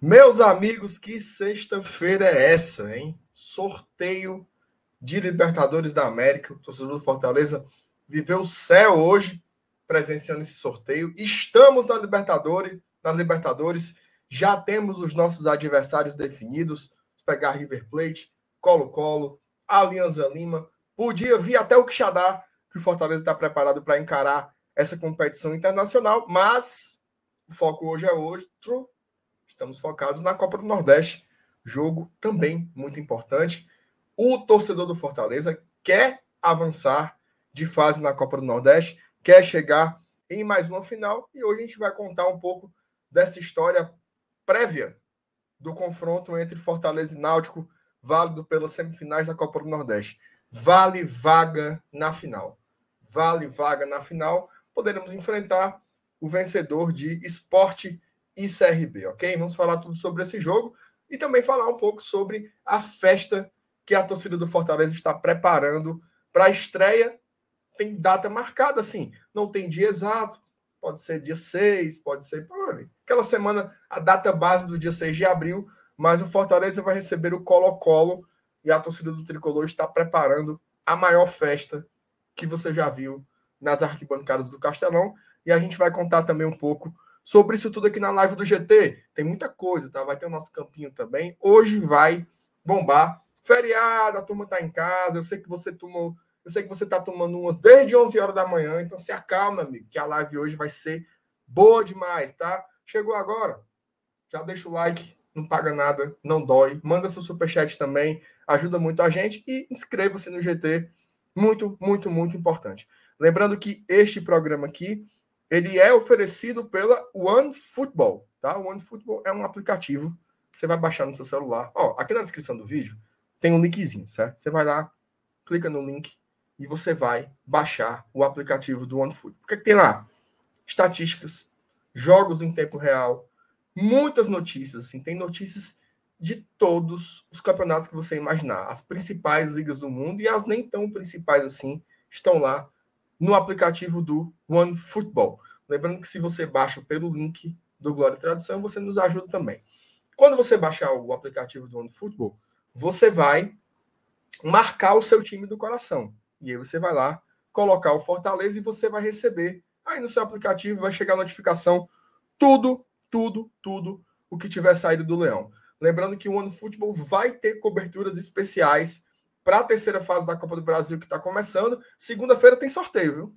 Meus amigos, que sexta-feira é essa, hein? Sorteio de Libertadores da América. O torcedor do Fortaleza viveu o céu hoje presenciando esse sorteio. Estamos na Libertadores, na Libertadores. Já temos os nossos adversários definidos. Pegar River Plate, Colo-Colo, Alianza Lima. Podia vir até o Quixadá, que o Fortaleza está preparado para encarar essa competição internacional, mas o foco hoje é outro Estamos focados na Copa do Nordeste, jogo também muito importante. O torcedor do Fortaleza quer avançar de fase na Copa do Nordeste, quer chegar em mais uma final e hoje a gente vai contar um pouco dessa história prévia do confronto entre Fortaleza e Náutico, válido pelas semifinais da Copa do Nordeste. Vale vaga na final. Vale vaga na final. Poderemos enfrentar o vencedor de Esporte e CRB, ok? Vamos falar tudo sobre esse jogo e também falar um pouco sobre a festa que a torcida do Fortaleza está preparando para a estreia. Tem data marcada, assim, não tem dia exato, pode ser dia 6, pode ser aquela semana, a data base do dia 6 de abril, mas o Fortaleza vai receber o Colo-Colo e a torcida do Tricolor está preparando a maior festa que você já viu nas arquibancadas do Castelão. E a gente vai contar também um pouco sobre isso tudo aqui na live do GT. Tem muita coisa, tá? Vai ter o nosso campinho também. Hoje vai bombar. Feriado, a turma tá em casa. Eu sei que você tomou, eu sei que você tá tomando umas desde 11 horas da manhã, então se acalma, amigo, que a live hoje vai ser boa demais, tá? Chegou agora? Já deixa o like, não paga nada, não dói. Manda seu superchat também, ajuda muito a gente e inscreva-se no GT. Muito, muito, muito importante. Lembrando que este programa aqui ele é oferecido pela One Football, tá? O One Football é um aplicativo que você vai baixar no seu celular. Ó, aqui na descrição do vídeo tem um linkzinho, certo? Você vai lá, clica no link e você vai baixar o aplicativo do One Football. O que, é que tem lá? Estatísticas, jogos em tempo real, muitas notícias, assim, tem notícias de todos os campeonatos que você imaginar. As principais ligas do mundo e as nem tão principais assim estão lá no aplicativo do One Football. Lembrando que se você baixa pelo link do Glória e Tradução, você nos ajuda também. Quando você baixar o aplicativo do One Football, você vai marcar o seu time do coração. E aí você vai lá, colocar o Fortaleza e você vai receber. Aí no seu aplicativo vai chegar a notificação, tudo, tudo, tudo o que tiver saído do Leão. Lembrando que o One Football vai ter coberturas especiais para a terceira fase da Copa do Brasil que está começando. Segunda-feira tem sorteio, viu?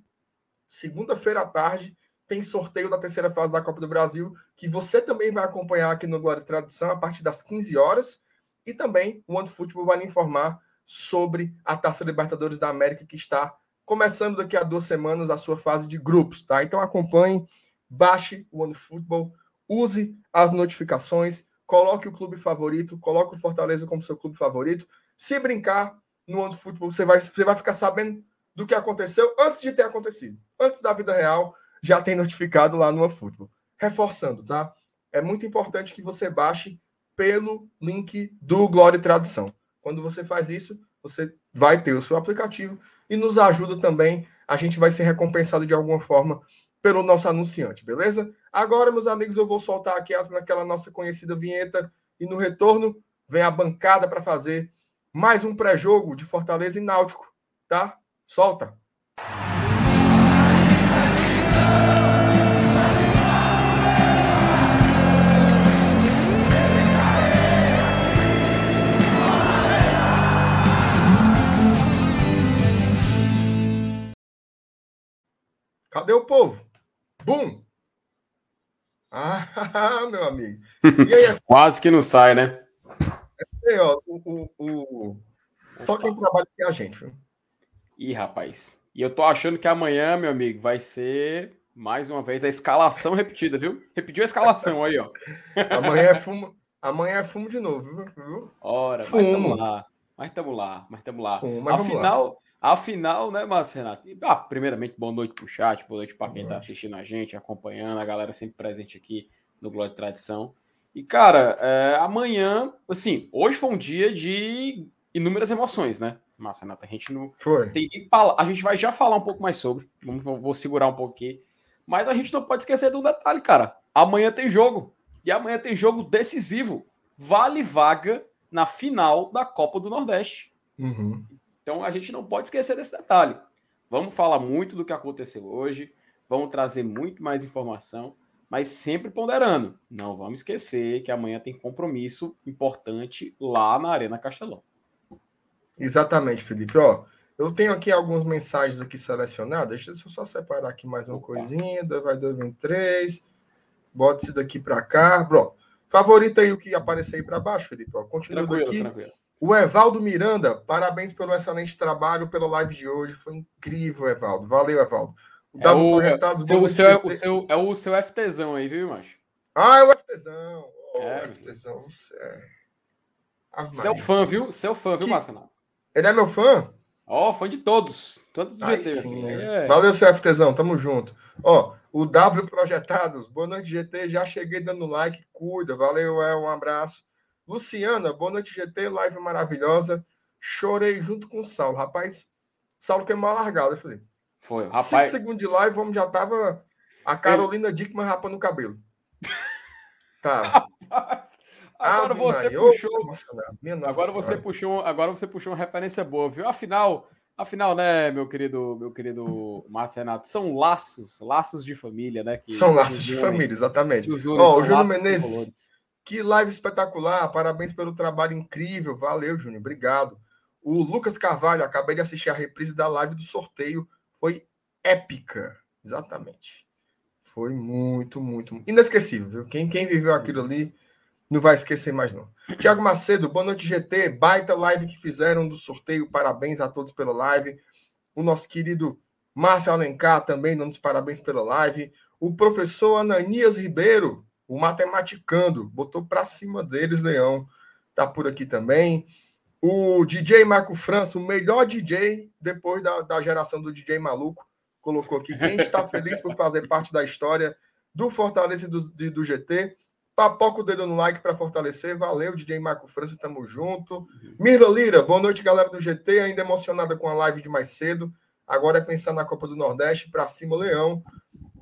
Segunda-feira à tarde tem sorteio da terceira fase da Copa do Brasil, que você também vai acompanhar aqui no Glória e Tradição a partir das 15 horas. E também o OneFootball vai lhe informar sobre a Taça Libertadores da América, que está começando daqui a duas semanas a sua fase de grupos, tá? Então acompanhe, baixe o OneFootball, use as notificações, coloque o clube favorito, coloque o Fortaleza como seu clube favorito. Se brincar no One Futebol, você vai, você vai ficar sabendo do que aconteceu antes de ter acontecido. Antes da vida real, já tem notificado lá no Futebol. Reforçando, tá? É muito importante que você baixe pelo link do Glória e Tradução. Quando você faz isso, você vai ter o seu aplicativo e nos ajuda também. A gente vai ser recompensado de alguma forma pelo nosso anunciante, beleza? Agora, meus amigos, eu vou soltar aqui naquela nossa conhecida vinheta e no retorno vem a bancada para fazer mais um pré-jogo de Fortaleza e Náutico, tá? Solta. Cadê o povo? Bum! Ah, meu amigo. Aí, Quase que não sai, né? Aí, ó, o, o, o... Só quem trabalha aqui é a gente. Viu? Ih, rapaz. E eu tô achando que amanhã, meu amigo, vai ser mais uma vez a escalação repetida, viu? Repetiu a escalação aí, ó. amanhã é fumo, amanhã é fumo de novo, viu? Ora, fumo. mas tamo lá. Mas tamo lá, mas tamo lá. Fumo, mas afinal, lá. afinal, né, Márcio Renato? Ah, primeiramente, boa noite pro chat, boa noite para quem tá assistindo a gente, acompanhando, a galera sempre presente aqui no Glória de Tradição. E, cara, é, amanhã, assim, hoje foi um dia de inúmeras emoções, né? Massa, Renata, a gente não. Foi. Tem, a gente vai já falar um pouco mais sobre. Vamos, vou segurar um aqui. Mas a gente não pode esquecer de um detalhe, cara. Amanhã tem jogo. E amanhã tem jogo decisivo. Vale vaga na final da Copa do Nordeste. Uhum. Então a gente não pode esquecer desse detalhe. Vamos falar muito do que aconteceu hoje, vamos trazer muito mais informação, mas sempre ponderando. Não vamos esquecer que amanhã tem compromisso importante lá na Arena Castelão. Exatamente, Felipe. Ó, eu tenho aqui algumas mensagens aqui selecionadas. Deixa eu só separar aqui mais uma Opa. coisinha. Vai 223. Bota esse daqui para cá. Pronto. Favorita aí o que aparecer aí para baixo, Felipe. Ó, continuando tranquilo, aqui. Tranquilo. O Evaldo Miranda, parabéns pelo excelente trabalho, pela live de hoje. Foi incrível, Evaldo. Valeu, Evaldo. O é o, Projetados, seu, o, seu, é, o, seu, é o seu FTzão aí, viu, macho? Ah, é o FTzão. Oh, é, FTzão, você é. Seu fã, viu? Seu fã, viu, Marcelo? Ele é meu fã? Ó, oh, fã de todos. Todos do GT. Sim, é. Valeu, seu FTzão. Tamo junto. Ó, o W Projetados. Boa noite, GT. Já cheguei dando like. Cuida. Valeu, é. Um abraço. Luciana, boa noite, GT. Live maravilhosa. Chorei junto com o Saulo. Rapaz, Saulo queimou a largada. Eu falei, foi. Rapaz... Cinco segundos de live, vamos já tava a Carolina. Dickman rapando o cabelo. Tá. agora você puxou. agora você puxou, agora você puxou uma referência boa, viu? Afinal, afinal, né, meu querido, meu querido Márcio Renato, são laços, laços de família, né? Que, são laços de família, exatamente. Ó, oh, o Júnior Menezes, que live espetacular! Parabéns pelo trabalho incrível. Valeu, Júnior. Obrigado. O Lucas Carvalho, acabei de assistir a reprise da live do sorteio foi épica. Exatamente. Foi muito, muito, inesquecível? Quem, quem viveu aquilo ali não vai esquecer mais, não. Tiago Macedo, boa noite, GT. Baita live que fizeram do sorteio. Parabéns a todos pela live. O nosso querido Márcio Alencar também dando os parabéns pela live. O professor Ananias Ribeiro, o matematicando, botou para cima deles, Leão. Tá por aqui também. O DJ Marco França, o melhor DJ depois da, da geração do DJ maluco, colocou aqui. Quem está feliz por fazer parte da história do Fortaleza e do, do GT. Papoca o dedo no like para fortalecer. Valeu, DJ Marco França, tamo junto. Mirla Lira, boa noite, galera do GT. Ainda emocionada com a live de mais cedo. Agora é pensar na Copa do Nordeste, para cima, Leão.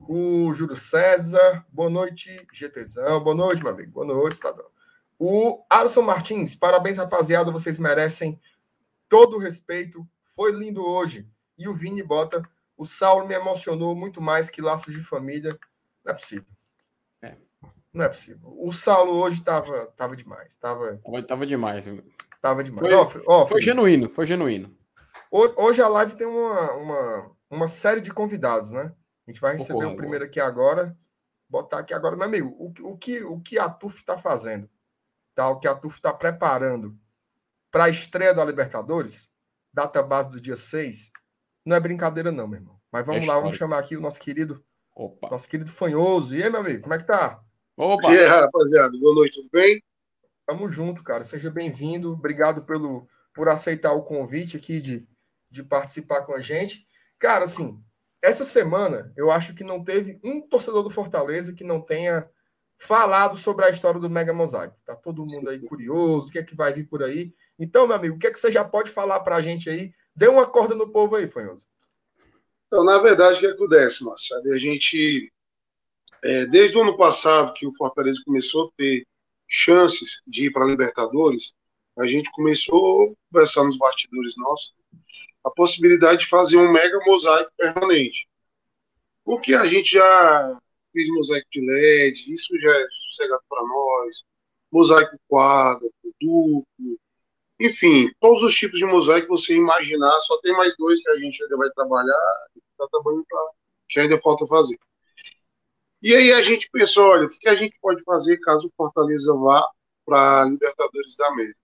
O Júlio César, boa noite, GTzão. Boa noite, meu amigo. Boa noite, Estadão. O Alisson Martins, parabéns, rapaziada. Vocês merecem todo o respeito. Foi lindo hoje. E o Vini bota. O Saulo me emocionou muito mais que laços de família. Não é possível. É. Não é possível. O Saulo hoje estava tava demais. Tava, tava demais. Tava demais. Foi, oh, oh, foi genuíno, foi genuíno. Hoje a live tem uma, uma, uma série de convidados, né? A gente vai receber o primeiro aqui agora. Botar aqui agora, meu amigo, o, o, que, o que a TUF está fazendo? Tal, que a TUF está preparando para a estreia da Libertadores, data base do dia 6, não é brincadeira, não, meu irmão. Mas vamos é lá, vamos chamar aqui o nosso querido. Opa. Nosso querido Fanhoso. E aí, meu amigo, como é que tá? Opa! E aí, rapaziada, boa noite, tudo bem? Tamo junto, cara. Seja bem-vindo. Obrigado pelo, por aceitar o convite aqui de, de participar com a gente. Cara, assim, essa semana eu acho que não teve um torcedor do Fortaleza que não tenha falado sobre a história do Mega Mosaico. Tá todo mundo aí curioso, o que é que vai vir por aí. Então, meu amigo, o que é que você já pode falar para a gente aí? Dê uma corda no povo aí, Fanhoso. Então, na verdade, o que acontece, Marcelo? A gente, é, desde o ano passado, que o Fortaleza começou a ter chances de ir para a Libertadores, a gente começou a conversar nos bastidores nossos a possibilidade de fazer um mega mosaico permanente. Porque a gente já fiz mosaico de LED, isso já é sossegado para nós, mosaico quadro, duplo, enfim, todos os tipos de mosaico que você imaginar, só tem mais dois que a gente ainda vai trabalhar, está trabalhando para que ainda falta fazer. E aí a gente pensou, olha, o que a gente pode fazer caso o Fortaleza vá para Libertadores da América?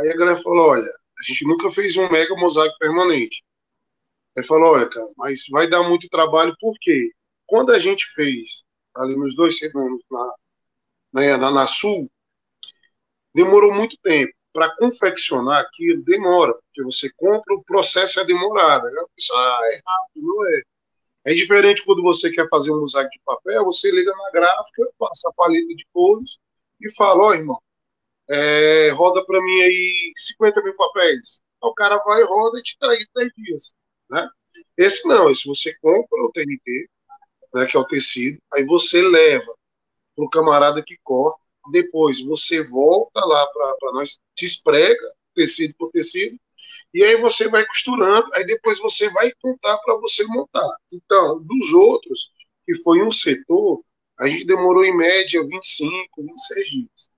Aí a galera falou, olha, a gente nunca fez um mega mosaico permanente. Aí falou, olha, cara, mas vai dar muito trabalho, por quê? Quando a gente fez, ali nos dois segundos, na, na, na, na Sul, demorou muito tempo. Para confeccionar aquilo, demora, porque você compra, o processo é demorado. Né? Ah, é rápido, não é. É diferente quando você quer fazer um mosaico de papel, você liga na gráfica, passa a paleta de cores e fala, ó, oh, irmão, é, roda para mim aí 50 mil papéis. O cara vai, roda e te traz três dias, né? Esse não, esse você compra o TNT, né, que é o tecido, aí você leva para o camarada que corta. Depois você volta lá para nós, desprega tecido por tecido, e aí você vai costurando, aí depois você vai contar para você montar. Então, dos outros, que foi um setor, a gente demorou em média 25, 26 dias.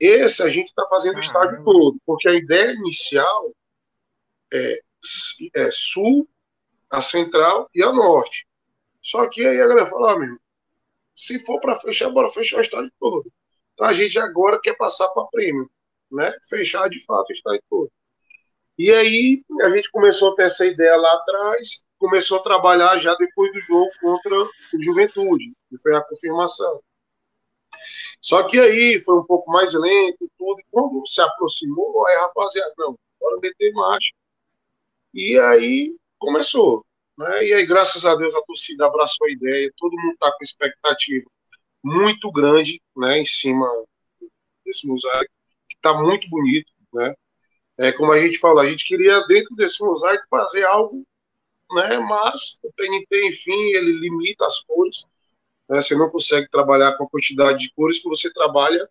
Esse a gente está fazendo o estádio todo, porque a ideia inicial é, é, sul, a central e a norte. Só que aí a galera fala, ah, meu, se for para fechar, bora fechar o estádio todo. Então a gente agora quer passar para prêmio, né? Fechar de fato o estádio todo. E aí a gente começou a ter essa ideia lá atrás, começou a trabalhar já depois do jogo contra o Juventude, que foi a confirmação. Só que aí foi um pouco mais lento tudo, e quando se aproximou, aí rapaziada, não, bora meter marcha. E aí começou. Né? E aí, graças a Deus, a torcida abraçou a ideia, todo mundo está com expectativa muito grande né, em cima desse mosaico, que está muito bonito. Né? É, como a gente falou, a gente queria, dentro desse mosaico, fazer algo, né, mas o TNT, enfim, ele limita as cores. Né, você não consegue trabalhar com a quantidade de cores que você trabalha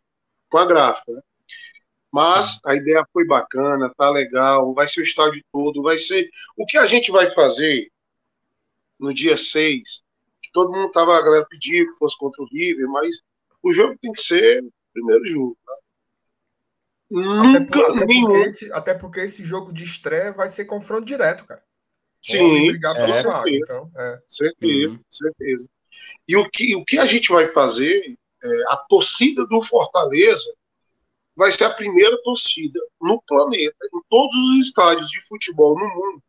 com a gráfica. Né? Mas a ideia foi bacana, tá legal, vai ser o estádio todo, vai ser. O que a gente vai fazer no dia 6, que todo mundo tava, a galera pediu que fosse contra o River, mas o jogo tem que ser o primeiro jogo. Tá? Nunca até, por, até nenhum. Porque esse, até porque esse jogo de estreia vai ser confronto direto, cara. Sim, é, certeza, vaga, então, é. certeza, uhum. certeza. E o que, o que a gente vai fazer, é, a torcida do Fortaleza vai ser a primeira torcida no planeta, em todos os estádios de futebol no mundo.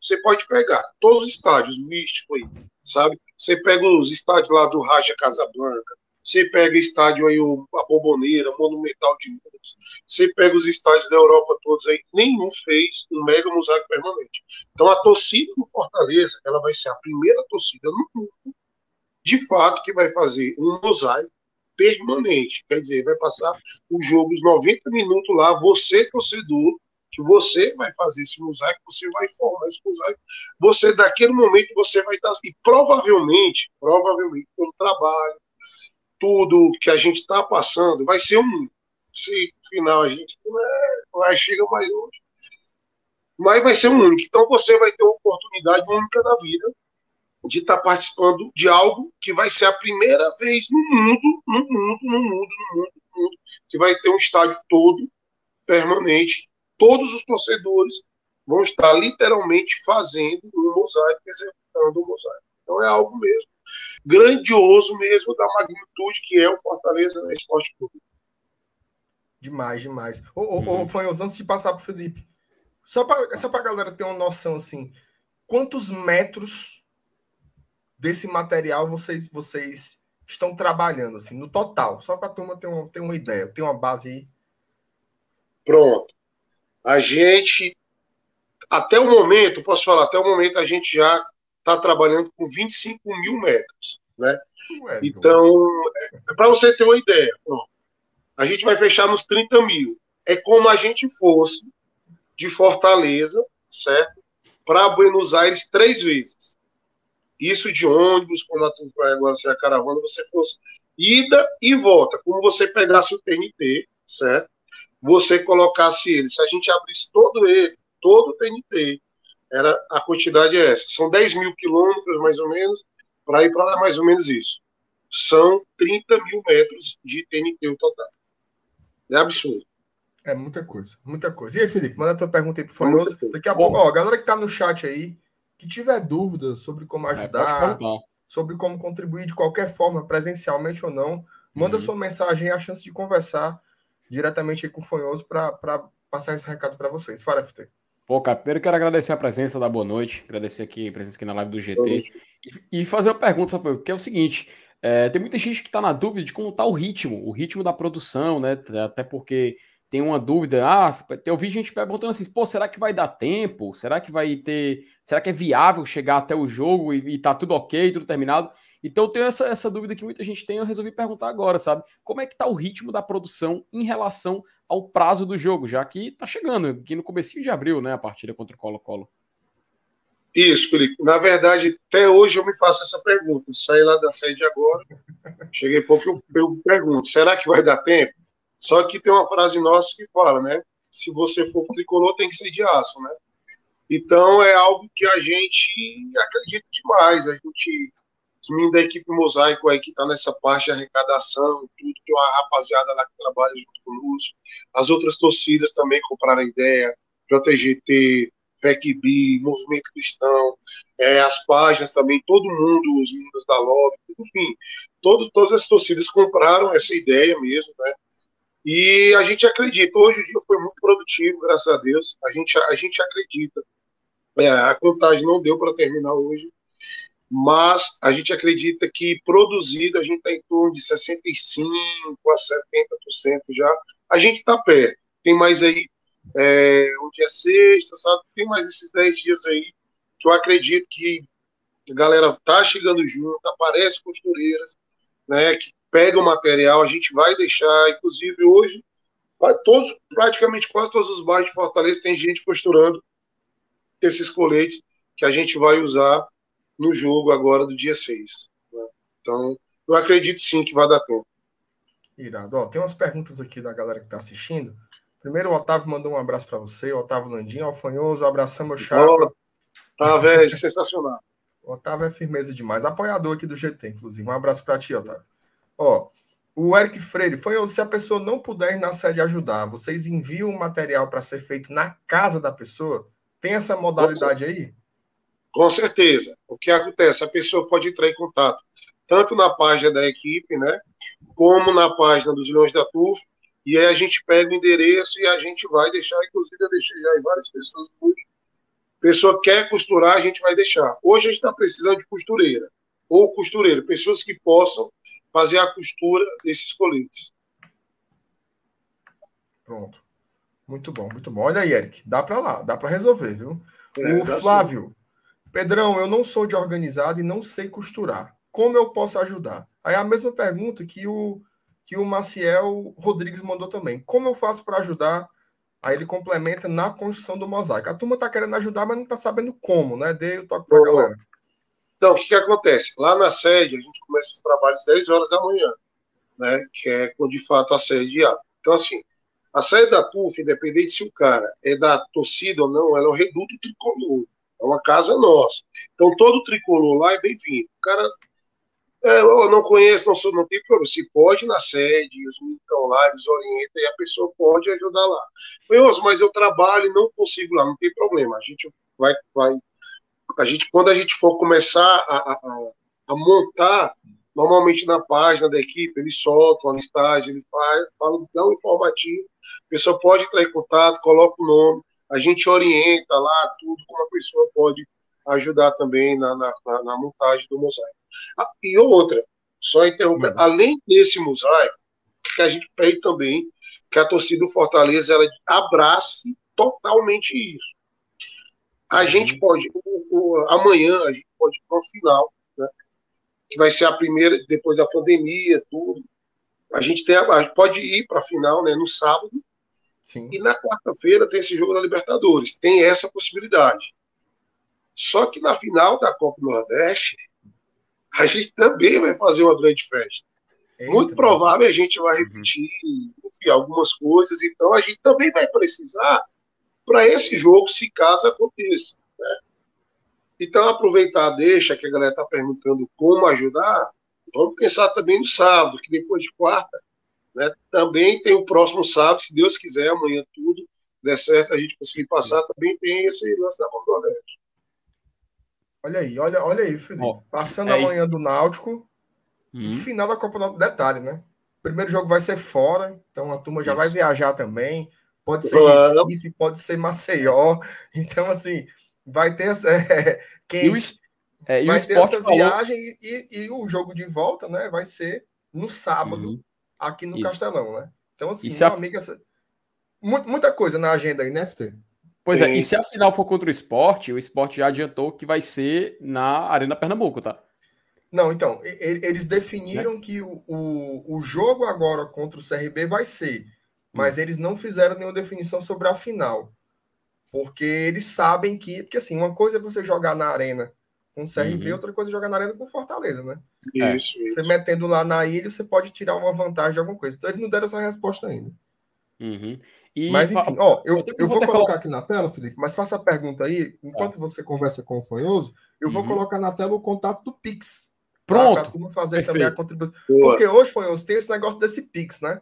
Você pode pegar todos os estádios místicos aí, sabe? Você pega os estádios lá do Raja Casablanca, você pega o estádio aí, o, a Bomboneira, Monumental de Minas, você pega os estádios da Europa todos aí, nenhum fez um mega mosaico permanente. Então a torcida do Fortaleza, ela vai ser a primeira torcida no mundo, de fato, que vai fazer um mosaico permanente. Quer dizer, vai passar os jogos 90 minutos lá, você, torcedor, que você vai fazer esse mosaico, você vai formar esse mosaico, você, daquele momento, você vai estar. E provavelmente, provavelmente, pelo trabalho, tudo que a gente está passando, vai ser um. Se final a gente é, vai, chega mais longe. Mas vai ser um único. Então você vai ter uma oportunidade única na vida de estar tá participando de algo que vai ser a primeira vez no mundo, no mundo, no mundo, no mundo, no mundo, que vai ter um estádio todo permanente. Todos os torcedores vão estar literalmente fazendo um mosaico, executando um mosaico. Então é algo mesmo grandioso mesmo da magnitude que é o Fortaleza né, Esporte Clube. Demais, demais. Ô, ô, uhum. ô Fanhos, antes de passar para o Felipe, só para só a galera ter uma noção assim, quantos metros desse material vocês vocês estão trabalhando assim no total? Só para a turma ter uma, ter uma ideia, ter uma base aí. Pronto. A gente até o momento, posso falar, até o momento a gente já está trabalhando com 25 mil metros, né? Ué, então, é, para você ter uma ideia, pronto, a gente vai fechar nos 30 mil. É como a gente fosse de Fortaleza, certo? Para Buenos Aires três vezes. Isso de ônibus, quando a turma vai agora ser a caravana, você fosse ida e volta. Como você pegasse o TNT, certo? Você colocasse ele. Se a gente abrisse todo ele, todo o TNT, era a quantidade é essa. São 10 mil quilômetros, mais ou menos, para ir para lá, mais ou menos isso. São 30 mil metros de TNT o total. É absurdo. É muita coisa, muita coisa. E aí, Felipe, manda a tua pergunta aí pro Famoso. Daqui a pouco, ó, a galera que está no chat aí, que tiver dúvidas sobre como é, ajudar, é, sobre como contribuir de qualquer forma, presencialmente ou não, manda uhum. sua mensagem a chance de conversar diretamente com o Fonhoso para passar esse recado para vocês. Fala, FT. Pô, cara, primeiro quero agradecer a presença da Boa Noite, agradecer aqui a presença aqui na live do GT e, e, fazer uma pergunta, sabe, que é o seguinte, é, tem muita gente que está na dúvida de como está o ritmo, o ritmo da produção, né, até porque tem uma dúvida. Ah, eu vi gente perguntando assim: pô, será que vai dar tempo? Será que vai ter. Será que é viável chegar até o jogo e, e tá tudo ok, tudo terminado? Então eu tenho essa, essa dúvida que muita gente tem, eu resolvi perguntar agora, sabe? Como é que tá o ritmo da produção em relação ao prazo do jogo, já que tá chegando, aqui no começo de abril, né, a partida contra o Colo-Colo. Isso, Felipe. Na verdade, até hoje eu me faço essa pergunta. Saí lá da sede agora, cheguei pouco, eu, eu pergunto: será que vai dar tempo? Só que tem uma frase nossa que fala, né? Se você for tricolor, tem que ser de aço, né? Então é algo que a gente acredita demais. A gente, meninos da equipe Mosaico aí que está nessa parte de arrecadação, tudo, tem uma rapaziada lá que trabalha junto conosco. As outras torcidas também compraram a ideia, JGT, PECB, Movimento Cristão, é, as páginas também, todo mundo, os meninos da Lobby, enfim, todo, todas as torcidas compraram essa ideia mesmo, né? E a gente acredita, hoje o dia foi muito produtivo, graças a Deus, a gente, a gente acredita. É, a contagem não deu para terminar hoje, mas a gente acredita que produzido a gente está em torno de 65% a 70% já. A gente está perto. Tem mais aí é, dia sexta, sabe? Tem mais esses 10 dias aí que eu acredito que a galera tá chegando junto, aparece costureiras, né? Que pega o material, a gente vai deixar, inclusive hoje, todos, praticamente quase todos os bairros de Fortaleza tem gente costurando esses coletes que a gente vai usar no jogo agora do dia 6. Né? Então, eu acredito sim que vai dar tempo. Irado. Ó, tem umas perguntas aqui da galera que está assistindo. Primeiro, o Otávio mandou um abraço para você, o Otávio Landim, Alfanhoso, abração, meu chapa. Tá, velho, sensacional. O Otávio é firmeza demais. Apoiador aqui do GT, inclusive. Um abraço para ti, Otávio. Ó, o Eric Freire, foi se a pessoa não puder ir na sede ajudar, vocês enviam o material para ser feito na casa da pessoa? Tem essa modalidade aí? Com certeza. O que acontece? A pessoa pode entrar em contato tanto na página da equipe, né, como na página dos Leões da Turf, e aí a gente pega o endereço e a gente vai deixar, inclusive eu deixei já em várias pessoas hoje. Pessoa quer costurar, a gente vai deixar. Hoje a gente está precisando de costureira ou costureiro, pessoas que possam fazer a costura desses coletes. Pronto. Muito bom, muito bom. Olha aí, Eric, dá para lá, dá para resolver, viu? É, o Flávio, sim. Pedrão, eu não sou de organizado e não sei costurar. Como eu posso ajudar? Aí a mesma pergunta que o que o Maciel Rodrigues mandou também. Como eu faço para ajudar? Aí ele complementa na construção do mosaico. A turma está querendo ajudar, mas não está sabendo como, né? Dei o toque para a galera. Então, o que, que acontece? Lá na sede, a gente começa os trabalhos às 10 horas da manhã, né? Que é quando de fato a sede abre. Então, assim, a sede da TUF, independente se o cara é da torcida ou não, ela é um reduto tricolor. É uma casa nossa. Então, todo tricolor lá é bem-vindo. O cara é, eu não conheço, não, sou, não tem problema. Se pode na sede, os meninos estão lá, eles orientam e a pessoa pode ajudar lá. Eu, mas eu trabalho e não consigo lá, não tem problema. A gente vai, vai a gente, quando a gente for começar a, a, a montar, normalmente na página da equipe, eles soltam a listagem, ele faz, fala, dá um informativo, a pessoa pode entrar em contato, coloca o nome, a gente orienta lá tudo, como a pessoa pode ajudar também na, na, na, montagem do mosaico. Ah, e outra, só interromper, uhum. além desse mosaico, que a gente pede também que a torcida do Fortaleza ela abrace totalmente isso. A uhum. gente pode, o, o, amanhã, a gente pode ir para o final, né, que vai ser a primeira, depois da pandemia, tudo. A gente, tem, a, pode ir para a final né, no sábado, Sim. e na quarta-feira tem esse jogo da Libertadores. Tem essa possibilidade. Só que na final da Copa do Nordeste, a gente também vai fazer uma grande festa. Eita, Muito provável a gente vai repetir enfim, algumas coisas, então a gente também vai precisar para esse jogo, se caso aconteça. Né? Então, aproveitar, deixa que a galera está perguntando como ajudar, vamos pensar também no sábado, que depois de quarta, né, também tem o próximo sábado, se Deus quiser, amanhã tudo der certo, a gente conseguir passar, também tem esse lance da Copa do Olha aí, olha, olha aí, Felipe. Oh, Passando é amanhã do Náutico uhum. final da Copa do Detalhe, né? primeiro jogo vai ser fora, então a turma já Isso. vai viajar também. Pode ser Recife, pode ser Maceió. Então, assim, vai ter essa. É, quem, e o, é, e vai ter essa falou... viagem e, e, e, o jogo de volta, né? Vai ser no sábado, uhum. Aqui no Isso. Castelão, né? Então, assim, meu a... amigo, essa... muita coisa na agenda aí, né, FT? Pois é, e se a final for contra o esporte, o esporte já adiantou que vai ser na Arena Pernambuco, tá? Não, então, eles definiram né? que o, o, o, jogo agora contra o CRB vai ser, mas hum. eles não fizeram nenhuma definição sobre a final. Porque eles sabem que. Porque assim, uma coisa é você jogar na arena com o CRB, uhum. outra coisa é jogar na arena com Fortaleza, né? Isso, é. Você metendo lá na ilha, você pode tirar uma vantagem de alguma coisa. Então eles não deram essa resposta ainda. Uhum. E, mas enfim, ó, eu, eu vou colocar aqui na tela, Felipe, mas faça a pergunta aí, enquanto é. você conversa com o Fanhoso, eu vou uhum. colocar na tela o contato do Pix. Pronto. Tá? Turma fazer Perfeito. também a contribuição. Porque hoje, Fanhoso, tem esse negócio desse Pix, né?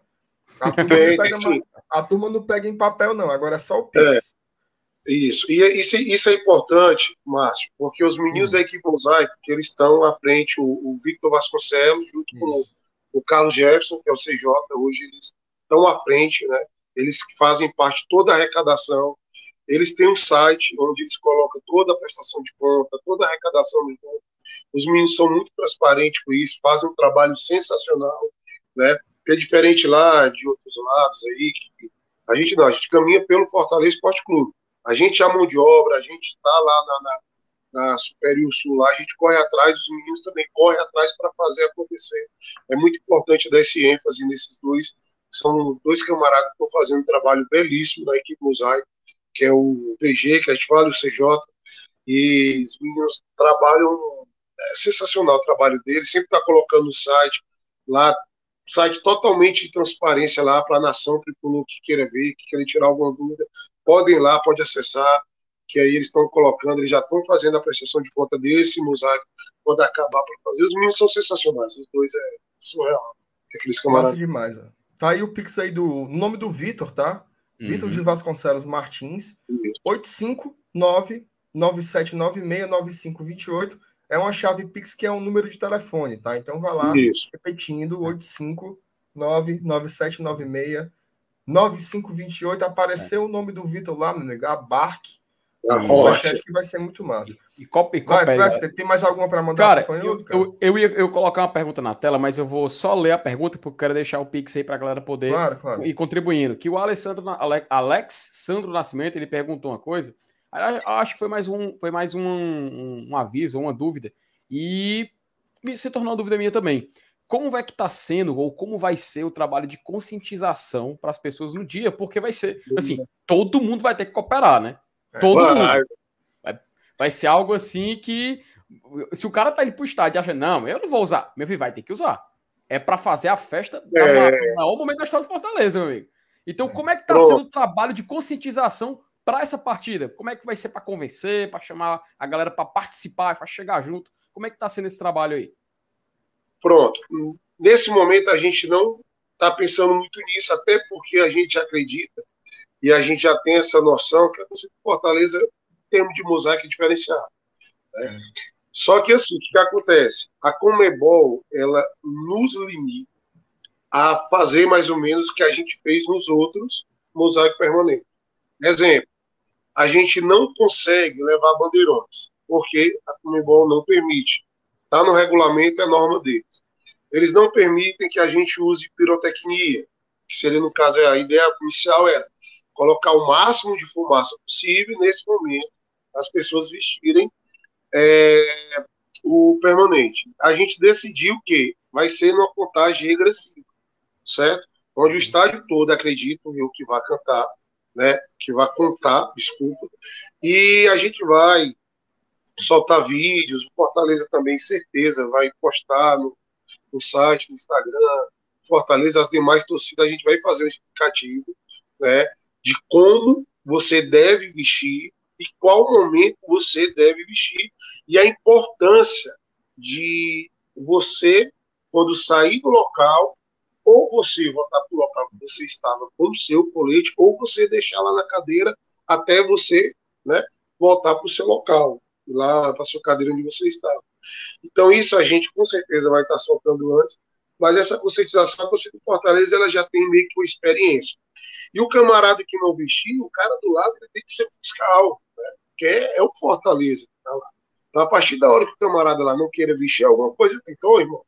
A turma, pega, a turma, não pega, em papel, não, agora é só o Pix. É. Isso. E isso, isso é importante, Márcio, porque os meninos uhum. da equipe Mosaico, que eles estão à frente, o, o Victor Vasconcelos, junto isso. com o, o Carlos Jefferson, que é o CJ, hoje eles estão à frente, né? Eles fazem parte de toda a arrecadação. Eles têm um site onde eles colocam toda a prestação de conta, toda a arrecadação de conta. Os meninos são muito transparentes com isso, fazem um trabalho sensacional, né? Que é diferente lá de outros lados aí, que a gente não, a gente caminha pelo Fortaleza Esporte Clube. A gente é mão de obra, a gente está lá na, na, na Superior Sul, lá, a gente corre atrás, os meninos também correm atrás para fazer acontecer. É muito importante dar esse ênfase nesses dois. São dois camaradas que estão fazendo um trabalho belíssimo na equipe Mosaico, que é o PG, que a gente fala, o CJ, e os meninos trabalham, é sensacional o trabalho deles, sempre está colocando no site, lá site totalmente de transparência lá para a nação tricolor que queira ver, que queira tirar alguma dúvida, podem ir lá, pode acessar, que aí eles estão colocando, eles já estão fazendo a prestação de conta desse mosaico, quando acabar para fazer. Os meninos são sensacionais, os dois é surreal. Aqueles camaradas. Massa demais, ó. Tá aí o pix aí do nome do Vitor, tá? Uhum. Vitor de Vasconcelos Martins, 859 9796 9528 é uma chave Pix que é um número de telefone, tá? Então vai lá, Isso. repetindo, 859-9796. 9528, apareceu é. o nome do Vitor lá, meu amigo, abarque. Tá forte. que vai ser muito massa. E, copa, e copa vai, vai, tem mais alguma para mandar? Cara, fanhoso, cara? Eu, eu, ia eu colocar uma pergunta na tela, mas eu vou só ler a pergunta porque eu quero deixar o Pix aí para a galera poder claro, claro. ir contribuindo. Que o Alessandro, Alex Sandro Nascimento, ele perguntou uma coisa Acho que foi mais um, foi mais um, um, um aviso, uma dúvida. E se tornou uma dúvida minha também. Como vai que está sendo, ou como vai ser o trabalho de conscientização para as pessoas no dia? Porque vai ser, assim, todo mundo vai ter que cooperar, né? É, todo mundo. Vai, vai ser algo assim que, se o cara tá indo pro estádio e acha, não, eu não vou usar, meu filho vai ter que usar. É para fazer a festa é. maior momento da história de Fortaleza, meu amigo. Então, como é que tá sendo o trabalho de conscientização para essa partida? Como é que vai ser para convencer, para chamar a galera para participar, para chegar junto? Como é que está sendo esse trabalho aí? Pronto. Nesse momento a gente não está pensando muito nisso, até porque a gente acredita e a gente já tem essa noção que a torcida de Fortaleza, em termos de mosaico, é diferenciado. Né? É. Só que assim, o que acontece? A Comebol, ela nos limita a fazer mais ou menos o que a gente fez nos outros mosaico permanente. Exemplo, a gente não consegue levar bandeirões, porque a Comembol não permite. Está no regulamento, é norma deles. Eles não permitem que a gente use pirotecnia, que seria, no caso, a ideia inicial era colocar o máximo de fumaça possível, nesse momento, as pessoas vestirem é, o permanente. A gente decidiu que vai ser numa contagem regressiva, certo? Onde o estádio todo, acredito eu, que vai cantar, né, que vai contar, desculpa, e a gente vai soltar vídeos, o Fortaleza também, certeza, vai postar no, no site, no Instagram, Fortaleza, as demais torcidas, a gente vai fazer um explicativo, né, de como você deve vestir e qual momento você deve vestir e a importância de você, quando sair do local, ou você voltar para o local que você estava com o seu colete, ou você deixar lá na cadeira até você né, voltar para o seu local, lá para a sua cadeira onde você estava. Então, isso a gente com certeza vai estar soltando antes, mas essa conscientização, a torcida do Fortaleza, ela já tem meio que uma experiência. E o camarada que não vestiu, o cara do lado, ele tem que ser fiscal, né, que é, é o Fortaleza que está lá. Então, a partir da hora que o camarada lá não queira vestir alguma coisa, então, irmão,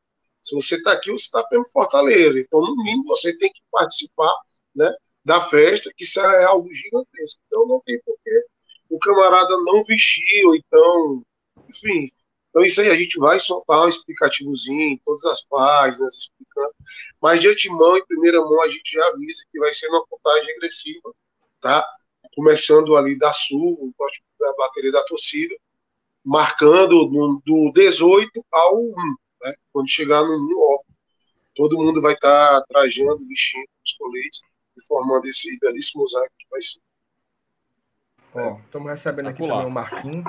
se você está aqui, você está pelo Fortaleza. Então, no mínimo, você tem que participar né, da festa, que isso é algo gigantesco. Então, não tem por que o camarada não vestir, ou então, enfim. Então, isso aí a gente vai soltar um explicativozinho em todas as páginas, explicando. Mas, de antemão, em primeira mão, a gente já avisa que vai ser uma contagem regressiva, tá? começando ali da sul, da bateria da torcida, marcando do, do 18 ao 1. Né? Quando chegar no 1, ó, todo mundo vai estar tá trajando, vestindo os coletes e formando esse belíssimo mosaico que vai ser. Ó, estamos recebendo aqui também o Marquinhos.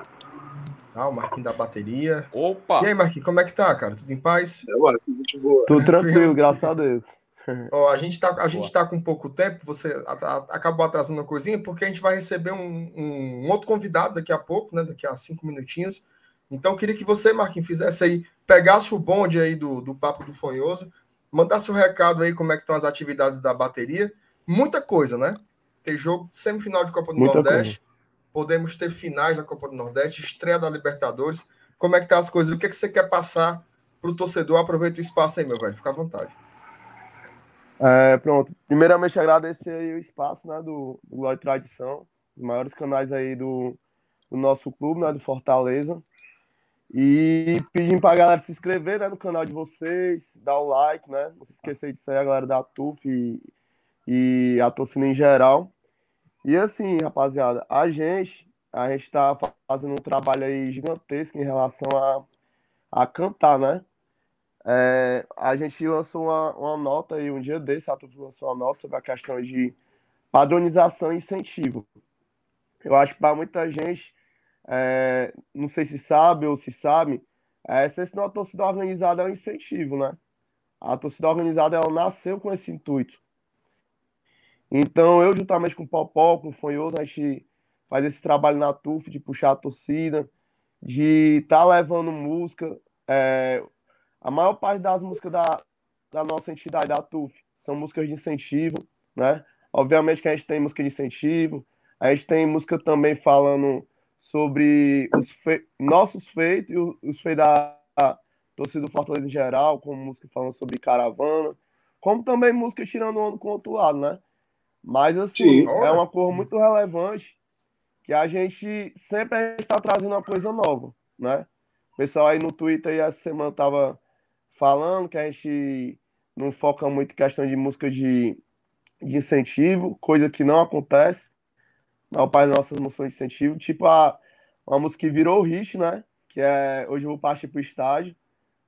Tá, o Marquinhos da bateria. Opa! E aí, Marquinhos, como é que tá, cara? Tudo em paz? É, Marquinhos, muito boa. Tudo tranquilo, graças a Deus. Ó, a gente tá, a gente tá com pouco tempo, você acabou atrasando uma coisinha, porque a gente vai receber um, um, um outro convidado daqui a pouco, né? Daqui a cinco minutinhos. Então, queria que você, Marquinhos, fizesse aí, pegasse o bonde aí do, do Papo do Fonhoso, mandasse o um recado aí como é que estão as atividades da bateria. Muita coisa, né? Tem jogo semifinal de Copa do Muita Nordeste, coisa. podemos ter finais da Copa do Nordeste, estreia da Libertadores. Como é que tá as coisas? O que, é que você quer passar para o torcedor? Aproveita o espaço aí, meu velho. Fica à vontade. É, pronto. Primeiramente, agradecer aí o espaço né, do, do Glória e Tradição, os maiores canais aí do, do nosso clube, né, do Fortaleza. E pedindo para a galera se inscrever né, no canal de vocês, dar o like, né? Não se esquecer de sair a galera da TUF e, e a torcida em geral. E assim, rapaziada, a gente, a gente está fazendo um trabalho aí gigantesco em relação a, a cantar, né? É, a gente lançou uma, uma nota aí um dia desse, a TUF lançou uma nota sobre a questão de padronização e incentivo. Eu acho que para muita gente, é, não sei se sabe ou se sabe, é, a essência de uma torcida organizada é um incentivo, né? A torcida organizada ela nasceu com esse intuito. Então, eu, juntamente com o Popó, com o Fonhoso, a gente faz esse trabalho na TUF de puxar a torcida, de estar tá levando música. É, a maior parte das músicas da, da nossa entidade, da TUF, são músicas de incentivo, né? Obviamente que a gente tem música de incentivo, a gente tem música também falando sobre os fe... nossos feitos e os feitos da torcida do Fortaleza em geral, como música falando sobre caravana, como também música tirando onda com o outro lado, né? Mas, assim, Sim, é uma cor muito relevante que a gente sempre está trazendo uma coisa nova, né? O pessoal aí no Twitter aí essa semana tava falando que a gente não foca muito em questão de música de, de incentivo, coisa que não acontece. Não, pai nossas músicas de incentivo, tipo a, uma música que virou hit, né? Que é Hoje Eu Vou Partir pro Estádio.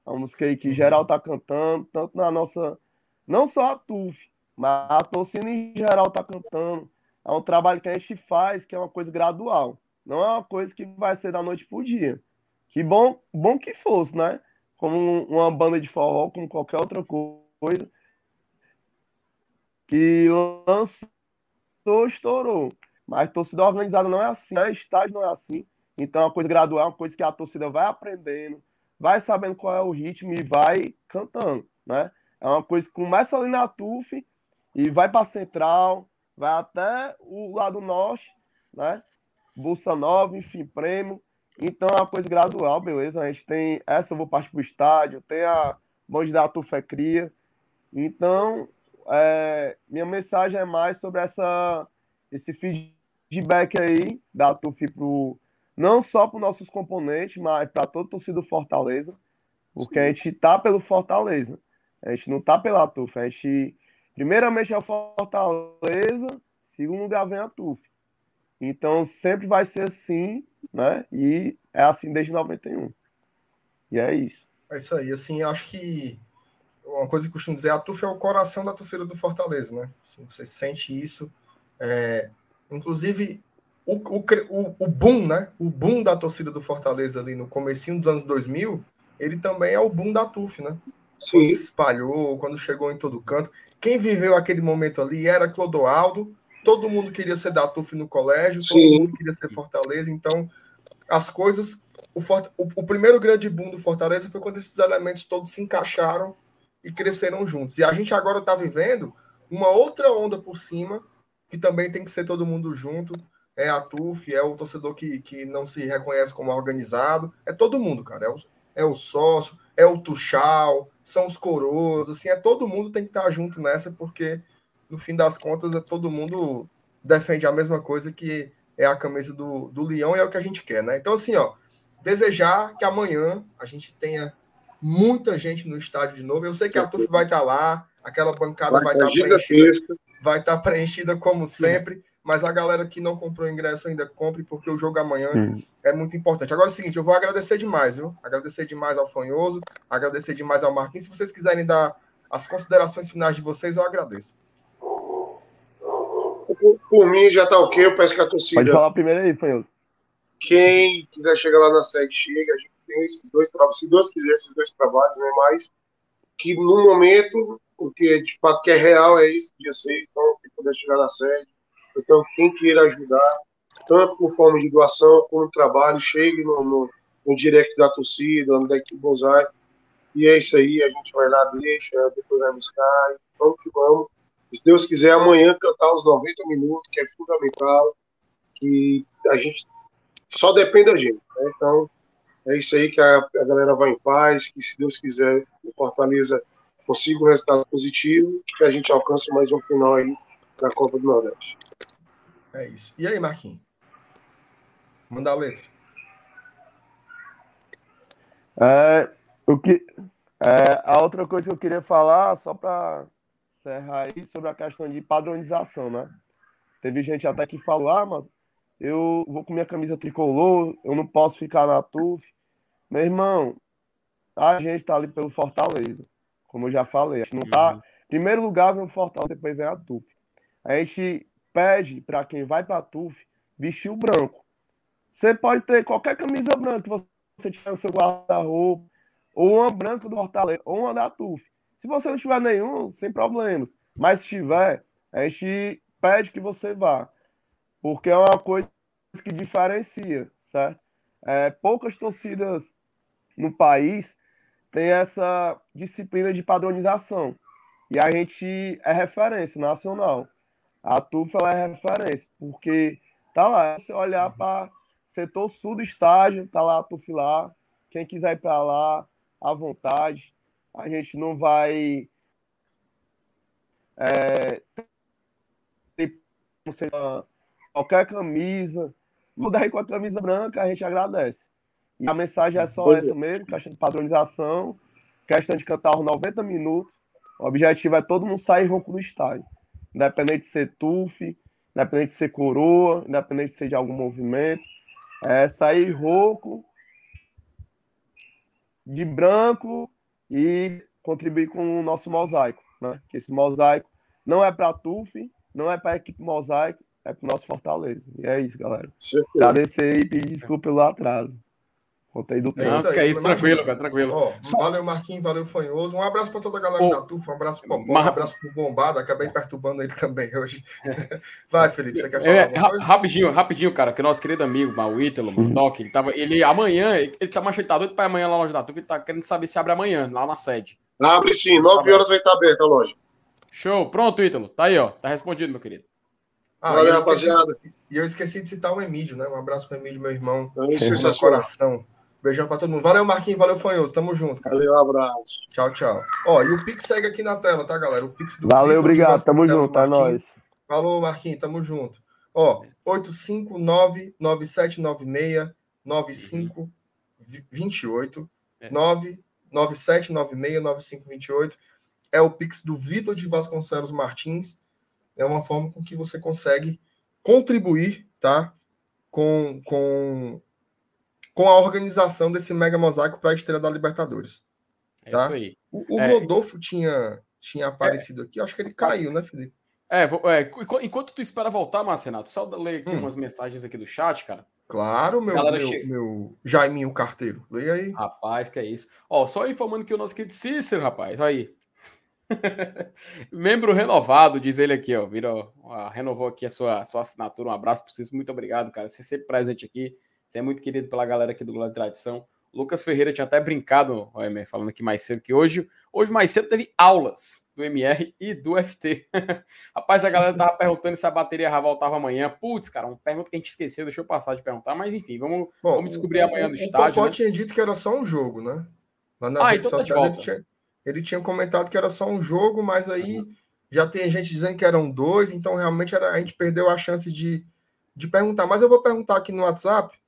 Uma música aí que uhum. geral tá cantando, tanto na nossa. Não só a TUF, mas a torcida em geral está cantando. É um trabalho que a gente faz, que é uma coisa gradual. Não é uma coisa que vai ser da noite para o dia. Que bom, bom que fosse, né? Como uma banda de forró, como qualquer outra coisa. Que lançou, estourou. Mas torcida organizada não é assim, né? Estágio não é assim. Então é uma coisa gradual, uma coisa que a torcida vai aprendendo, vai sabendo qual é o ritmo e vai cantando, né? É uma coisa que começa ali na TUF e vai para Central, vai até o lado norte, né? Bolsa Nova, enfim, prêmio. Então é uma coisa gradual, beleza? A gente tem essa, eu vou partir para o estádio, tem a Monte da Tufé Cria. Então, é, minha mensagem é mais sobre essa, esse feedback aí da TUF pro, não só para os nossos componentes, mas para todo torcedor do Fortaleza, porque a gente tá pelo Fortaleza. A gente não tá pela TUF, a gente Primeiramente é o Fortaleza, segundo lugar vem a TUF. Então sempre vai ser assim, né? E é assim desde 91. E é isso. É isso aí. Assim, acho que uma coisa que costumo dizer, a TUF é o coração da torcida do Fortaleza, né? Assim, você sente isso. É... Inclusive, o, o, o boom, né? O boom da torcida do Fortaleza ali no comecinho dos anos 2000, ele também é o boom da TUF, né? Sim. Quando se espalhou, quando chegou em todo canto. Quem viveu aquele momento ali era Clodoaldo, todo mundo queria ser da TUF no colégio, Sim. todo mundo queria ser Fortaleza, então as coisas. O, o, o, primeiro grande boom do Fortaleza foi quando esses elementos todos se encaixaram e cresceram juntos. E a gente agora está vivendo uma outra onda por cima, que também tem que ser todo mundo junto. É a TUF, é o torcedor que, que não se reconhece como organizado, é todo mundo, cara. É o, é o sócio, é o Tuchal, são os coroas, assim, é todo mundo tem que estar junto nessa, porque no fim das contas é todo mundo defende a mesma coisa que é a camisa do, do Leão e é o que a gente quer, né? Então, assim, ó, desejar que amanhã a gente tenha muita gente no estádio de novo. Eu sei que a TUF vai estar lá, aquela bancada vai, vai estar preenchida, vai estar preenchida como sempre, mas a galera que não comprou ingresso ainda compre, porque o jogo amanhã hum. é muito importante. Agora é o seguinte, eu vou agradecer demais, viu? Agradecer demais ao Fanhoso, agradecer demais ao Marquinhos. Se vocês quiserem dar as considerações finais de vocês, eu agradeço. Por, por mim já tá ok, eu peço que a torcida. Pode falar primeiro aí, Fanhoso. Quem quiser chegar lá na sede, chega. A gente tem esses dois trabalhos, se Deus quiser, esses dois trabalhos, né? Mas que no momento, o que de fato que é real é isso, dia 6, então, quem puder chegar na sede então, quem queira ajudar, tanto com forma de doação como trabalho, chegue no, no, no direct da torcida, no deck Bonsai. E é isso aí, a gente vai lá, deixa, depois vai buscar, vamos que vamos. Se Deus quiser, amanhã cantar os 90 minutos, que é fundamental, que a gente só depende da gente. Né? Então, é isso aí que a, a, galera vai em paz, que se Deus quiser, o Fortaleza consiga um resultado positivo, que a gente alcance mais um final aí da Copa do Nordeste. É isso. E aí, Marquinhos? Manda a letra. É, o que, é, a outra coisa que eu queria falar, só para encerrar aí, sobre a questão de padronização, né? Teve gente até que falou, ah, mas eu vou com minha camisa tricolor, eu não posso ficar na TUF. Meu irmão, a gente tá ali pelo Fortaleza, como eu já falei. A gente não tá. Uhum. Primeiro lugar vem o Fortaleza, depois vem a TUF. A gente pede para quem vai para a TUF vestir o branco. Você pode ter qualquer camisa branca que você tiver no seu guarda-roupa, ou uma branca do Fortaleza, ou uma da TUF. Se você não tiver nenhum, sem problemas. Mas se tiver, a gente pede que você vá. Porque é uma coisa que diferencia, certo? É, poucas torcidas no país têm essa disciplina de padronização. E a gente é referência nacional a TUF é referência, porque tá lá, se olhar uhum. para setor sul do estádio, tá lá a TUF lá, quem quiser ir para lá, à vontade, a gente não vai é, ter qualquer camisa, mudar com a camisa branca, a gente agradece. E a mensagem é só essa mesmo, questão de padronização, questão de cantar os 90 minutos, o objetivo é todo mundo sair rouco do estádio independente de ser TUF, independente de ser coroa, independente de ser de algum movimento, é sair rouco, de branco e contribuir com o nosso mosaico, né? Que esse mosaico não é para TUF, não é para a equipe mosaico, é para o nosso Fortaleza. E é isso, galera. Agradecer e pedir desculpa pelo atraso. Contei do tempo. É isso, aí, é isso tranquilo, cara, tranquilo. Ó, valeu, Marquinhos, valeu, Fanhoso. Um abraço para toda a galera da TUF, um abraço para um abraço para o Bombado, acabei perturbando ele também hoje. Vai, Felipe, você quer falar é, Rapidinho, rapidinho, cara, que nosso querido amigo, o Ítalo, o Doc, ele tava, ele amanhã, ele tá mais tá doido para amanhã lá na loja da TUF, ele tá querendo saber se abre amanhã, lá na sede. Abre sim, 9 tá horas vai estar aberta a loja. Show, pronto, Ítalo, tá aí, ó, tá respondido, meu querido. Ah, Valeu, rapaziada. E eu esqueci de citar o Emílio, né? Um abraço para o Emílio, meu irmão. É meu coração. Beijão pra todo mundo. Valeu, Marquinhos. Valeu, Fanhoso. Tamo junto, cara. Valeu, abraço. Tchau, tchau. Ó, e o Pix segue aqui na tela, tá, galera? O Pix do Valeu, Vitor, obrigado. Tamo junto, é nóis. Falou, Marquinhos. Tamo junto. Ó, 859-9796-9528. 99796-9528. É o Pix do Vitor de Vasconcelos Martins. É uma forma com que você consegue contribuir, tá? Com, com com a organização desse mega mosaico para a estreia da Libertadores. É tá? isso aí. O, o é... Rodolfo tinha, tinha aparecido é... aqui, acho que ele caiu, né, Felipe? É, é, enquanto tu espera voltar, Marcenato, só ler aqui hum. umas mensagens aqui do chat, cara. Claro, meu, meu, che... meu Jaiminho Carteiro. Leia aí. Rapaz, que é isso. Ó, só informando que o nosso querido Cícero, rapaz, aí. Membro renovado, diz ele aqui, ó. Virou, ó, renovou aqui a sua, sua assinatura. Um abraço para vocês. Muito obrigado, cara. Você sempre presente aqui. Você é muito querido pela galera aqui do Glória de Tradição. Lucas Ferreira tinha até brincado, ó, MR, falando aqui mais cedo que hoje, hoje mais cedo teve aulas do MR e do FT. Rapaz, a galera tava perguntando se a bateria já voltava amanhã. Putz, cara, uma pergunta que a gente esqueceu, deixa eu passar de perguntar, mas enfim, vamos, Bom, vamos descobrir amanhã no estádio. O né? tinha dito que era só um jogo, né? Lá nas ah, redes então tá sociais ele tinha, ele tinha comentado que era só um jogo, mas aí uhum. já tem gente dizendo que eram dois, então realmente era, a gente perdeu a chance de, de perguntar. Mas eu vou perguntar aqui no WhatsApp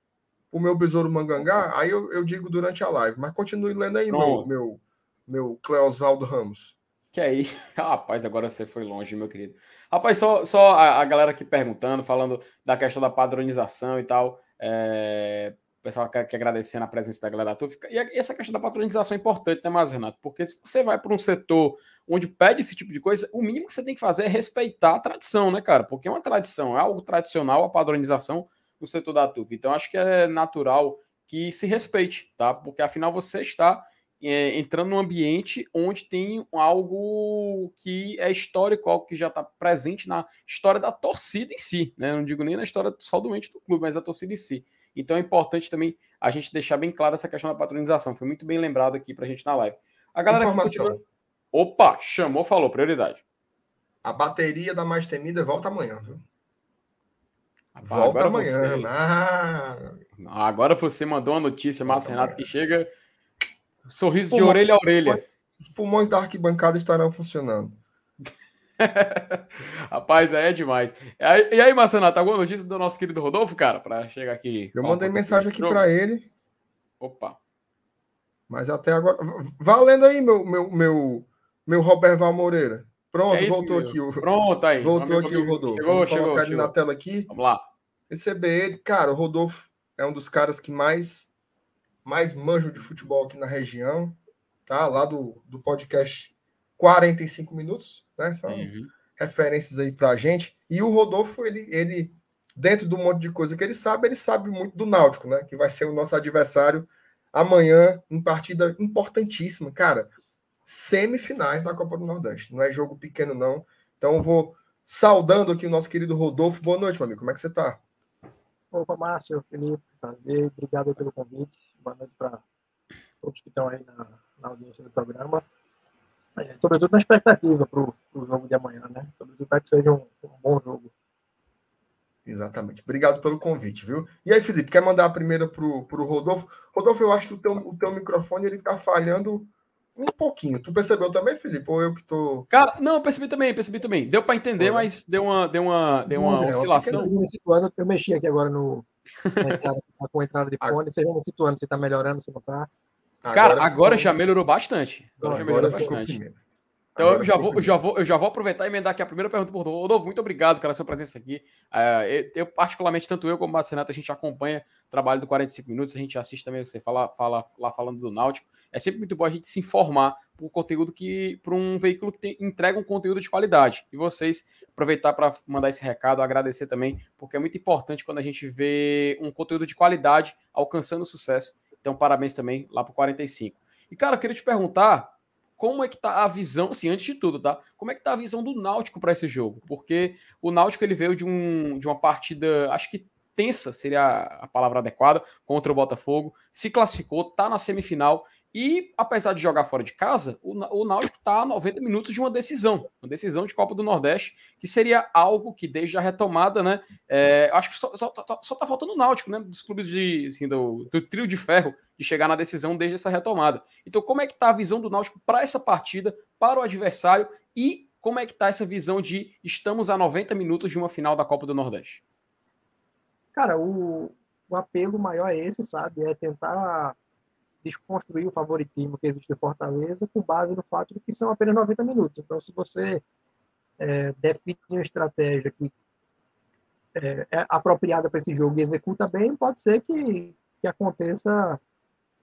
o meu besouro mangangá, aí eu, eu digo durante a live. Mas continue lendo aí, meu, meu, meu Cleosvaldo Ramos. Que aí, rapaz, agora você foi longe, meu querido. Rapaz, só, só a, a galera aqui perguntando, falando da questão da padronização e tal. É, o pessoal quer, quer agradecendo a presença da galera da TUF. E essa questão da patronização é importante, né, mais Renato? Porque se você vai para um setor onde pede esse tipo de coisa, o mínimo que você tem que fazer é respeitar a tradição, né, cara? Porque é uma tradição, é algo tradicional a padronização no setor da TUF. Então, acho que é natural que se respeite, tá? Porque afinal você está é, entrando num ambiente onde tem algo que é histórico, algo que já está presente na história da torcida em si, né? Não digo nem na história só do ente do clube, mas da torcida em si. Então é importante também a gente deixar bem claro essa questão da patronização. Foi muito bem lembrado aqui para a gente na live. A galera Informação. Continua... Opa, chamou, falou, prioridade. A bateria da mais temida volta amanhã, viu? Volta agora amanhã. Você... Ah, agora você mandou uma notícia, Márcio Renato, que chega sorriso de orelha a orelha. Os pulmões da arquibancada estarão funcionando. Rapaz, é demais. E aí, Marcenato, alguma notícia do nosso querido Rodolfo, cara, para chegar aqui? Eu mandei mensagem aqui para ele. Opa. Mas até agora. Valendo aí, meu, meu, meu, meu Robert Val Moreira. Pronto, é voltou aqui o. Pronto aí. Voltou aqui o Rodolfo. Chegou, Vamos chegou, colocar chegou. ele na tela aqui. Vamos lá. Receber ele. Cara, o Rodolfo é um dos caras que mais mais manjo de futebol aqui na região, tá? Lá do, do podcast 45 minutos, né? São uhum. referências aí pra gente. E o Rodolfo, ele, ele, dentro do monte de coisa que ele sabe, ele sabe muito do Náutico, né? Que vai ser o nosso adversário amanhã em partida importantíssima. Cara, semifinais da Copa do Nordeste. Não é jogo pequeno, não. Então, eu vou saudando aqui o nosso querido Rodolfo. Boa noite, meu amigo. Como é que você tá? Opa, Márcio, Felipe, prazer. Obrigado pelo convite. Boa noite para todos que estão aí na, na audiência do programa. É, sobretudo na expectativa para o jogo de amanhã, né? Sobretudo para que seja um, um, bom jogo. Exatamente. Obrigado pelo convite, viu? E aí, Felipe, quer mandar a primeira para o Rodolfo? Rodolfo, eu acho que o teu, o teu microfone ele está falhando um pouquinho. Tu percebeu também, Felipe? Ou eu que tô. Cara, não, percebi também, percebi também. Deu para entender, mas deu uma, deu uma, deu uma oscilação. Eu, situando, eu mexi aqui agora no, entrada, com a entrada de fone, você já me situando se tá melhorando, se não tá. Cara, agora, agora já melhorou bastante. Agora, já melhorou bastante. Então eu já, vou, eu, já vou, eu já vou aproveitar e emendar aqui a primeira pergunta por Rodolfo. Muito obrigado pela sua presença aqui. Uh, eu, eu, particularmente, tanto eu como o Marcenato, a gente acompanha o trabalho do 45 Minutos, a gente assiste também você fala, fala lá falando do Náutico. É sempre muito bom a gente se informar por conteúdo que para um veículo que tem, entrega um conteúdo de qualidade. E vocês aproveitar para mandar esse recado, agradecer também, porque é muito importante quando a gente vê um conteúdo de qualidade alcançando sucesso. Então, parabéns também lá para o 45. E, cara, eu queria te perguntar como é que tá a visão, assim, antes de tudo, tá? Como é que tá a visão do Náutico para esse jogo? Porque o Náutico ele veio de, um, de uma partida, acho que tensa seria a palavra adequada, contra o Botafogo, se classificou, tá na semifinal e, apesar de jogar fora de casa, o, Náutico está a 90 minutos de uma decisão, uma decisão de Copa do Nordeste, que seria algo que, desde a retomada, né? É, acho que só, só, só, só tá faltando o Náutico, né? Dos clubes de, assim, do, do, trio de ferro, de chegar na decisão desde essa retomada. Então, como é que está a visão do Náutico para essa partida, para o adversário e como é que está essa visão de estamos a 90 minutos de uma final da Copa do Nordeste? Cara, o, o apelo maior é esse, sabe? É tentar desconstruir o favoritismo que existe em Fortaleza com base no fato de que são apenas 90 minutos. Então, se você é, define uma estratégia que é, é apropriada para esse jogo e executa bem, pode ser que, que aconteça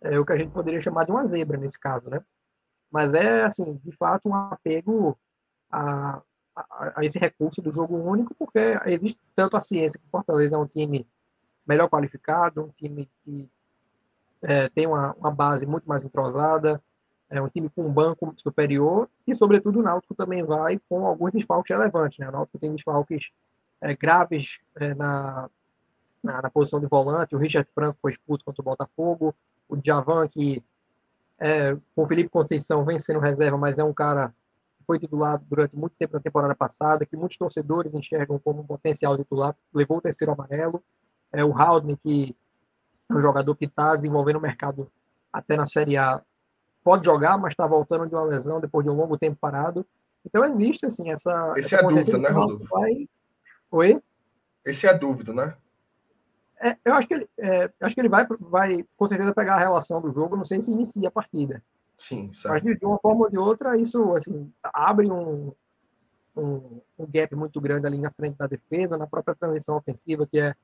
é, o que a gente poderia chamar de uma zebra nesse caso, né? Mas é, assim, de fato, um apego a, a, a esse recurso do jogo único, porque existe tanto a ciência que Fortaleza é um time melhor qualificado, um time que é, tem uma, uma, base muito mais entrosada, é um time com um banco superior e, sobretudo, o Náutico também vai com alguns desfalques relevantes. Né? O Náutico tem desfalques é, graves é, na, na, na, posição de volante. O Richard Franco foi expulso contra o Botafogo. O Djavan, que é, com o Felipe Conceição vem sendo reserva, mas é um cara que foi titular durante muito tempo na temporada passada, que muitos torcedores enxergam como um potencial titular, levou o terceiro amarelo. É, o Haldane, que é um jogador que está desenvolvendo o mercado até na Série A. Pode jogar, mas está voltando de uma lesão depois de um longo tempo parado. Então existe assim essa. Esse essa é a dúvida, né, Rodolfo? Vai... Oi? Esse é a dúvida, né? É, eu acho que ele, é, acho que ele vai, vai com certeza pegar a relação do jogo. Não sei se inicia a partida. Sim, certo. Mas de uma forma ou de outra, isso assim, abre um, um, um, gap muito grande ali na frente da defesa, na própria transição ofensiva, que é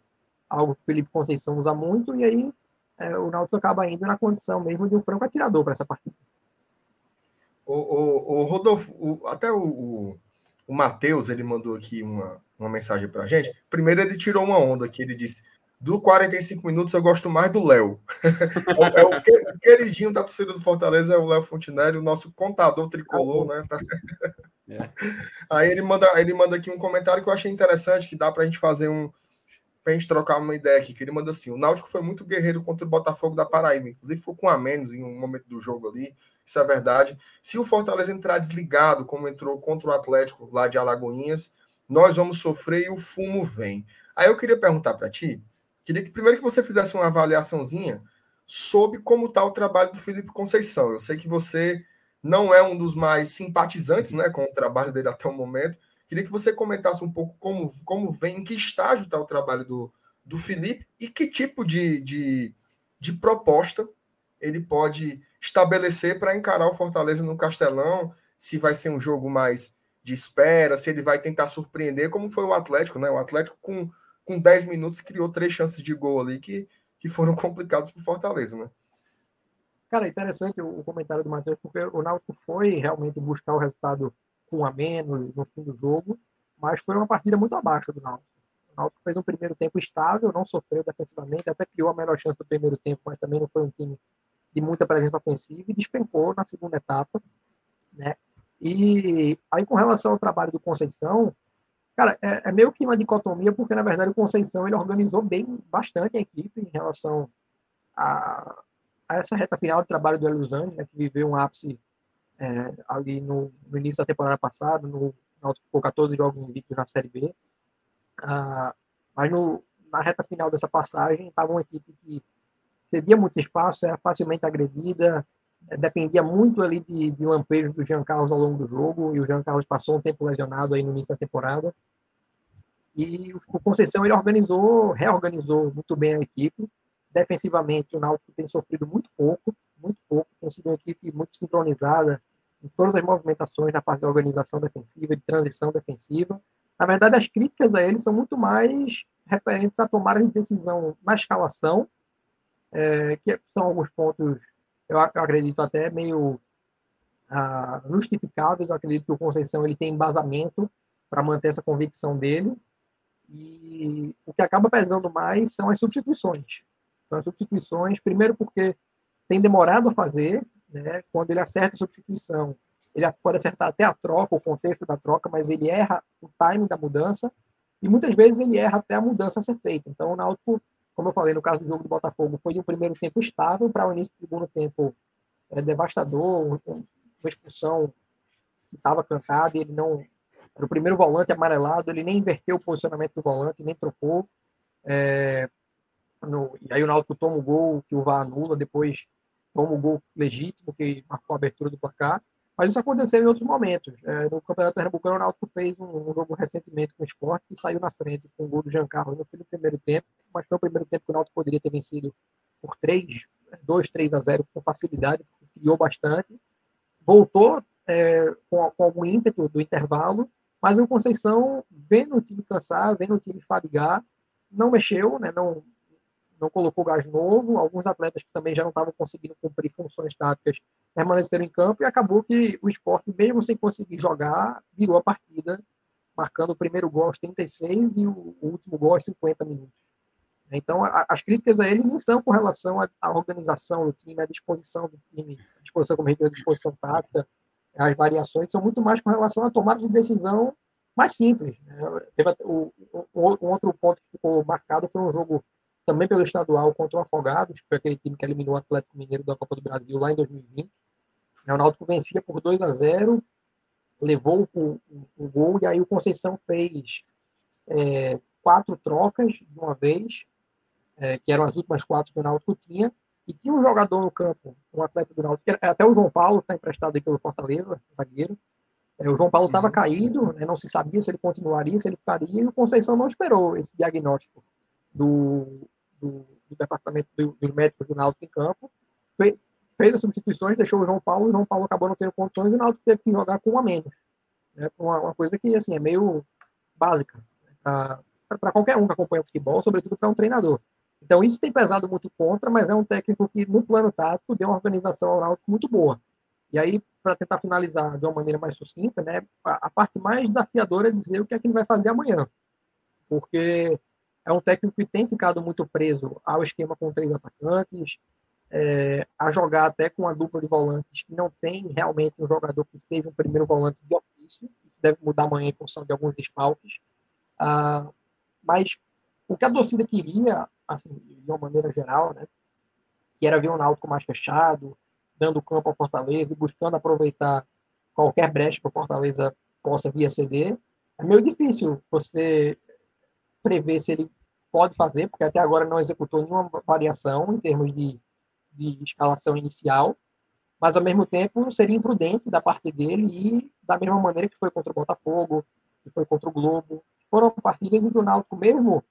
algo que o Felipe Conceição usa muito, e aí é, o Náutico acaba indo na condição mesmo de um franco atirador para essa partida. O, o, o Rodolfo, o, até o, o, o Matheus, ele mandou aqui uma, uma mensagem para a gente. Primeiro ele tirou uma onda que ele disse do 45 minutos eu gosto mais do Léo. é, é o, o, queridinho da torcida do Fortaleza é o Léo Fontinelli, o nosso contador tricolor, né? Tá... É. Aí ele manda, ele manda aqui um comentário que eu achei interessante, que dá para a gente fazer um. Pra gente trocar uma ideia aqui, que ele manda assim: o Náutico foi muito guerreiro contra o Botafogo da Paraíba, inclusive foi com a menos em um momento do jogo ali, isso é verdade. Se o Fortaleza entrar desligado, como entrou contra o Atlético lá de Alagoinhas, nós vamos sofrer e o fumo vem. Aí eu queria perguntar para ti, queria que primeiro que você fizesse uma avaliaçãozinha sobre como está o trabalho do Felipe Conceição. Eu sei que você não é um dos mais simpatizantes né, com o trabalho dele até o momento. Queria que você comentasse um pouco como, como vem, em que estágio está o trabalho do, do Felipe e que tipo de, de, de proposta ele pode estabelecer para encarar o Fortaleza no Castelão, se vai ser um jogo mais de espera, se ele vai tentar surpreender, como foi o Atlético, né? O Atlético com, com 10 minutos criou três chances de gol ali que, que foram complicados para o Fortaleza, né? Cara, interessante o comentário do Matheus, porque o Náutico foi realmente buscar o resultado com a menos no fim do jogo, mas foi uma partida muito abaixo do Náutico. O Náutico fez um primeiro tempo estável, não sofreu defensivamente, até criou a melhor chance do primeiro tempo, mas também não foi um time de muita presença ofensiva e despencou na segunda etapa, né? E aí com relação ao trabalho do Conceição, cara, é, é meio que uma dicotomia, porque na verdade o Conceição ele organizou bem bastante a equipe em relação a, a essa reta final de trabalho do dos Anjos, né, que viveu um ápice é, ali no, no, início da temporada passada, no, no ficou 14 jogos invictos na Série B, ah, mas no, na reta final dessa passagem estava uma equipe que cedia muito espaço, era facilmente agredida, é, dependia muito ali de, de lampejos do Jean Carlos ao longo do jogo, e o Jean Carlos passou um tempo lesionado aí no início da temporada. E o Conceição ele organizou, reorganizou muito bem a equipe. Defensivamente, o Náutico tem sofrido muito pouco, muito pouco. Tem sido uma equipe muito sincronizada em todas as movimentações na parte da organização defensiva, de transição defensiva. Na verdade, as críticas a ele são muito mais referentes à tomada de decisão na escalação é, que são alguns pontos, eu, eu acredito até meio ah, justificáveis. Eu acredito que o Conceição ele tem embasamento para manter essa convicção dele. E o que acaba pesando mais são as substituições. São as substituições, primeiro porque tem demorado a fazer, né? quando ele acerta a substituição, ele pode acertar até a troca, o contexto da troca, mas ele erra o timing da mudança, e muitas vezes ele erra até a mudança ser feita. Então, o Náutico como eu falei, no caso do jogo do Botafogo, foi um primeiro tempo estável para o início do segundo tempo é, devastador, uma expulsão que estava cantada, ele não era o primeiro volante amarelado, ele nem inverteu o posicionamento do volante, nem trocou. É, no, e aí o Náutico toma o gol que o VAR anula, depois toma o gol legítimo que marcou a abertura do placar. Mas isso aconteceu em outros momentos. É, no Campeonato Pernambucano, o Náutico fez um, um, jogo recentemente com o Sport e saiu na frente com o gol do Giancarlo no fim do primeiro tempo, mas foi o primeiro tempo que o Náutico poderia ter vencido por 3, 2, 3 a 0 com facilidade, criou bastante. Voltou é, com, com, algum ímpeto do intervalo, mas o Conceição, vendo o time cansar, vendo o time fadigar, não mexeu, né, não, não colocou gás novo, alguns atletas que também já não estavam conseguindo cumprir funções táticas permaneceram em campo e acabou que o esporte, mesmo sem conseguir jogar, virou a partida, marcando o primeiro gol aos 36 e o, último gol aos 50 minutos. Então, a, as críticas a ele nem são com relação à, organização do time, à disposição do time, à disposição, como a disposição tática, as variações, são muito mais com relação à tomada de decisão mais simples. Né? Teve, o, o, o, outro ponto que ficou marcado foi um jogo também pelo estadual contra o Afogados, que foi aquele time que eliminou o Atlético Mineiro da Copa do Brasil lá em 2020. O Náutico vencia por 2 a 0 levou o, o, o, gol, e aí o Conceição fez é, quatro trocas de uma vez, é, que eram as últimas quatro que o Náutico tinha, e tinha um jogador no campo, um atleta do Náutico, até o João Paulo, está emprestado aí pelo Fortaleza, zagueiro, é, o João Paulo estava uhum. caído, né, não se sabia se ele continuaria, se ele ficaria, e o Conceição não esperou esse diagnóstico do, do, do departamento do, dos médicos do Náutico em campo, foi, fez as substituições, deixou o João Paulo, o João Paulo acabou não tendo condições e o Náutico teve que jogar com um a menos. Né? Uma, uma coisa que assim, é meio básica né? para qualquer um que acompanha o futebol, sobretudo para um treinador. Então isso tem pesado muito contra, mas é um técnico que no plano tático deu uma organização ao Náutico muito boa. E aí, para tentar finalizar de uma maneira mais sucinta, né, a, a, parte mais desafiadora é dizer o que é que ele vai fazer amanhã. Porque é um técnico que tem ficado muito preso ao esquema com três atacantes, é, a jogar até com uma dupla de volantes que não tem realmente um jogador que seja um primeiro volante de ofício, deve mudar amanhã em função de alguns desfalques. Ah, mas o que a torcida queria, assim, de uma maneira geral, né, que era ver um Náutico mais fechado, dando campo ao Fortaleza e buscando aproveitar qualquer brecha que o Fortaleza possa vir a ceder, é meio difícil você prever se ele pode fazer, porque até agora não executou nenhuma variação em termos de de escalação inicial, mas ao mesmo tempo seria imprudente da parte dele e da mesma maneira que foi contra o Botafogo, que foi contra o Globo, foram partidas em que o Náutico mesmo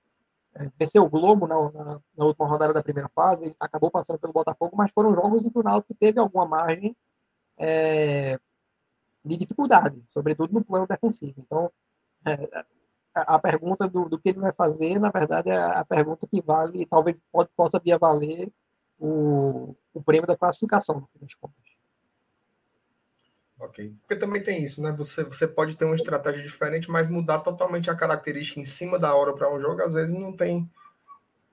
é, venceu o Globo na, na, na, última rodada da primeira fase, acabou passando pelo Botafogo, mas foram jogos em que o Náutico teve alguma margem é, de dificuldade, sobretudo no plano defensivo. Então, é, a, pergunta do, do, que ele vai fazer, na verdade, é a pergunta que vale, talvez pode, possa vir a valer o, o prêmio da classificação. Ok. Porque também tem isso, né? Você, você pode ter uma estratégia diferente, mas mudar totalmente a característica em cima da hora para um jogo, às vezes não tem.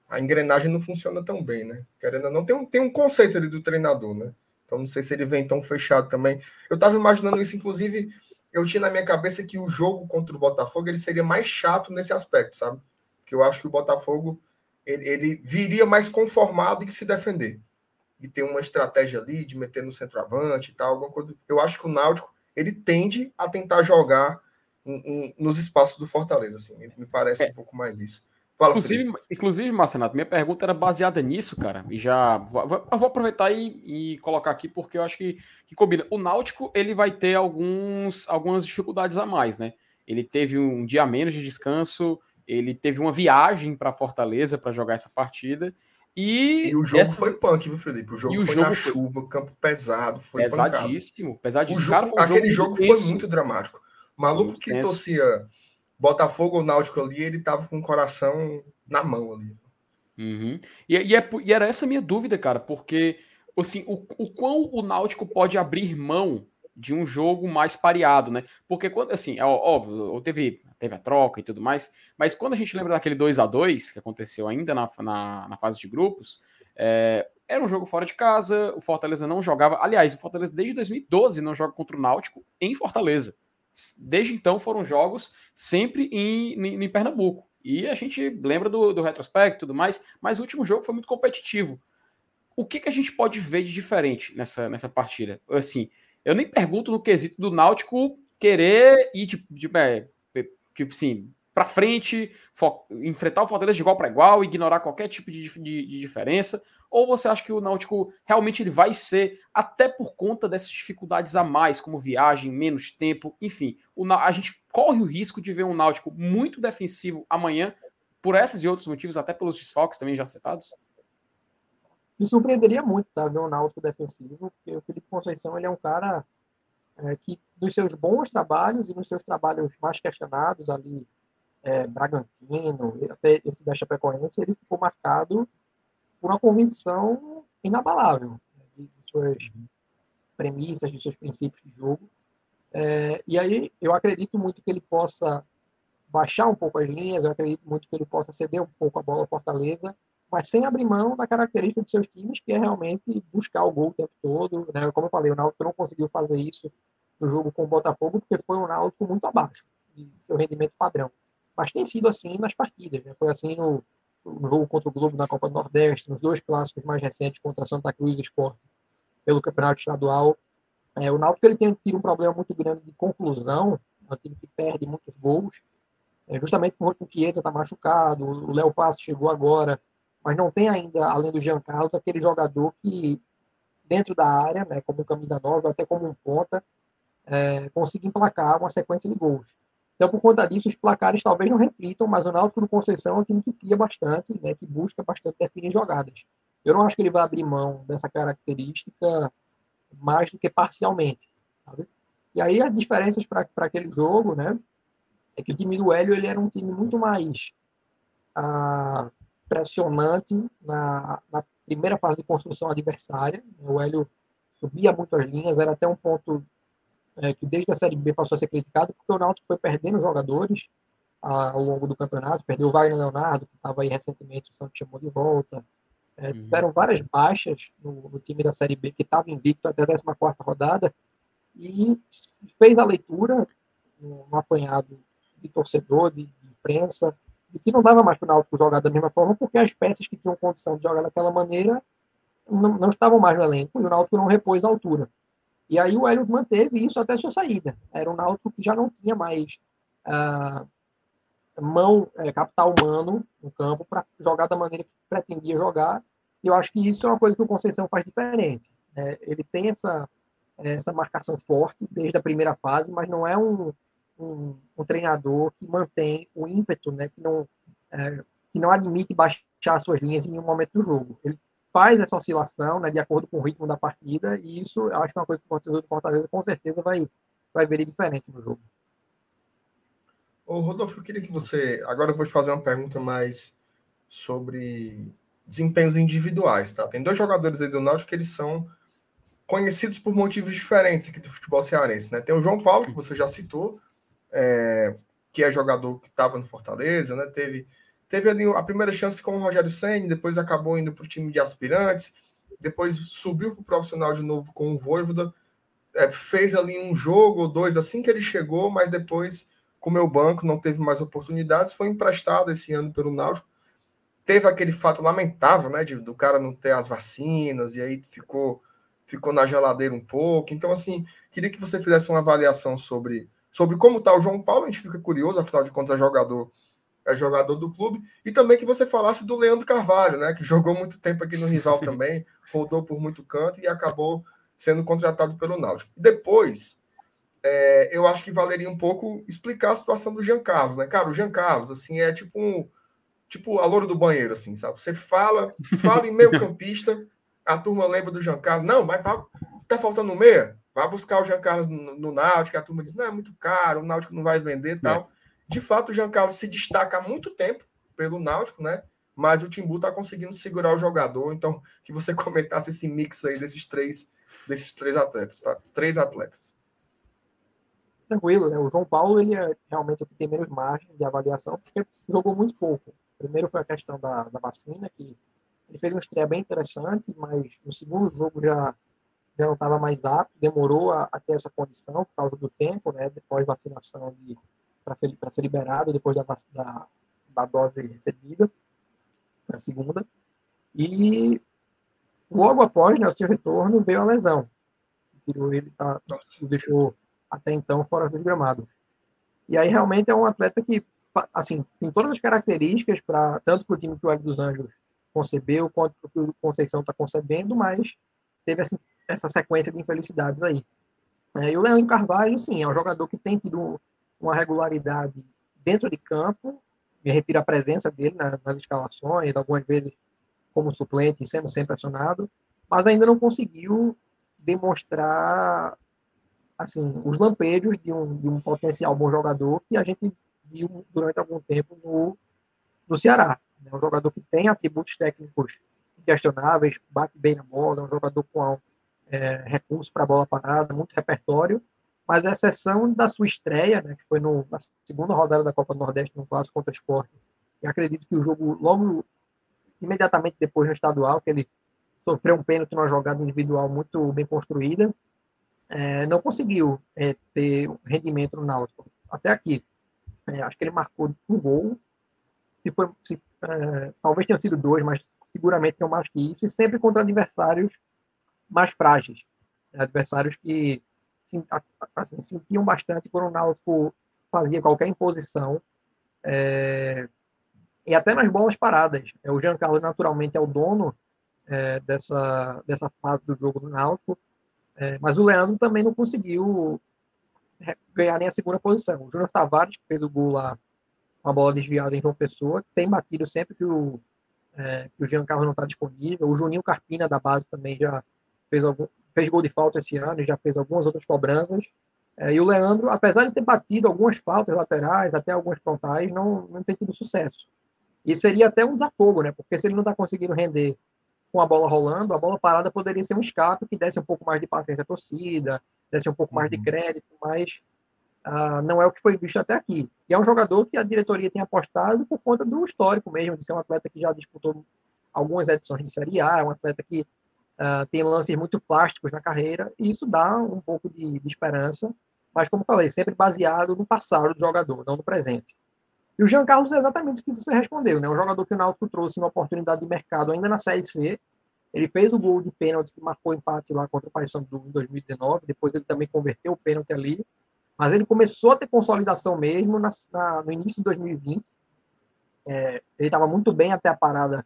A engrenagem não funciona tão bem, né? Querendo não, tem um, tem um conceito ali do treinador, né? Então não sei se ele vem tão fechado também. Eu estava imaginando isso, inclusive, eu tinha na minha cabeça que o jogo contra o Botafogo ele seria mais chato nesse aspecto, sabe? Que eu acho que o Botafogo ele, ele viria mais conformado em se defender. E ter uma estratégia ali de meter no centroavante e tal, alguma coisa. Eu acho que o Náutico ele tende a tentar jogar em, em, nos espaços do Fortaleza, assim. Me parece é. um pouco mais isso. Fala, inclusive, inclusive, Marcenato, minha pergunta era baseada nisso, cara. E já eu vou aproveitar e, e colocar aqui porque eu acho que, que combina. O Náutico ele vai ter alguns, algumas dificuldades a mais, né? Ele teve um dia menos de descanso, ele teve uma viagem para Fortaleza para jogar essa partida. E, e o jogo essas... foi punk, viu, Felipe? O jogo foi jogo na foi... chuva, campo pesado, foi pesadíssimo, pancado. pesadíssimo. O jogo, um aquele jogo, jogo foi muito dramático. Maluco muito que tenso. torcia Botafogo ou Náutico ali, ele tava com o coração na mão ali. Uhum. E, e, é, e, era essa minha dúvida, cara, porque assim, o, o quão o Náutico pode abrir mão de um jogo mais pareado, né? Porque quando, assim, é óbvio, teve teve a troca e tudo mais. Mas quando a gente lembra daquele 2 a 2 que aconteceu ainda na, na, na fase de grupos, é, era um jogo fora de casa, o Fortaleza não jogava. Aliás, o Fortaleza desde 2012 não joga contra o Náutico em Fortaleza. Desde então foram jogos sempre em, em, em Pernambuco. E a gente lembra do, do retrospecto e tudo mais, mas o último jogo foi muito competitivo. O que, que a gente pode ver de diferente nessa, nessa partida? Assim, eu nem pergunto no quesito do Náutico querer ir de, de, é, tipo assim, para frente, enfrentar o Fortaleza de igual para igual, ignorar qualquer tipo de, de, de, diferença? Ou você acha que o Náutico realmente ele vai ser, até por conta dessas dificuldades a mais, como viagem, menos tempo, enfim, o, a gente corre o risco de ver um Náutico muito defensivo amanhã, por esses e outros motivos, até pelos desfalques também já citados? Me surpreenderia muito tá, ver um Náutico defensivo, porque o Felipe Conceição ele é um cara é, que nos seus bons trabalhos e nos seus trabalhos mais questionados ali, é, Bragantino, até esse da Chapecoense, ele ficou marcado por uma convicção inabalável né, de, de suas premissas, de seus princípios de jogo. É, e aí eu acredito muito que ele possa baixar um pouco as linhas, eu acredito muito que ele possa ceder um pouco a bola ao Fortaleza, mas sem abrir mão da característica dos seus times, que é realmente buscar o gol o tempo todo. Né? Como eu falei, o Náutico não conseguiu fazer isso no jogo com o Botafogo, porque foi um Náutico muito abaixo de seu rendimento padrão. Mas tem sido assim nas partidas. Né? Foi assim no, no, jogo contra o Globo na Copa do Nordeste, nos dois clássicos mais recentes contra Santa Cruz e Sport pelo Campeonato Estadual. É, o Náutico ele tem tido um problema muito grande de conclusão, é um time que perde muitos gols, é, justamente porque o Chiesa está machucado, o Léo Passo chegou agora, mas não tem ainda, além do Jean Carlos, aquele jogador que, dentro da área, né, como camisa nova, até como um ponta, é, consiga emplacar uma sequência de gols. Então, por conta disso, os placares talvez não reflitam, mas o Náutico do Conceição é um time que cria bastante, né, que busca bastante definir jogadas. eu não acho que ele vai abrir mão dessa característica mais do que parcialmente, sabe? E aí as diferenças para aquele jogo, né, é que o time do Hélio ele era um time muito mais ah, pressionante na, na, primeira fase de construção adversária. O Hélio subia muito as linhas, era até um ponto é, que desde a Série B passou a ser criticado, porque o Náutico foi perdendo jogadores ah, ao longo do campeonato, perdeu o Wagner Leonardo, que estava aí recentemente, o Santos chamou de volta, é, uhum. Tiveram várias baixas no, no, time da Série B, que estava invicto até a 14 rodada, e fez a leitura, no apanhado de torcedor, de, de imprensa, de que não dava mais para o Náutico jogar da mesma forma, porque as peças que tinham condição de jogar daquela maneira não, não estavam mais no elenco, e o Náutico não repôs a altura. E aí o Hélio manteve isso até sua saída. Era um Náutico que já não tinha mais uh, mão, é, capital humano no campo para jogar da maneira que pretendia jogar. E eu acho que isso é uma coisa que o Conceição faz diferente. Né? Ele tem essa, essa marcação forte desde a primeira fase, mas não é um, um, um treinador que mantém o ímpeto, né? que, não, é, que não admite baixar suas linhas em um momento do jogo. Ele faz essa oscilação né, de acordo com o ritmo da partida, e isso eu acho que é uma coisa que o torcedor do Fortaleza com certeza vai, vai ver diferente no jogo. Ô, Rodolfo, eu queria que você. Agora eu vou te fazer uma pergunta mais sobre desempenhos individuais, tá? Tem dois jogadores aí do Náutico que eles são conhecidos por motivos diferentes aqui do futebol cearense, né? Tem o João Paulo, que você já citou, é, que é jogador que estava no Fortaleza, né? Teve, teve ali a primeira chance com o Rogério Senna, depois acabou indo para o time de aspirantes, depois subiu para o profissional de novo com o Voivoda, é, fez ali um jogo ou dois assim que ele chegou, mas depois comeu banco, não teve mais oportunidades, foi emprestado esse ano pelo Náutico. Teve aquele fato lamentável, né, de, do cara não ter as vacinas e aí ficou ficou na geladeira um pouco. Então, assim, queria que você fizesse uma avaliação sobre, sobre como está o João Paulo. A gente fica curioso, afinal de contas, é jogador é jogador do clube, e também que você falasse do Leandro Carvalho, né, que jogou muito tempo aqui no rival também, rodou por muito canto e acabou sendo contratado pelo Náutico. Depois, é, eu acho que valeria um pouco explicar a situação do Jean Carlos, né? Cara, o Jean Carlos, assim, é tipo um. Tipo a loura do banheiro, assim, sabe? Você fala, fala em meio campista, a turma lembra do Jean Carlos. Não, mas tá, tá faltando meia? Vai buscar o Jean Carlos no, no Náutico, a turma diz, não, é muito caro, o Náutico não vai vender tal. É. De fato, o Jean Carlos se destaca há muito tempo pelo Náutico, né? Mas o Timbu tá conseguindo segurar o jogador. Então, que você comentasse esse mix aí desses três, desses três atletas, tá? Três atletas tranquilo, né? O João Paulo, ele é realmente tem menos margem de avaliação, porque jogou muito pouco. Primeiro foi a questão da, da vacina, que ele fez uma estreia bem interessante, mas no segundo jogo já, já não estava mais apto, demorou a, a, ter essa condição por causa do tempo, né? Depois vacinação de para ser, ser liberado, depois da, da, da dose recebida, a segunda. E logo após né, o seu retorno veio a lesão. Tirou ele, tá, deixou até então fora do gramado. E aí realmente é um atleta que, assim, tem todas as características para tanto para o time que o Hélio dos Anjos concebeu quanto para o que o Conceição está concebendo, mas teve essa, essa sequência de infelicidades aí. É, e o Leandro Carvalho, sim, é um jogador que tem tido uma regularidade dentro de campo, me retira a presença dele nas, nas escalações, algumas vezes como suplente, sendo sempre acionado, mas ainda não conseguiu demonstrar assim, os lampejos de um, de um potencial bom jogador que a gente viu durante algum tempo no, no Ceará. É um jogador que tem atributos técnicos questionáveis, bate bem na bola, é um jogador com é, recurso para bola parada, muito repertório, mas a exceção da sua estreia, né, que foi no, na segunda rodada da Copa do Nordeste, no clássico contra o Sport, e acredito que o jogo, logo, imediatamente depois no estadual, que ele sofreu um pênalti numa jogada individual muito bem construída, é, não conseguiu é, ter rendimento no Náutico até aqui. É, acho que ele marcou um gol, se foi, se, é, talvez tenha sido dois, mas seguramente não mais que isso, e sempre contra adversários mais frágeis, né, adversários que assim, sentiam bastante quando o Náutico fazia qualquer imposição, é, e até nas bolas paradas. É, o Jean Carlos, naturalmente, é o dono é, dessa, dessa fase do jogo do Náutico, é, mas o Leandro também não conseguiu ganhar nem a segunda posição. O Júnior Tavares, que fez o gol lá, uma bola desviada em João Pessoa, tem batido sempre que o, é, que o Jean Carlos não está disponível. O Juninho Carpina, da base, também já fez, algum, fez gol de falta esse ano e já fez algumas outras cobranças. É, e o Leandro, apesar de ter batido algumas faltas laterais, até algumas frontais, não, não tem tido sucesso. E seria até um desafogo, né? Porque se ele não está conseguindo render com a bola rolando, a bola parada poderia ser um escape que desse um pouco mais de paciência à torcida, desse um pouco mais de uhum. crédito, mas uh, não é o que foi visto até aqui. E é um jogador que a diretoria tem apostado por conta do histórico mesmo, de ser um atleta que já disputou algumas edições de Série A, é um atleta que uh, tem lances muito plásticos na carreira, e isso dá um pouco de, de esperança, mas como falei, sempre baseado no passado do jogador, não no presente. E o Jean Carlos é exatamente o que você respondeu, né? Um jogador que o Náutico trouxe uma oportunidade de mercado ainda na Série C. Ele fez o gol de pênalti que marcou empate lá contra o Paysandu em 2019. Depois ele também converteu o pênalti ali. Mas ele começou a ter consolidação mesmo na, na, no início de 2020. É, ele estava muito bem até a parada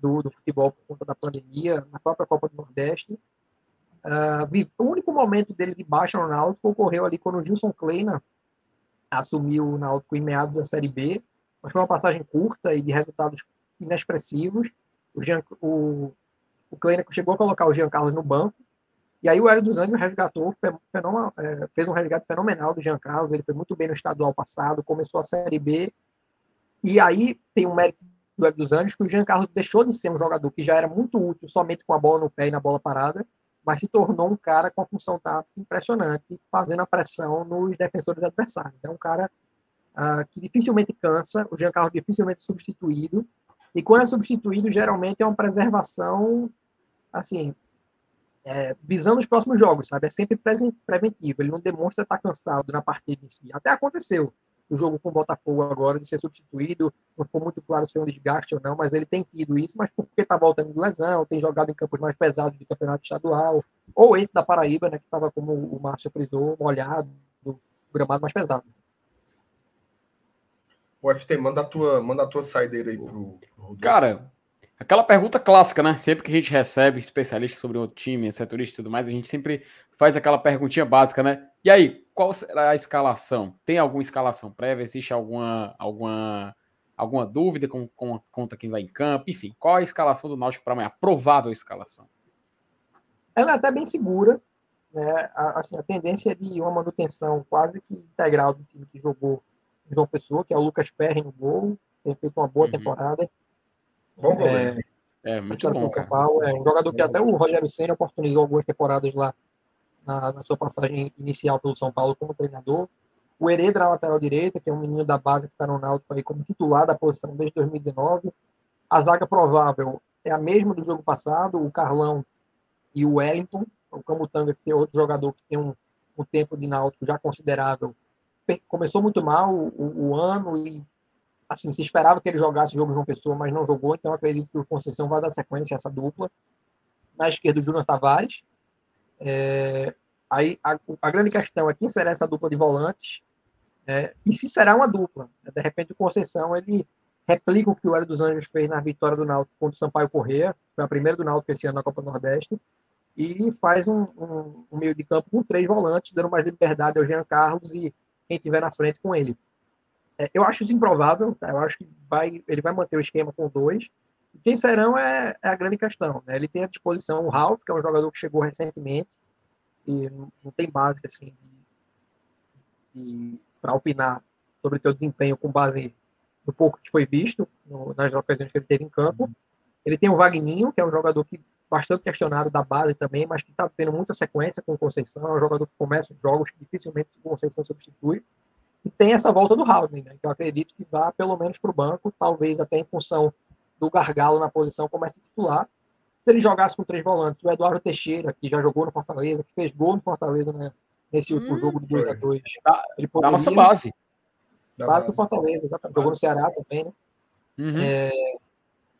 do, do, futebol por conta da pandemia, na própria Copa do Nordeste. Uh, o único momento dele de baixa no Náutico ocorreu ali quando o Gilson Kleina assumiu o Náutico em meados da Série B, mas foi uma passagem curta e de resultados inexpressivos. O, Jean, o, o Kleiner chegou a colocar o Jean Carlos no banco, e aí o Hélio dos Anjos resgatou, é, fez um resgate fenomenal do Jean Carlos, ele foi muito bem no estadual passado, começou a Série B, e aí tem um mérito do Hélio dos Anjos que o Jean Carlos deixou de ser um jogador que já era muito útil somente com a bola no pé e na bola parada, mas se tornou um cara com a função tática impressionante, fazendo a pressão nos defensores adversários. É um cara uh, que dificilmente cansa, o Giancarlo dificilmente é substituído, e quando é substituído, geralmente é uma preservação, assim, é, visando os próximos jogos, sabe? É sempre preventivo, ele não demonstra estar cansado na partida em si. Até aconteceu o jogo com o Botafogo agora, de ser substituído. Não ficou muito claro se foi um desgaste ou não, mas ele tem tido isso, mas porque está voltando de lesão, tem jogado em campos mais pesados do campeonato estadual, ou esse da Paraíba, né, que estava, como o Márcio frisou, molhado, do gramado mais pesado. O FT, manda a tua, manda a tua saideira aí pro, pro Cara, Aquela pergunta clássica, né? Sempre que a gente recebe especialistas sobre outro time, setorista e tudo mais, a gente sempre faz aquela perguntinha básica, né? E aí, qual será a escalação? Tem alguma escalação prévia? Existe alguma alguma alguma dúvida com, com conta quem vai em campo? Enfim, qual a escalação do Náutico para amanhã? A provável escalação. Ela é até bem segura, né? A, assim, a tendência é de uma manutenção quase que integral do time que jogou João Pessoa, que é o Lucas Perry no gol, tem feito uma boa uhum. temporada. Bom goleiro. É, é muito bom. São Paulo, é um jogador que até o Rogério Senna oportunizou algumas temporadas lá na, na, sua passagem inicial pelo São Paulo como treinador. O Hereda na lateral direita, que é um menino da base que está no Náutico aí como titular da posição desde 2019. A zaga provável é a mesma do jogo passado, o Carlão e o Wellington. O Camutanga, que tem outro jogador que tem um, um tempo de Náutico já considerável. Começou muito mal o, o ano e assim, se esperava que ele jogasse o jogo João Pessoa, mas não jogou, então acredito que o Conceição vai dar sequência a essa dupla. Na esquerda, o Júnior Tavares. É, aí a, a, grande questão é quem será essa dupla de volantes é, e se será uma dupla. De repente, o Conceição ele replica o que o Hélio dos Anjos fez na vitória do Náutico contra o Sampaio Corrêa, foi a primeira do Náutico esse ano na Copa do Nordeste, e faz um, um, um meio de campo com três volantes, dando mais liberdade ao Jean Carlos e quem tiver na frente com ele. É, eu acho isso improvável, tá? eu acho que vai, ele vai manter o esquema com dois. Quem serão é, é, a grande questão. Né? Ele tem à disposição o Ralph, que é um jogador que chegou recentemente e não tem base assim para opinar sobre o seu desempenho com base no pouco que foi visto no, nas ocasiões que ele teve em campo. Ele tem o Vagninho, que é um jogador que bastante questionado da base também, mas que está tendo muita sequência com o Conceição. É um jogador que começa os jogos que dificilmente o Conceição substitui. E tem essa volta do Haldane, né, que eu acredito que vá pelo menos para o banco, talvez até em função do gargalo na posição comece titular. Se ele jogasse com três volantes, o Eduardo Teixeira, que já jogou no Fortaleza, que fez gol no Fortaleza né, nesse último hum, jogo de 2 a 2 da, ele poderia, da nossa base. Base do Fortaleza, exatamente. Jogou no Ceará também, né? Uhum. É,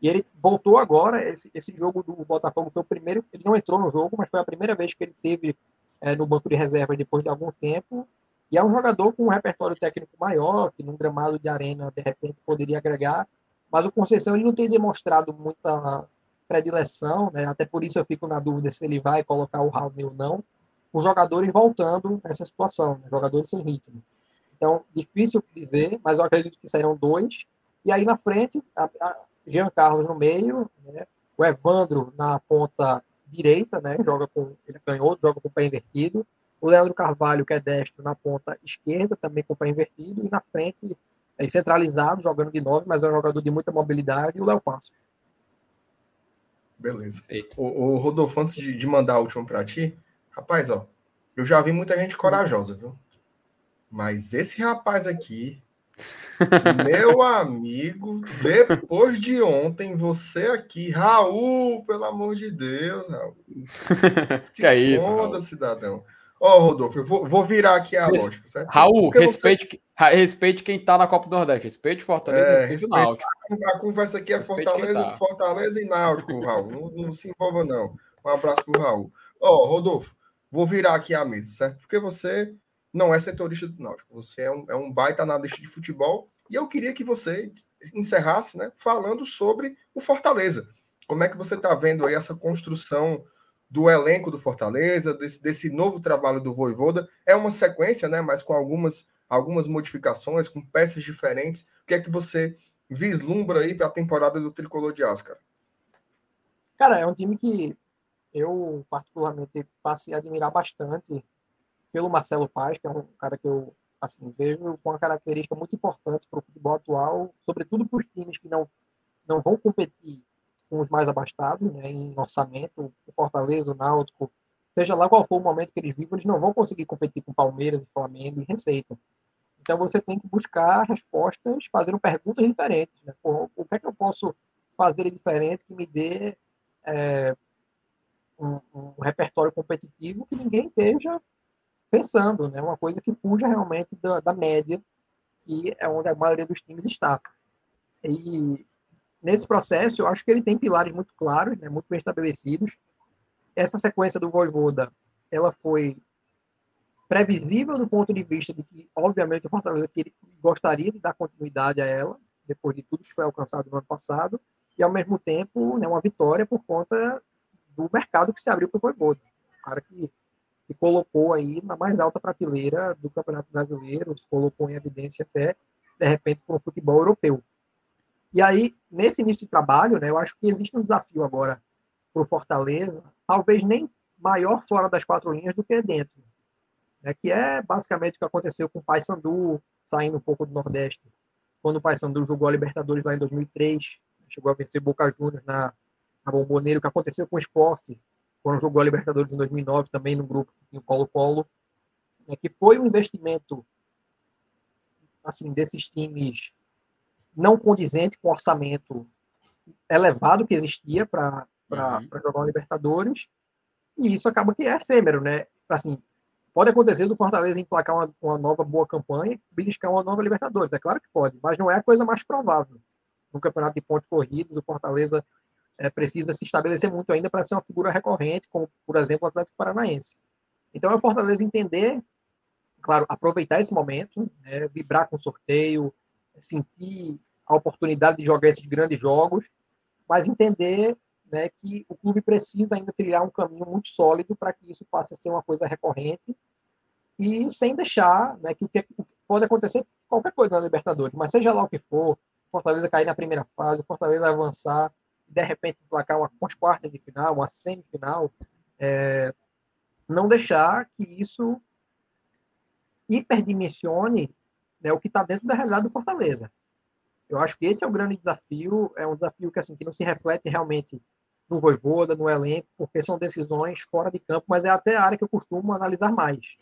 e ele voltou agora, esse, esse jogo do Botafogo foi o primeiro, ele não entrou no jogo, mas foi a primeira vez que ele teve é, no banco de reserva depois de algum tempo, e é um jogador com um repertório técnico maior, que num gramado de arena, de repente, poderia agregar. Mas o Conceição ele não tem demonstrado muita predileção, né? até por isso eu fico na dúvida se ele vai colocar o Raul ou não, com jogadores voltando nessa situação, né? jogadores sem ritmo. Então, difícil dizer, mas eu acredito que serão dois. E aí na frente, a, a, Jean Carlos no meio, né? o Evandro na ponta direita, né? joga com ele é canhoto, joga com o pé invertido. O Leandro Carvalho, que é destro, na ponta esquerda, também com o pé invertido. E na frente, é centralizado, jogando de nove, mas é um jogador de muita mobilidade. E o Léo Passos. Beleza. O, o, Rodolfo, antes de, de mandar o último para ti, rapaz, ó, eu já vi muita gente corajosa, viu? Mas esse rapaz aqui, meu amigo, depois de ontem, você aqui, Raul, pelo amor de Deus, Raul. Se que é esconda, isso, cidadão. Ó, oh, Rodolfo, eu vou, vou, virar aqui a Res... lógica, certo? Raul, respeite, respeite quem tá na Copa do Nordeste. Respeite Fortaleza é, respeite o Náutico. A conversa aqui é respeite Fortaleza, tá. Fortaleza e Náutico, Raul. Não, não, se envolva, não. Um abraço pro Raul. Ó, oh, Rodolfo, vou virar aqui a mesa, certo? Porque você não é setorista do Náutico. Você é um, é um baita analista de futebol. E eu queria que você encerrasse né, falando sobre o Fortaleza. Como é que você está vendo aí essa construção do elenco do Fortaleza, desse, desse novo trabalho do Voivoda? É uma sequência, né, mas com algumas, algumas modificações, com peças diferentes. O que é que você vislumbra aí para a temporada do Tricolor de Ascar? Cara, é um time que eu particularmente passei a admirar bastante pelo Marcelo Paz, que é um cara que eu assim vejo com uma característica muito importante para o futebol atual, sobretudo para os times que não não vão competir com os mais abastados, né, em orçamento, o Fortaleza, o Náutico, seja lá qual for o momento que eles vivem, eles não vão conseguir competir com Palmeiras, Flamengo e Receita. Então você tem que buscar respostas fazendo perguntas diferentes. Né? o que é que eu posso fazer diferente que me dê é, um, um, repertório competitivo que ninguém esteja pensando, né? Uma coisa que fuja realmente da, da média, que é onde a maioria dos times está. E nesse processo, eu acho que ele tem pilares muito claros, né? Muito bem estabelecidos. Essa sequência do Voivoda, ela foi previsível do ponto de vista de que, obviamente, o Fortaleza gostaria de dar continuidade a ela, depois de tudo que foi alcançado no ano passado, e, ao mesmo tempo, né, uma vitória por conta do mercado que se abriu para o Voivoda. Um cara que se colocou aí na mais alta prateleira do Campeonato Brasileiro, se colocou em evidência até, de repente, para o futebol europeu. E aí, nesse início de trabalho, né, eu acho que existe um desafio agora para o Fortaleza, talvez nem maior fora das quatro linhas do que dentro, né, que é basicamente o que aconteceu com o Paysandu, saindo um pouco do Nordeste, quando o Paysandu jogou a Libertadores lá em 2003, chegou a vencer Boca Juniors na, na Bomboneira, o que aconteceu com o esporte, quando jogou a Libertadores em 2009, também no grupo do Colo-Colo, né, que foi um investimento assim desses times não condizente com o orçamento elevado que existia para uhum. jogar a Libertadores, e isso acaba que é efêmero, né? Assim, pode acontecer do Fortaleza emplacar uma, uma nova boa campanha e beliscar uma nova Libertadores, é claro que pode, mas não é a coisa mais provável. No campeonato de pontos corridos, o Fortaleza é, precisa se estabelecer muito ainda para ser uma figura recorrente, como, por exemplo, o Atlético Paranaense. Então, é o Fortaleza entender, claro, aproveitar esse momento, né, vibrar com o sorteio, sentir a oportunidade de jogar esses grandes jogos, mas entender né, que o clube precisa ainda trilhar um caminho muito sólido para que isso passe a ser uma coisa recorrente e sem deixar né, que o que pode acontecer qualquer coisa na Libertadores, mas seja lá o que for, Fortaleza cair na primeira fase, Fortaleza avançar, de repente placar uma, umas quartas de final, uma semifinal, é, não deixar que isso hiperdimensione né, o que está dentro da realidade do Fortaleza. Eu acho que esse é o grande desafio, é um desafio que assim que não se reflete realmente no Voivoda, no elenco, porque são decisões fora de campo, mas é até a área que eu costumo analisar mais.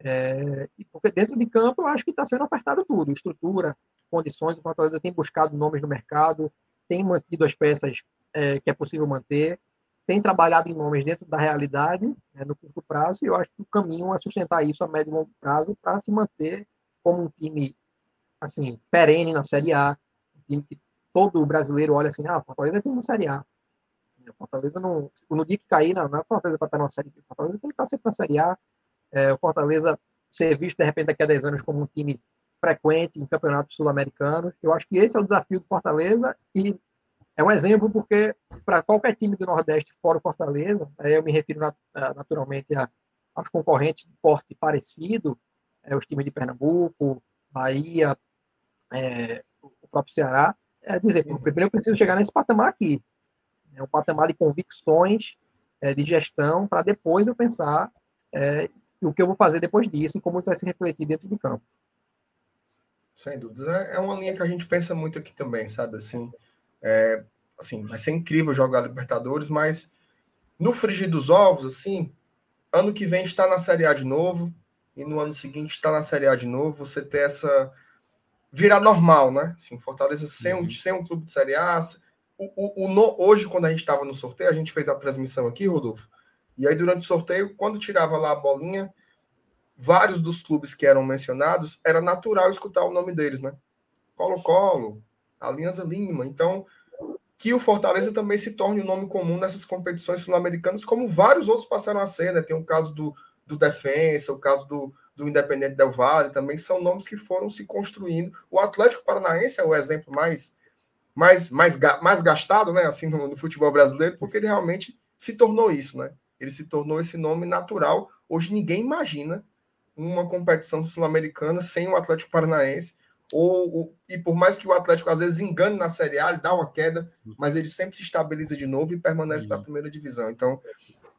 É, porque dentro de campo eu acho que está sendo ofertado tudo, estrutura, condições, o Fortaleza tem buscado nomes no mercado, tem mantido as peças é, que é possível manter, tem trabalhado em nomes dentro da realidade, né, no curto prazo, e eu acho que o caminho é sustentar isso a médio e longo prazo para se manter como um time assim perene na Série A, um time que todo brasileiro olha assim, ah, Fortaleza tem uma Série A. Fortaleza não, no dia que cair, não, não é Fortaleza para estar na Série B, Fortaleza tem que estar sempre na Série A. É, o Fortaleza ser visto de repente daqui a 10 anos como um time frequente em campeonatos sul-americanos. Eu acho que esse é o desafio do Fortaleza e é um exemplo porque para qualquer time do Nordeste fora o Fortaleza, eu me refiro naturalmente a, aos concorrentes de porte parecido, é, os times de Pernambuco, Bahia, é, o próprio Ceará, é dizer, primeiro eu preciso chegar nesse patamar aqui. É um patamar de convicções, é, de gestão, para depois eu pensar é, o que eu vou fazer depois disso e como isso vai se refletir dentro do campo. Sem dúvida. É, é uma linha que a gente pensa muito aqui também, sabe? Assim, é, assim vai ser incrível jogar Libertadores, mas no frigir dos ovos, assim, ano que vem está na Série A de novo, e no ano seguinte está na Série A de novo, você ter essa. Virar normal, né? Assim, Fortaleza sem, um, uhum. sem um clube de Série A. O, o, o no, hoje, quando a gente estava no sorteio, a gente fez a transmissão aqui, Rodolfo. E aí, durante o sorteio, quando tirava lá a bolinha, vários dos clubes que eram mencionados, era natural escutar o nome deles, né? Colo-Colo, Alianza Lima. Então, que o Fortaleza também se torne um nome comum nessas competições sul-americanas, como vários outros passaram a ser, né? Tem o caso do, do Defensa, o caso do, do Independente Del Valle, também são nomes que foram se construindo. O Atlético Paranaense é o exemplo mais mais mais, mais gastado, né, assim no, no futebol brasileiro, porque ele realmente se tornou isso, né? Ele se tornou esse nome natural. Hoje ninguém imagina uma competição sul-americana sem o Atlético Paranaense. Ou, ou, e por mais que o Atlético às vezes engane na Série A, ele dá uma queda, mas ele sempre se estabiliza de novo e permanece na primeira divisão. Então,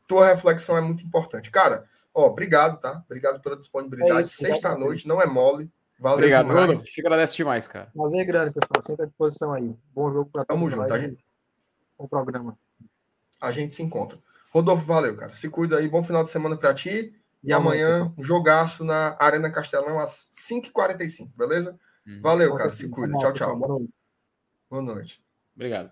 tua reflexão é muito importante. Cara, ó, obrigado, tá? Obrigado pela disponibilidade. É Sexta-noite, não é mole. Valeu Obrigado, demais. Bruno. Te agradece demais, cara. Prazer grande, pessoal. Sempre à disposição aí. Bom jogo para todos. Tamo junto. A gente... Bom programa. A gente se encontra. Rodolfo, valeu, cara. Se cuida aí. Bom final de semana para ti. E Bom, amanhã, um jogaço na Arena Castelão às 5h45, beleza? Hum. Valeu, cara. Se cuida. Tchau, tchau. Boa noite. Boa noite. Obrigado.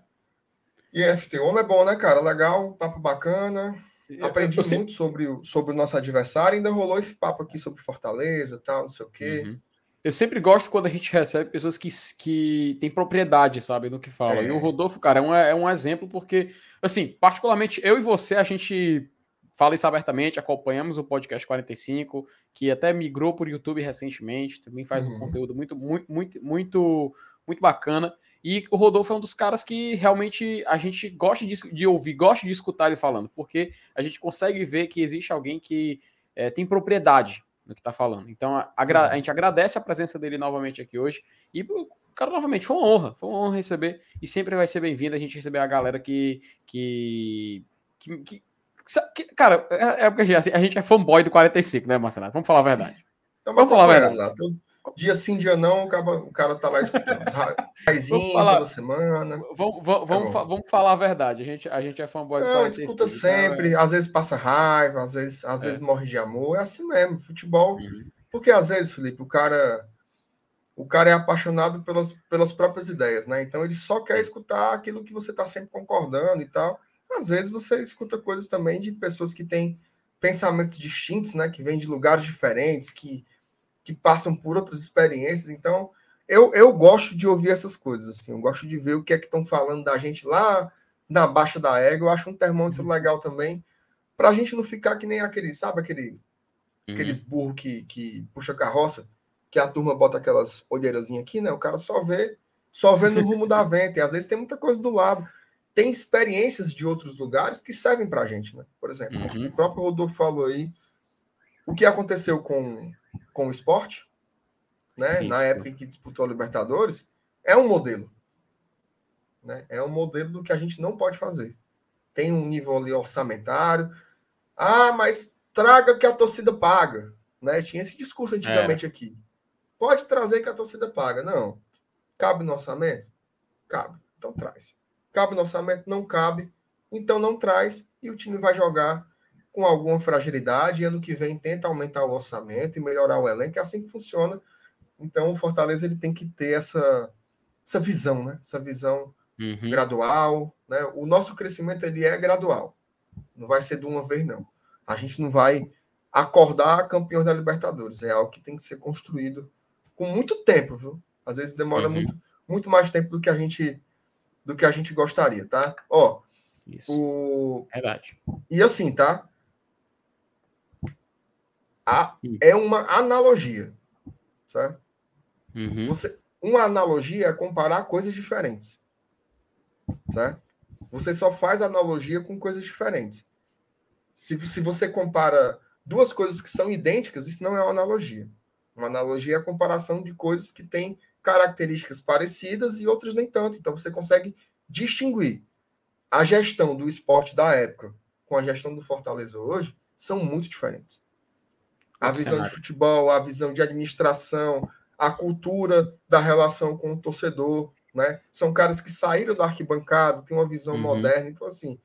E FT, homem é bom, né, cara? Legal, papo bacana. Aprendi eu, eu muito sobre, sobre o nosso adversário. Ainda rolou esse papo aqui sobre Fortaleza tal, não sei o quê. Uhum. Eu sempre gosto quando a gente recebe pessoas que, que têm propriedade, sabe, no que fala. É. E o Rodolfo, cara, é um, é um exemplo porque, assim, particularmente eu e você, a gente fala isso abertamente, acompanhamos o podcast 45, que até migrou por YouTube recentemente, também faz uhum. um conteúdo muito, muito, muito, muito, muito bacana. E o Rodolfo é um dos caras que realmente a gente gosta de, de ouvir, gosta de escutar ele falando, porque a gente consegue ver que existe alguém que é, tem propriedade no que está falando. Então, a, a, uhum. a, gente agradece a presença dele novamente aqui hoje. E, cara, novamente, foi uma honra. Foi uma honra receber. E sempre vai ser bem-vindo a gente receber a galera que. que, que, que, que cara, é, é porque a gente, a gente é fanboy do 45, né, Marcelo? Vamos falar a verdade. Vamos falar a verdade. Lá, todo, Dia sim, dia não, o cara, o cara tá lá escutando. Raizinho toda semana. Vamos, vamos, vamos, tá vamos, falar a verdade. A gente, a gente é fanboy do Não, escuta sempre. Às vezes passa raiva, às vezes, às é. vezes morre de amor. É assim mesmo, futebol. Uhum. Porque às vezes, Felipe, o cara o cara é apaixonado pelas, pelas próprias ideias, né? Então ele só quer escutar aquilo que você está sempre concordando e tal. Às vezes você escuta coisas também de pessoas que têm pensamentos distintos, né? Que vêm de lugares diferentes, que que passam por outras experiências. Então, eu, eu gosto de ouvir essas coisas, assim, eu gosto de ver o que é que estão falando da gente lá na baixa da égua. Eu acho um termômetro uhum. legal também, para a gente não ficar que nem aquele, sabe, aquele, uhum. aqueles burros que, que puxa carroça, que a turma bota aquelas olheirazinhas aqui, né? O cara só vê, só vê no rumo da venta, e às vezes tem muita coisa do lado. Tem experiências de outros lugares que servem para a gente, né? Por exemplo, uhum. o próprio Rodolfo falou aí o que aconteceu com com o esporte, né? Sim, na sim. época em que disputou a Libertadores, é um modelo. Né? É um modelo do que a gente não pode fazer. Tem um nível ali orçamentário. Ah, mas traga que a torcida paga. Né? Tinha esse discurso antigamente é. aqui. Pode trazer que a torcida paga. Não. Cabe no orçamento? Cabe. Então traz. Cabe no orçamento? Não cabe. Então não traz. E o time vai jogar com alguma fragilidade, e ano que vem tenta aumentar o orçamento e melhorar o elenco, é assim que funciona. Então o Fortaleza ele tem que ter essa, essa visão, né? Essa visão uhum. gradual, né? O nosso crescimento ele é gradual. Não vai ser de uma vez não. A gente não vai acordar campeão da Libertadores, é algo que tem que ser construído com muito tempo, viu? Às vezes demora uhum. muito, muito mais tempo do que a gente do que a gente gostaria, tá? Ó, Isso. O... Verdade. E assim, tá? A, é uma analogia, certo? Uhum. Você, uma analogia é comparar coisas diferentes, certo? Você só faz analogia com coisas diferentes. Se, se você compara duas coisas que são idênticas, isso não é uma analogia. Uma analogia é a comparação de coisas que têm características parecidas e outras nem tanto. Então você consegue distinguir a gestão do esporte da época com a gestão do Fortaleza hoje são muito diferentes. A visão de futebol, a visão de administração, a cultura da relação com o torcedor, né? São caras que saíram da arquibancada, têm uma visão uhum. moderna. Então, assim,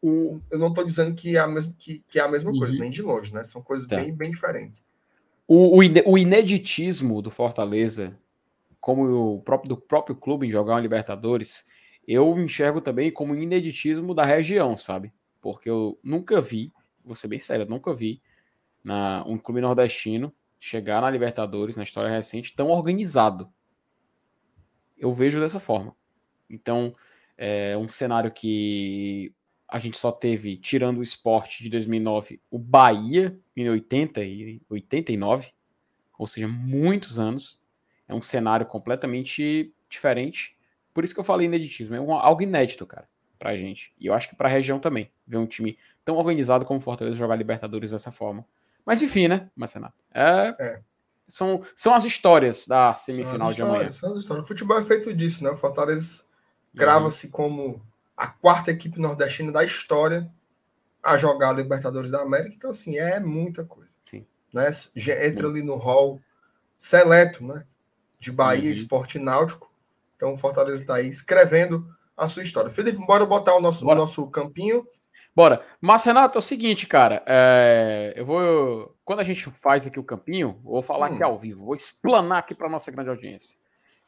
o, eu não estou dizendo que é a mesma, que, que é a mesma uhum. coisa, nem de longe, né? São coisas tá. bem, bem diferentes. O, o, o, ineditismo do Fortaleza, como o próprio, do próprio clube em jogar uma Libertadores, eu enxergo também como ineditismo da região, sabe? Porque eu nunca vi, vou ser bem sério, eu nunca vi na, um clube nordestino chegar na Libertadores, na história recente, tão organizado. Eu vejo dessa forma. Então, é um cenário que a gente só teve, tirando o esporte de 2009, o Bahia em 80 e 89, ou seja, muitos anos. É um cenário completamente diferente. Por isso que eu falei ineditismo. É um, algo inédito, cara, pra gente. E eu acho que pra região também. Ver um time tão organizado como o Fortaleza jogar Libertadores dessa forma. Mas enfim, né, Marcenato? É, é. São, são as histórias da semifinal de amanhã. São as histórias. O futebol é feito disso, né? O Fortaleza grava-se como a quarta equipe nordestina da história a jogar a Libertadores da América. Então, assim, é muita coisa. Sim. Né? Entra ali no hall seleto, né? De Bahia, uhum. Esporte Náutico. Então, o Fortaleza está aí escrevendo a sua história. Felipe, bora botar o nosso, o nosso campinho. Bora. Mas, Renato, é o seguinte, cara. É... Eu vou. Quando a gente faz aqui o campinho, vou falar hum. aqui ao vivo, vou explanar aqui para nossa grande audiência.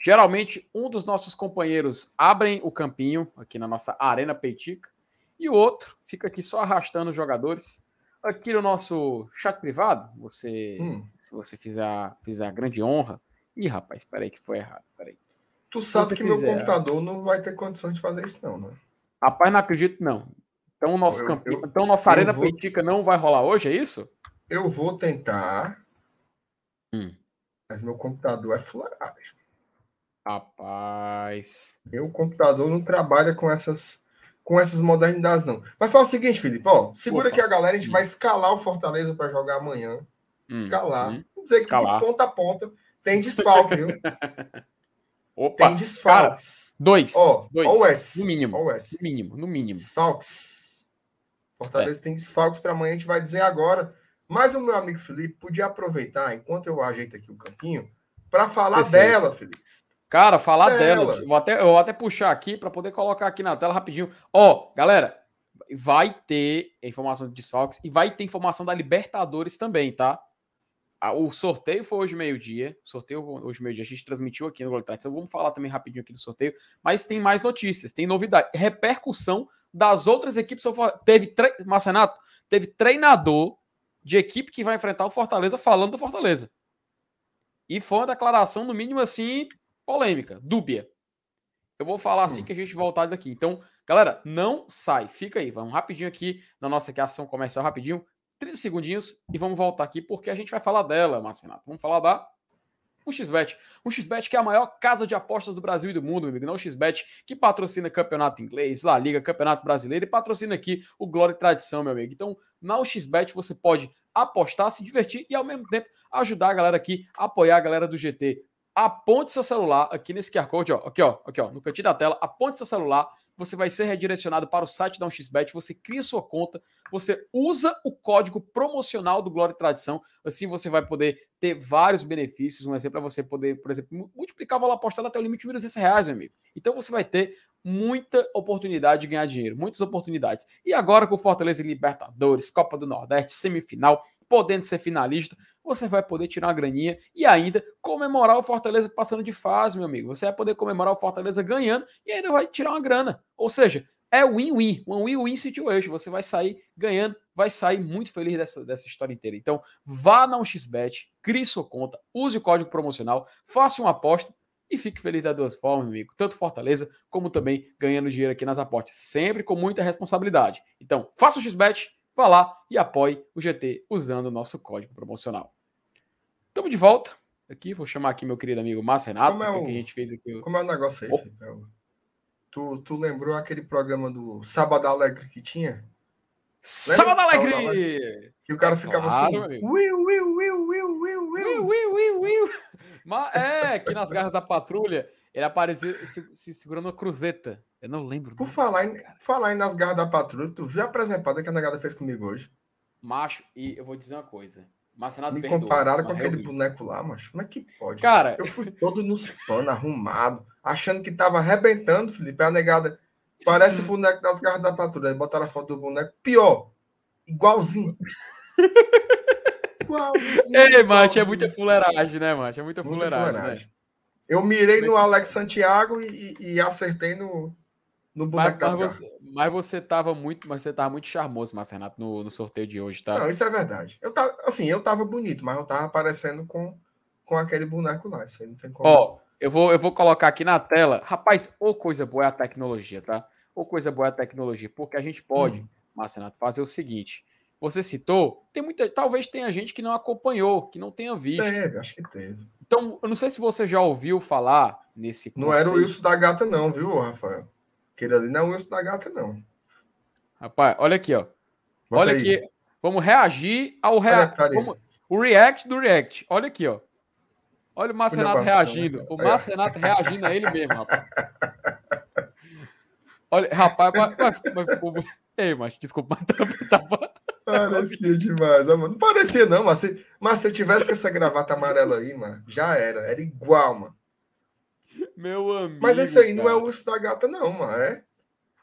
Geralmente, um dos nossos companheiros abrem o campinho aqui na nossa Arena Peitica e o outro fica aqui só arrastando os jogadores. Aqui no nosso chat privado, você, hum. se você fizer, fizer a grande honra. Ih, rapaz, peraí que foi errado. Peraí. Tu sabe que quiser, meu computador não vai ter condição de fazer isso, não, né? Rapaz, não acredito, não. Então, nosso eu, campinho, eu, então nossa Arena vou, não vai rolar hoje, é isso? Eu vou tentar. Hum. Mas meu computador é fularagem. Rapaz. Meu computador não trabalha com essas com essas modernidades, não. Mas fala o seguinte, Felipe, ó, segura Opa. aqui a galera, a gente hum. vai escalar o Fortaleza para jogar amanhã. Hum. Escalar. Hum. Vamos dizer escalar. que de ponta a ponta tem desfalque, viu? Opa, tem desfalques. Cara, dois. Ó, dois. Ó o S. No mínimo. Ó o S. No mínimo, no mínimo. Desfalques. Fortaleza é. tem desfalques para amanhã, a gente vai dizer agora. Mas o meu amigo Felipe podia aproveitar, enquanto eu ajeito aqui o campinho, para falar Perfeito. dela, Felipe. Cara, falar dela. dela. Vou até, eu vou até puxar aqui para poder colocar aqui na tela rapidinho. Ó, galera, vai ter informação de desfalques e vai ter informação da Libertadores também, tá? O sorteio foi hoje meio-dia. Sorteio hoje meio-dia. A gente transmitiu aqui no Gol Tradição. Vamos falar também rapidinho aqui do sorteio. Mas tem mais notícias, tem novidade. Repercussão das outras equipes. Teve, tre... Marcenato, teve treinador de equipe que vai enfrentar o Fortaleza falando do Fortaleza. E foi uma declaração, no mínimo assim, polêmica, dúbia. Eu vou falar assim hum. que a gente voltar daqui. Então, galera, não sai. Fica aí. Vamos rapidinho aqui na nossa ação comercial, rapidinho. 30 segundinhos e vamos voltar aqui porque a gente vai falar dela, Marcenato. Vamos falar da um xbet Um xbet que é a maior casa de apostas do Brasil e do mundo, meu amigo. Não o xbet que patrocina campeonato inglês, La Liga, campeonato brasileiro e patrocina aqui o Glória e Tradição, meu amigo. Então, na xbet você pode apostar, se divertir e ao mesmo tempo ajudar a galera aqui, apoiar a galera do GT aponte seu celular aqui nesse QR Code, ó, aqui, ó, aqui, ó, no cantinho da tela, aponte seu celular, você vai ser redirecionado para o site da 1xBet, você cria sua conta, você usa o código promocional do Glória e Tradição, assim você vai poder ter vários benefícios, um exemplo é você poder, por exemplo, multiplicar o valor apostado até o limite de 1.200 reais, meu amigo. Então você vai ter muita oportunidade de ganhar dinheiro, muitas oportunidades. E agora com Fortaleza Libertadores, Copa do Nordeste, semifinal, podendo ser finalista, você vai poder tirar uma graninha e ainda comemorar o Fortaleza passando de fase, meu amigo. Você vai poder comemorar o Fortaleza ganhando e ainda vai tirar uma grana. Ou seja, é win-win, uma win-win situation. Você vai sair ganhando, vai sair muito feliz dessa, dessa história inteira. Então, vá na 1xBet, crie sua conta, use o código promocional, faça uma aposta e fique feliz das duas formas, meu amigo. Tanto Fortaleza como também ganhando dinheiro aqui nas apostas, sempre com muita responsabilidade. Então, faça o XBET, vá lá e apoie o GT usando o nosso código promocional. Estamos de volta aqui, vou chamar aqui meu querido amigo Márcio Renato, como é o, que a gente fez aqui. Como é o negócio aí, oh. Tu, tu lembrou aquele programa do Sábado Alegre que tinha? Sábado Alegre! Que o cara ficava claro, assim. Will, will, will, will, will, will. Will, will, will, Mas é, que nas garras da patrulha, ele aparecia se, se segurando uma cruzeta. Eu não lembro. Por falar em, falar em nas garras da patrulha, tu viu a apresentada que a negada fez comigo hoje? Macho, e eu vou dizer uma coisa. Mas Me perdoa, compararam com aquele boneco lá, macho. Como é que pode? Cara, eu fui todo nos panos, arrumado, achando que tava arrebentando, Felipe. A negada parece o boneco das garras da patrulha. Botaram a foto do boneco. Pior, igualzinho. igualzinho. Ei, macho, é muita fuleiragem, né, macho? É muita, muita fuleiragem. fuleiragem. Né? Eu mirei no Alex Santiago e, e, e acertei no, no boneco mas, mas você, mas você tava muito, mas você tava muito charmoso, Márcio Renato, no, no, sorteio de hoje, tá? Não, isso é verdade. Eu tava, assim, eu tava bonito, mas eu tava aparecendo com, com aquele boneco lá. Isso aí não tem como. Ó, eu vou, eu vou colocar aqui na tela. Rapaz, ou coisa boa é a tecnologia, tá? Ou coisa boa é a tecnologia, porque a gente pode, hum. Márcio Renato, fazer o seguinte. Você citou, tem muita, talvez tenha gente que não acompanhou, que não tenha visto. Teve, acho que teve. Então, eu não sei se você já ouviu falar nesse. Não conceito. era o Wilson da Gata, não, viu, Rafael? Aquele ali não é o Wilson da Gata, não. Rapaz, olha aqui, ó. Bota olha aí. aqui. Vamos reagir ao react. Vamos... O react do react. Olha aqui, ó. Olha o Márcio Renato reagindo. Né? O Márcio Renato reagindo a ele mesmo, rapaz. Olha, rapaz, mas, mas, mas ficou. Ei, mas desculpa, mas tava. Parecia demais, mano. Não parecia, não, mas se, mas se eu tivesse com essa gravata amarela aí, mano, já era. Era igual, mano. Meu amigo. Mas esse aí cara. não é o urso da gata, não, mano. É?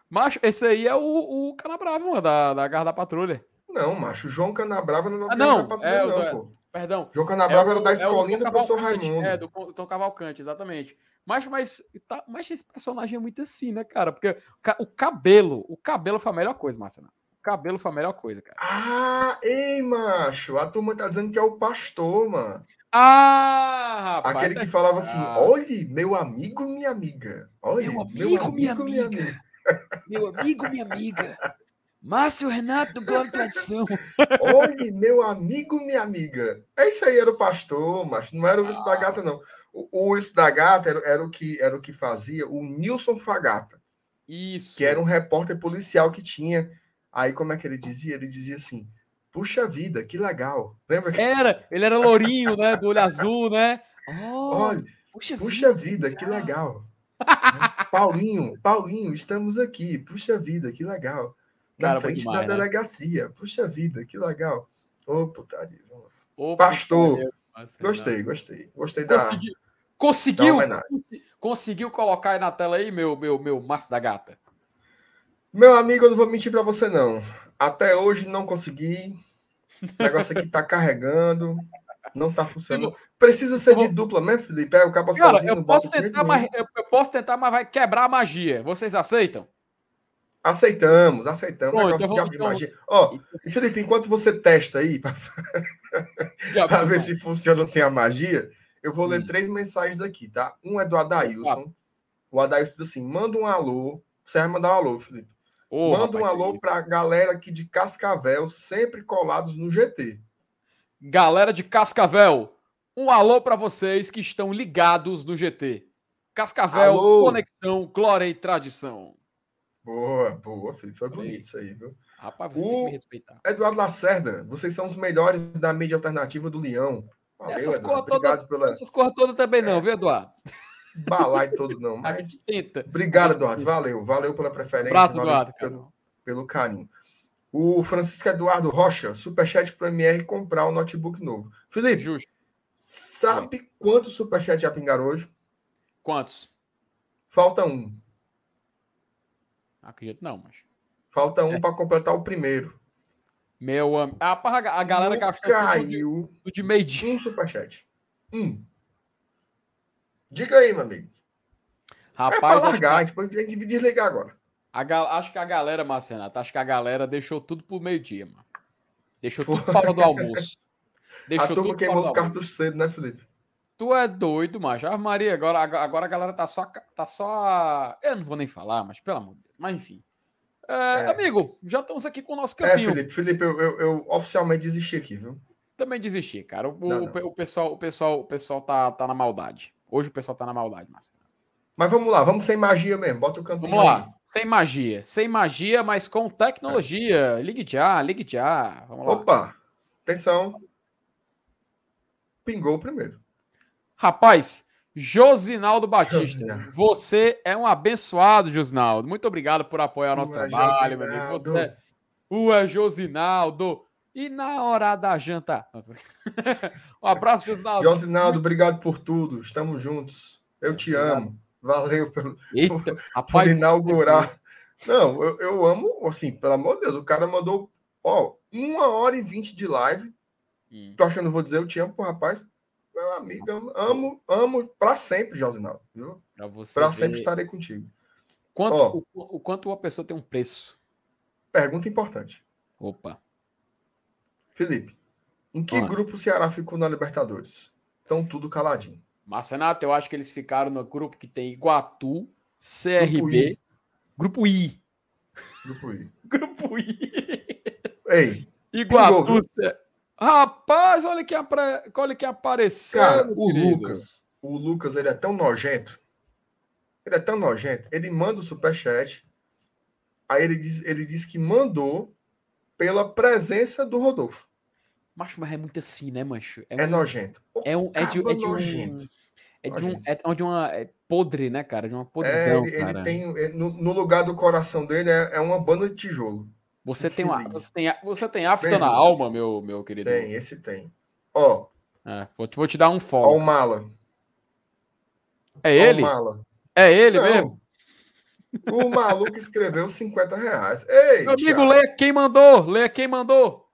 Macho, esse aí é o, o Canabrava, mano, da, da Garra da Patrulha. Não, macho, o João Canabrava não é da ah, não, da Patrulha, é, não, é, pô. Perdão. João Canabrava é era da escolinha é do, professor Raimundo. É, do Tom Cavalcante, exatamente. Mas, mas, tá, mas esse personagem é muito assim, né, cara? Porque o cabelo, o cabelo foi a melhor coisa, Marcelo. O cabelo foi a melhor coisa, cara. Ah, ei, macho, a turma tá dizendo que é o pastor, mano. Ah, rapaz. Aquele que tá falava assim: olhe, meu amigo, minha amiga. Olhe, meu amigo, meu amigo minha, amiga. minha amiga. Meu amigo, minha amiga. Márcio Renato do Glória Tradição. Olhe, meu amigo, minha amiga. Esse aí era o pastor, mas não era o Wilson ah. da Gata, não. O, o Wilson da Gata era, era, o que, era o que fazia o Nilson Fagata. Isso. Que era um repórter policial que tinha. Aí, como é que ele dizia? Ele dizia assim: Puxa vida, que legal. Lembra? Era, ele era lourinho, né? Do olho azul, né? Oh, Olha, puxa, puxa vida, vida, que legal. Paulinho, Paulinho, estamos aqui. Puxa vida, que legal. Na Cara, frente demais, da né? delegacia. Puxa vida, que legal. Ô, oh, putaria. Oh, Pastor. gostei, gostei. Gostei Consegui, da. Conseguiu? Da conseguiu colocar aí na tela aí, meu, meu, meu Márcio da Gata? Meu amigo, eu não vou mentir para você, não. Até hoje não consegui. O negócio aqui tá carregando, não tá funcionando. Precisa ser de dupla mesmo, Felipe? É, o cabo Cara, sozinho, eu posso, tentar, mas, eu, eu, posso tentar, mas vai quebrar a magia. Vocês aceitam? Aceitamos, aceitamos. Bom, negócio então, de então, magia. Ó, oh, Felipe, enquanto você testa aí, para ver se funciona sem a magia, eu vou hum. ler três mensagens aqui, tá? Um é do Adailson. O Adailson diz assim: manda um alô. Você vai mandar um alô, Felipe. Oh, Manda rapaz, um alô para a galera aqui de Cascavel, sempre colados no GT. Galera de Cascavel, um alô para vocês que estão ligados no GT. Cascavel, alô. conexão, glória e tradição. Boa, boa, Felipe. Foi bonito isso aí, viu? Rapaz, você o tem que me respeitar. Eduardo Lacerda, vocês são os melhores da mídia alternativa do Leão. Valeu, essas coisas todas pela... Essas todas também não, é, viu, Eduardo? Esbalar todo, não. Mas... A gente tenta. Obrigado, Eduardo. Valeu. Valeu pela preferência. Abraço, Eduardo. Pelo, pelo, carinho. O Francisco Eduardo Rocha, superchat para o MR comprar o um notebook novo. Felipe, Justo. sabe Sim. quantos superchat já pingaram hoje? Quantos? Falta um. Acredito não, mas. Falta um é. para completar o primeiro. Meu amigo. A, a galera gastou caiu de, de meio dia. Um superchat. Um. Diga aí, meu amigo. Rapaz, é largar, que... a gente pode desligar agora. Acho que a galera, Marcenato, acho que a galera deixou tudo pro meio-dia, mano. Deixou tudo para do almoço. Deixou a turma queimou os cartuchos cedo, né, Felipe? Tu é doido, macho. Ah, Maria, agora, agora a galera tá só, tá só. Eu não vou nem falar, mas pelo amor de Deus. Mas enfim. É, é. Amigo, já estamos aqui com o nosso é, campinho. É, Felipe, Felipe eu, eu, eu oficialmente desisti aqui, viu? Também desisti, cara. O, não, não. o, pessoal, o pessoal, o pessoal tá, tá na maldade. Hoje o pessoal tá na maldade, Márcio. Mas vamos lá, vamos sem magia mesmo. Bota o campinho Vamos lá, aí. sem magia. Sem magia, mas com tecnologia. Certo. Ligue já, ligue já. Vamos lá. Opa, atenção. Pingou o primeiro. Rapaz, Josinaldo Batista, Josinaldo. você é um abençoado, Josinaldo. Muito obrigado por apoiar o nosso Ua, trabalho, meu amigo. Você é... Ua, Josinaldo. E na hora da janta. um abraço, Josinaldo. Josinaldo, obrigado por tudo. Estamos juntos. Eu te amo. Valeu pelo, Eita, por, rapaz, por inaugurar. Não, eu, eu amo, assim, pelo amor de Deus, o cara mandou, ó, uma hora e vinte de live. Hum. Tô achando, vou dizer, eu te amo pro rapaz. Meu amigo, amo, amo para sempre, Josinaldo, viu? Para sempre estarei contigo. Quanto, ó, o, o, quanto uma pessoa tem um preço? Pergunta importante. Opa. Felipe, em que grupo o Ceará ficou na Libertadores? Estão tudo caladinho. Mas, Renato, eu acho que eles ficaram no grupo que tem Iguatu, CRB, Grupo I. Grupo I. grupo I. Ei. Iguatu. Rapaz, olha quem, apre... olha quem apareceu. Cara, o querido. Lucas, o Lucas, ele é tão nojento. Ele é tão nojento. Ele manda o superchat. Aí ele diz, ele diz que mandou pela presença do Rodolfo. Macho, mas é muito assim, né, mancho? É, é nojento. É, um, é, de, é de um. É de, um, é de uma é podre, né, cara? De uma podridão, é, ele, ele tem no, no, lugar do coração dele é, é uma banda de tijolo. Você tem, uma, você tem, você tem afta na alma, meu, meu querido. Tem, esse tem. Ó. É, vou, vou te dar um follow. Ó o Mala. É ele? Mala. É ele Não, mesmo? O maluco escreveu 50 reais. Ei, meu amigo, leia quem mandou. Leia quem mandou.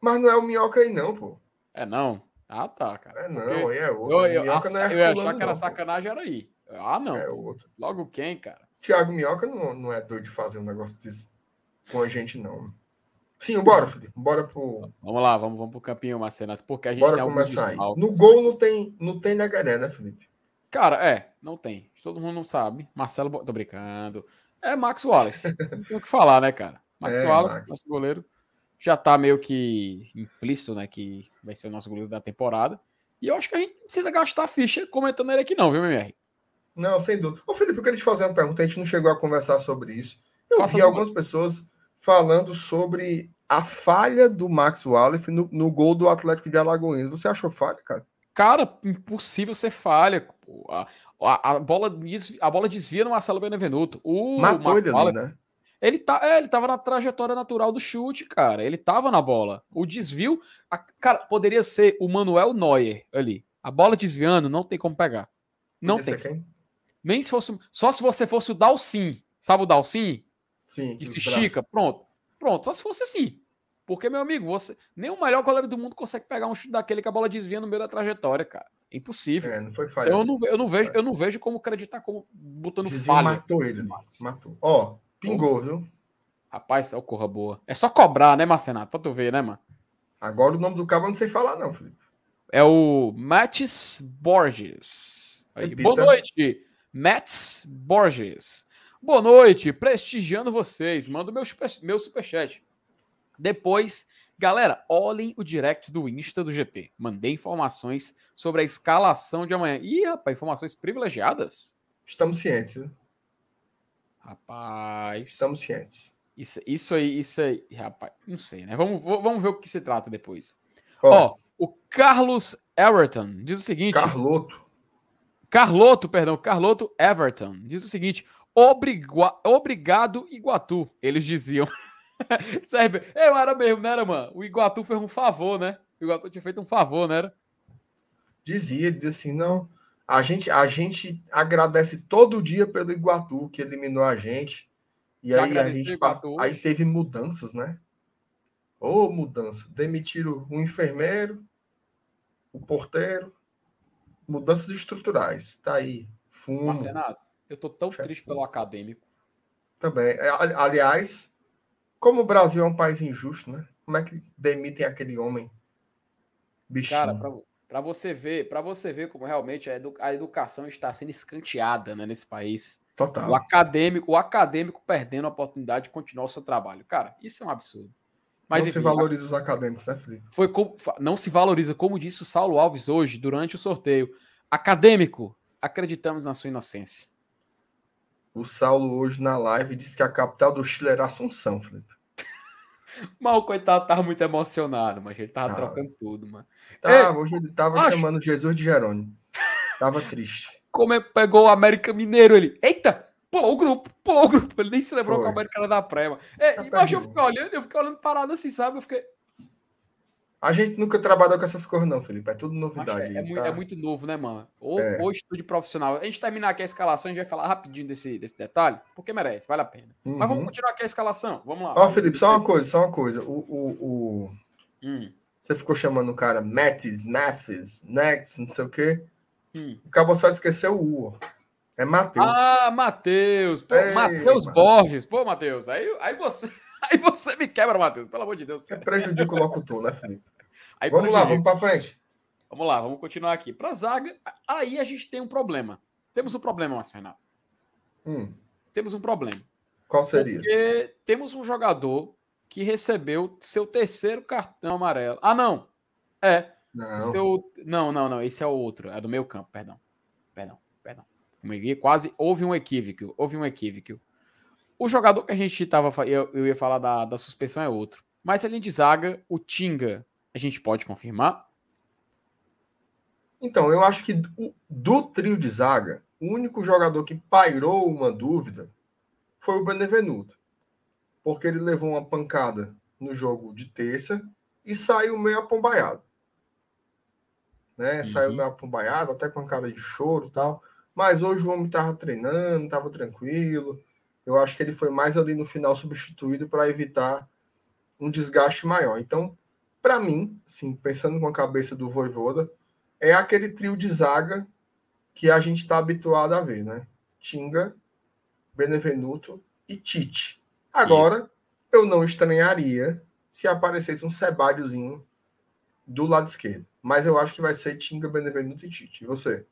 Mas não é o Minhoca aí, não, pô. É não. Ah, tá, cara. É, não, Porque aí é outro. Eu, eu, Minhoca não é eu ia achar que era sacanagem, era aí. Ah, não. É outro. Logo quem, cara? Tiago Minhoca não, não é doido de fazer um negócio desse com a gente, não. Sim, bora, Felipe. Bora pro. Vamos lá, vamos, vamos pro campinho, Marcenato, porque a gente Bora começar aí. No gol não tem, não tem negaré, né, Felipe? Cara, é, não tem. Todo mundo não sabe. Marcelo, tô brincando. É Max Wallace. não tem o que falar, né, cara? Max é, Wallace, Max. nosso goleiro já tá meio que implícito, né? Que vai ser o nosso goleiro da temporada. E eu acho que a gente precisa gastar ficha comentando ele aqui, não, viu, MR? Não, sem dúvida. Ô, Felipe, eu queria te fazer uma pergunta. A gente não chegou a conversar sobre isso. Eu Faça vi algumas pessoas falando sobre a falha do Max Wallace no, no, gol do Atlético de Alagoas. Você achou falha, cara? Cara, impossível ser falha. A, a, a, bola, a bola desvia no Marcelo Benevenuto. O Matou ele ali, né? Ele, tá, é, ele tava na trajetória natural do chute, cara. Ele tava na bola. O desvio. A, cara, poderia ser o Manuel Neuer ali. A bola desviando, não tem como pegar. Não Podia tem. Nem se fosse. Só se você fosse o Dalcin. Sabe o Dalcin? Sim. Que se estica. Pronto. Pronto. Só se fosse assim. Porque, meu amigo, você. Nem o melhor goleiro do mundo consegue pegar um chute daquele que a bola desvia no meio da trajetória, cara. É impossível. É, não foi falha. Então, eu, não, eu, não vejo, eu não vejo como acreditar como botando Desvio falha. Matou ele. Matou. Ó, Pingou, viu? Rapaz, é o corra boa. É só cobrar, né, Marcenato? Pra tu ver, né, mano? Agora o nome do cabo eu não sei falar, não, Felipe. É o Matis Borges. Aí, boa noite, Mats Borges. Boa noite, prestigiando vocês. Manda o meu, super, meu superchat. Depois, galera, olhem o direct do Insta do GT. Mandei informações sobre a escalação de amanhã. Ih, rapaz, informações privilegiadas. Estamos cientes, né? Rapaz. Estamos cientes. Isso, isso aí, isso aí, rapaz, não sei, né? Vamos, vamos ver o que se trata depois. Ó, oh, o Carlos Everton diz o seguinte. Carloto. Carloto, perdão, Carloto Everton diz o seguinte: obrigado, Iguatu. Eles diziam. Sério, eu era mesmo, né, era, mano? O Iguatu fez um favor, né? O Iguatu tinha feito um favor, né? Era? Dizia, dizia assim, não. A gente, a gente agradece todo dia pelo Iguatu, que eliminou a gente. E aí a gente aí teve mudanças, né? Ô, oh, mudança. Demitiram o enfermeiro, o porteiro, mudanças estruturais. Tá aí. Fumo. Marcenato, eu tô tão triste pelo acadêmico. Também. Aliás, como o Brasil é um país injusto, né? Como é que demitem aquele homem? Bichinho. Cara, pra, para você ver, para você ver como realmente a, edu a, educação está sendo escanteada né, nesse país. Total. O acadêmico, o acadêmico perdendo a oportunidade de continuar o seu trabalho. Cara, isso é um absurdo. Mas, não enfim, se valoriza os acadêmicos, né, Felipe? Foi como, não se valoriza, como disse o Saulo Alves hoje, durante o sorteio. Acadêmico, acreditamos na sua inocência. O Saulo hoje na live disse que a capital do Chile era Assunção, Felipe. Mas o coitado tava muito emocionado, mas ele tava trocando tudo, mano. Tá, hoje ele tava acho... chamando Jesus de Jerônimo. Tava triste. Como é pegou o América Mineiro, ele. Eita! Pulou o grupo, pulou o grupo. Ele nem se lembrou Foi. que o América era da Prema. É, tá mas eu fiquei olhando, eu fiquei olhando parado assim, sabe? Eu fiquei. A gente nunca trabalhou com essas cores, não, Felipe. É tudo novidade. É, é, muito, tá... é, muito, novo, né, mano? Ou, é. ou estúdio profissional. A gente terminar aqui a escalação, a gente vai falar rapidinho desse, desse detalhe, porque merece, vale a pena. Uhum. Mas vamos uhum. continuar aqui a escalação. Vamos lá. Ó, Felipe, só uma coisa, só uma coisa. O, o, o... Hum. Você ficou chamando o cara Mathis, Mathis, Next, não sei o quê. Hum. Acabou só esquecer o U. É Matheus. Ah, Matheus. Matheus Borges. Pô, Matheus, aí, aí você. Aí você me quebra, Matheus, pelo amor de Deus. Você prejudica o locutor, né, Felipe? Aí vamos lá, vamos para frente. Vamos lá, vamos continuar aqui. Para zaga, aí a gente tem um problema. Temos um problema, Marcelo. Hum. Temos um problema. Qual seria? Porque temos um jogador que recebeu seu terceiro cartão amarelo. Ah, não. É. Não. Seu... não, não, não. Esse é o outro. É do meu campo, perdão. Perdão, perdão. Quase houve um equívoco. Houve um equívoco. O jogador que a gente estava. Eu, eu ia falar da, da suspensão é outro. Mas além de zaga, o Tinga, a gente pode confirmar? Então, eu acho que do, do trio de zaga, o único jogador que pairou uma dúvida foi o Benevenuto. Porque ele levou uma pancada no jogo de terça e saiu meio apombaiado. Né? Uhum. Saiu meio apombaiado, até com a cara de choro e tal. Mas hoje o homem estava treinando, estava tranquilo. Eu acho que ele foi mais ali no final substituído para evitar um desgaste maior. Então, para mim, assim, pensando com a cabeça do Voivoda, é aquele trio de zaga que a gente está habituado a ver, né? Tinga, Benevenuto e Tite. Agora, Isso. eu não estranharia se aparecesse um Sebádiozinho do lado esquerdo. Mas eu acho que vai ser Tinga, Benevenuto e Tite. E você?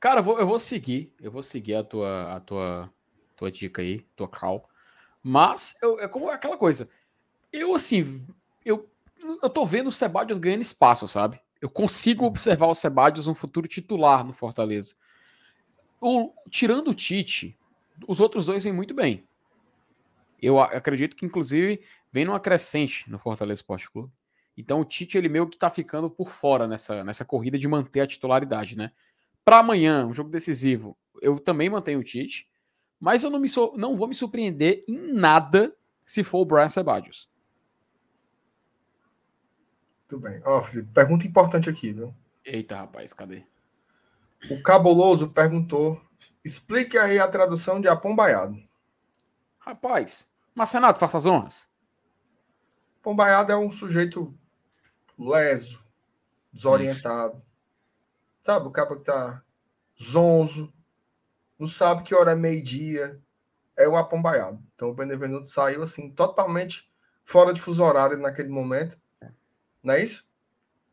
Cara, eu vou, eu vou seguir. Eu vou seguir a tua, a tua, tua dica aí, tua cal. Mas eu, é como aquela coisa. Eu, assim, eu, eu tô vendo o Sebadios ganhando espaço, sabe? Eu consigo observar o Sebadios um futuro titular no Fortaleza. O, tirando o Tite, os outros dois vêm muito bem. Eu acredito que, inclusive, vem numa crescente no Fortaleza Esporte Clube. Então o Tite, ele meio que tá ficando por fora nessa, nessa corrida de manter a titularidade, né? Para amanhã, um jogo decisivo, eu também mantenho o Tite, mas eu não, me so, não vou me surpreender em nada se for o Brian Sebadios. Tudo bem. Ó, Felipe, pergunta importante aqui, viu? Eita, rapaz, cadê? O Caboloso perguntou: explique aí a tradução de apombaiado. Rapaz, mas Renato, faça as honras. Apombaiado é um sujeito leso, desorientado, Sabe, o cara que tá zonzo, não sabe que hora é meio-dia, é o apombaiado. Então o Benevenuto saiu assim, totalmente fora de fuso horário naquele momento. Não é isso?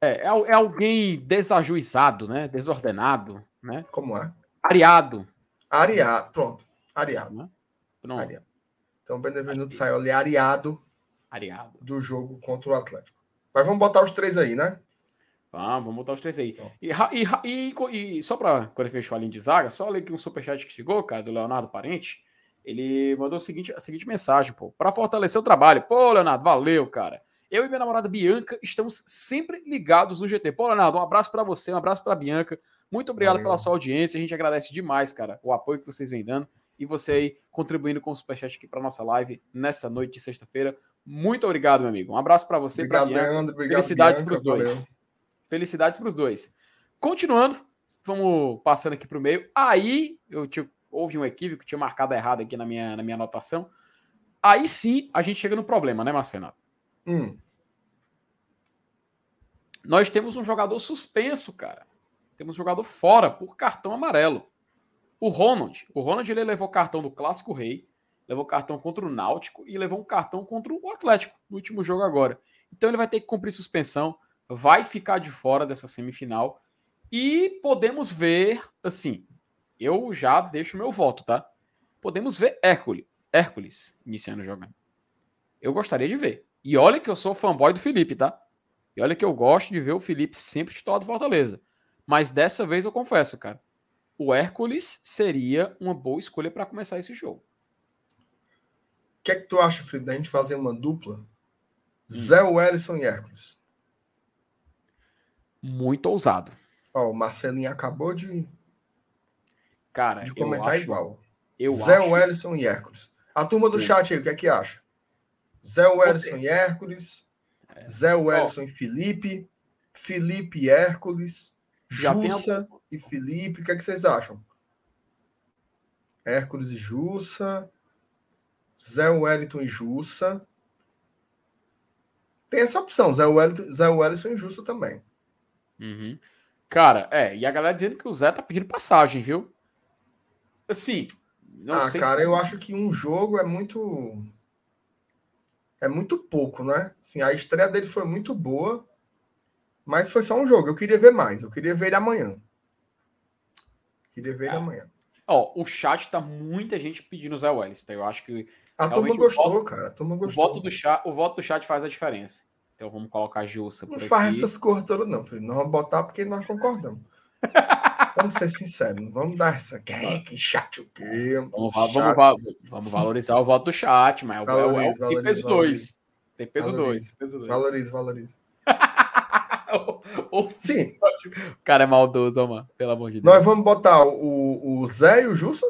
É, é, é alguém desajuizado, né? Desordenado, né? Como é? Ariado. Ariado, pronto. Ariado. Né? Pronto. Ariado. Então o Benevenuto saiu ali ariado, ariado do jogo contra o Atlético. Mas vamos botar os três aí, né? Ah, vamos botar os três aí. E, e, e, e só para quando ele fechou a linha de zaga, só ler aqui um superchat que chegou, cara, do Leonardo Parente. Ele mandou o seguinte, a seguinte mensagem, pô. Para fortalecer o trabalho. Pô, Leonardo, valeu, cara. Eu e minha namorada Bianca estamos sempre ligados no GT. Pô, Leonardo, um abraço para você, um abraço para Bianca. Muito obrigado valeu. pela sua audiência. A gente agradece demais, cara, o apoio que vocês vêm dando e você aí contribuindo com o superchat aqui para nossa live nessa noite de sexta-feira. Muito obrigado, meu amigo. Um abraço para você, para Bianca. Leandro, obrigado, Felicidades para os dois. Valeu. Felicidades para os dois. Continuando, vamos passando aqui para o meio. Aí, eu tinha, houve um equívoco, tinha marcado errado aqui na minha, na minha anotação. Aí sim, a gente chega no problema, né, Marcelo? Hum. Nós temos um jogador suspenso, cara. Temos um jogador fora por cartão amarelo. O Ronald. O Ronald ele levou cartão do Clássico Rei, levou cartão contra o Náutico e levou um cartão contra o Atlético no último jogo agora. Então ele vai ter que cumprir suspensão vai ficar de fora dessa semifinal. E podemos ver, assim, eu já deixo meu voto, tá? Podemos ver Hércules, Hércules iniciando jogando. Eu gostaria de ver. E olha que eu sou fanboy do Felipe, tá? E olha que eu gosto de ver o Felipe sempre titular do Fortaleza. Mas dessa vez eu confesso, cara. O Hércules seria uma boa escolha para começar esse jogo. O que é que tu acha, Felipe, da gente fazer uma dupla Zé Wellison e Hércules. Muito ousado. Ó, o Marcelinho acabou de, Cara, de comentar acho, igual. Eu Zé acho... Wellison e Hércules. A turma do chat aí, o que é que acha? Zé Wellison e Hércules. É. Zé Wellison e Felipe. Felipe e Hércules. Já Jussa e Felipe. O que é que vocês acham? Hércules e Jussa. Zé Wellington e Jussa. Tem essa opção, Zé Wellington, Zé Wellington e Jussa também. Uhum. Cara, é, e a galera dizendo que o Zé tá pedindo passagem, viu? Assim. ah, cara, se... eu acho que um jogo é muito. É muito pouco, né? Assim, a estreia dele foi muito boa, mas foi só um jogo. Eu queria ver mais. Eu queria ver ele amanhã. Queria ver é. ele amanhã. Ó, o chat tá muita gente pedindo o Zé Wellington. Eu acho que. A turma gostou, voto, cara. A turma gostou. O voto, do chat, o voto do chat faz a diferença. Então vamos colocar a Jussa. Não faz essas cores todas, não, filho. Nós vamos botar porque nós concordamos. vamos ser sinceros, vamos dar essa. Que, que chat o quê? Vamos, vamos, vamos, valorizar o voto do chat, mas valorize, é o, é o, tem peso 2. Tem peso 2. Valorize, valorize. Sim. O cara é maldoso, mano. Pelo amor de Deus. Nós vamos botar o, o Zé e o Jussa?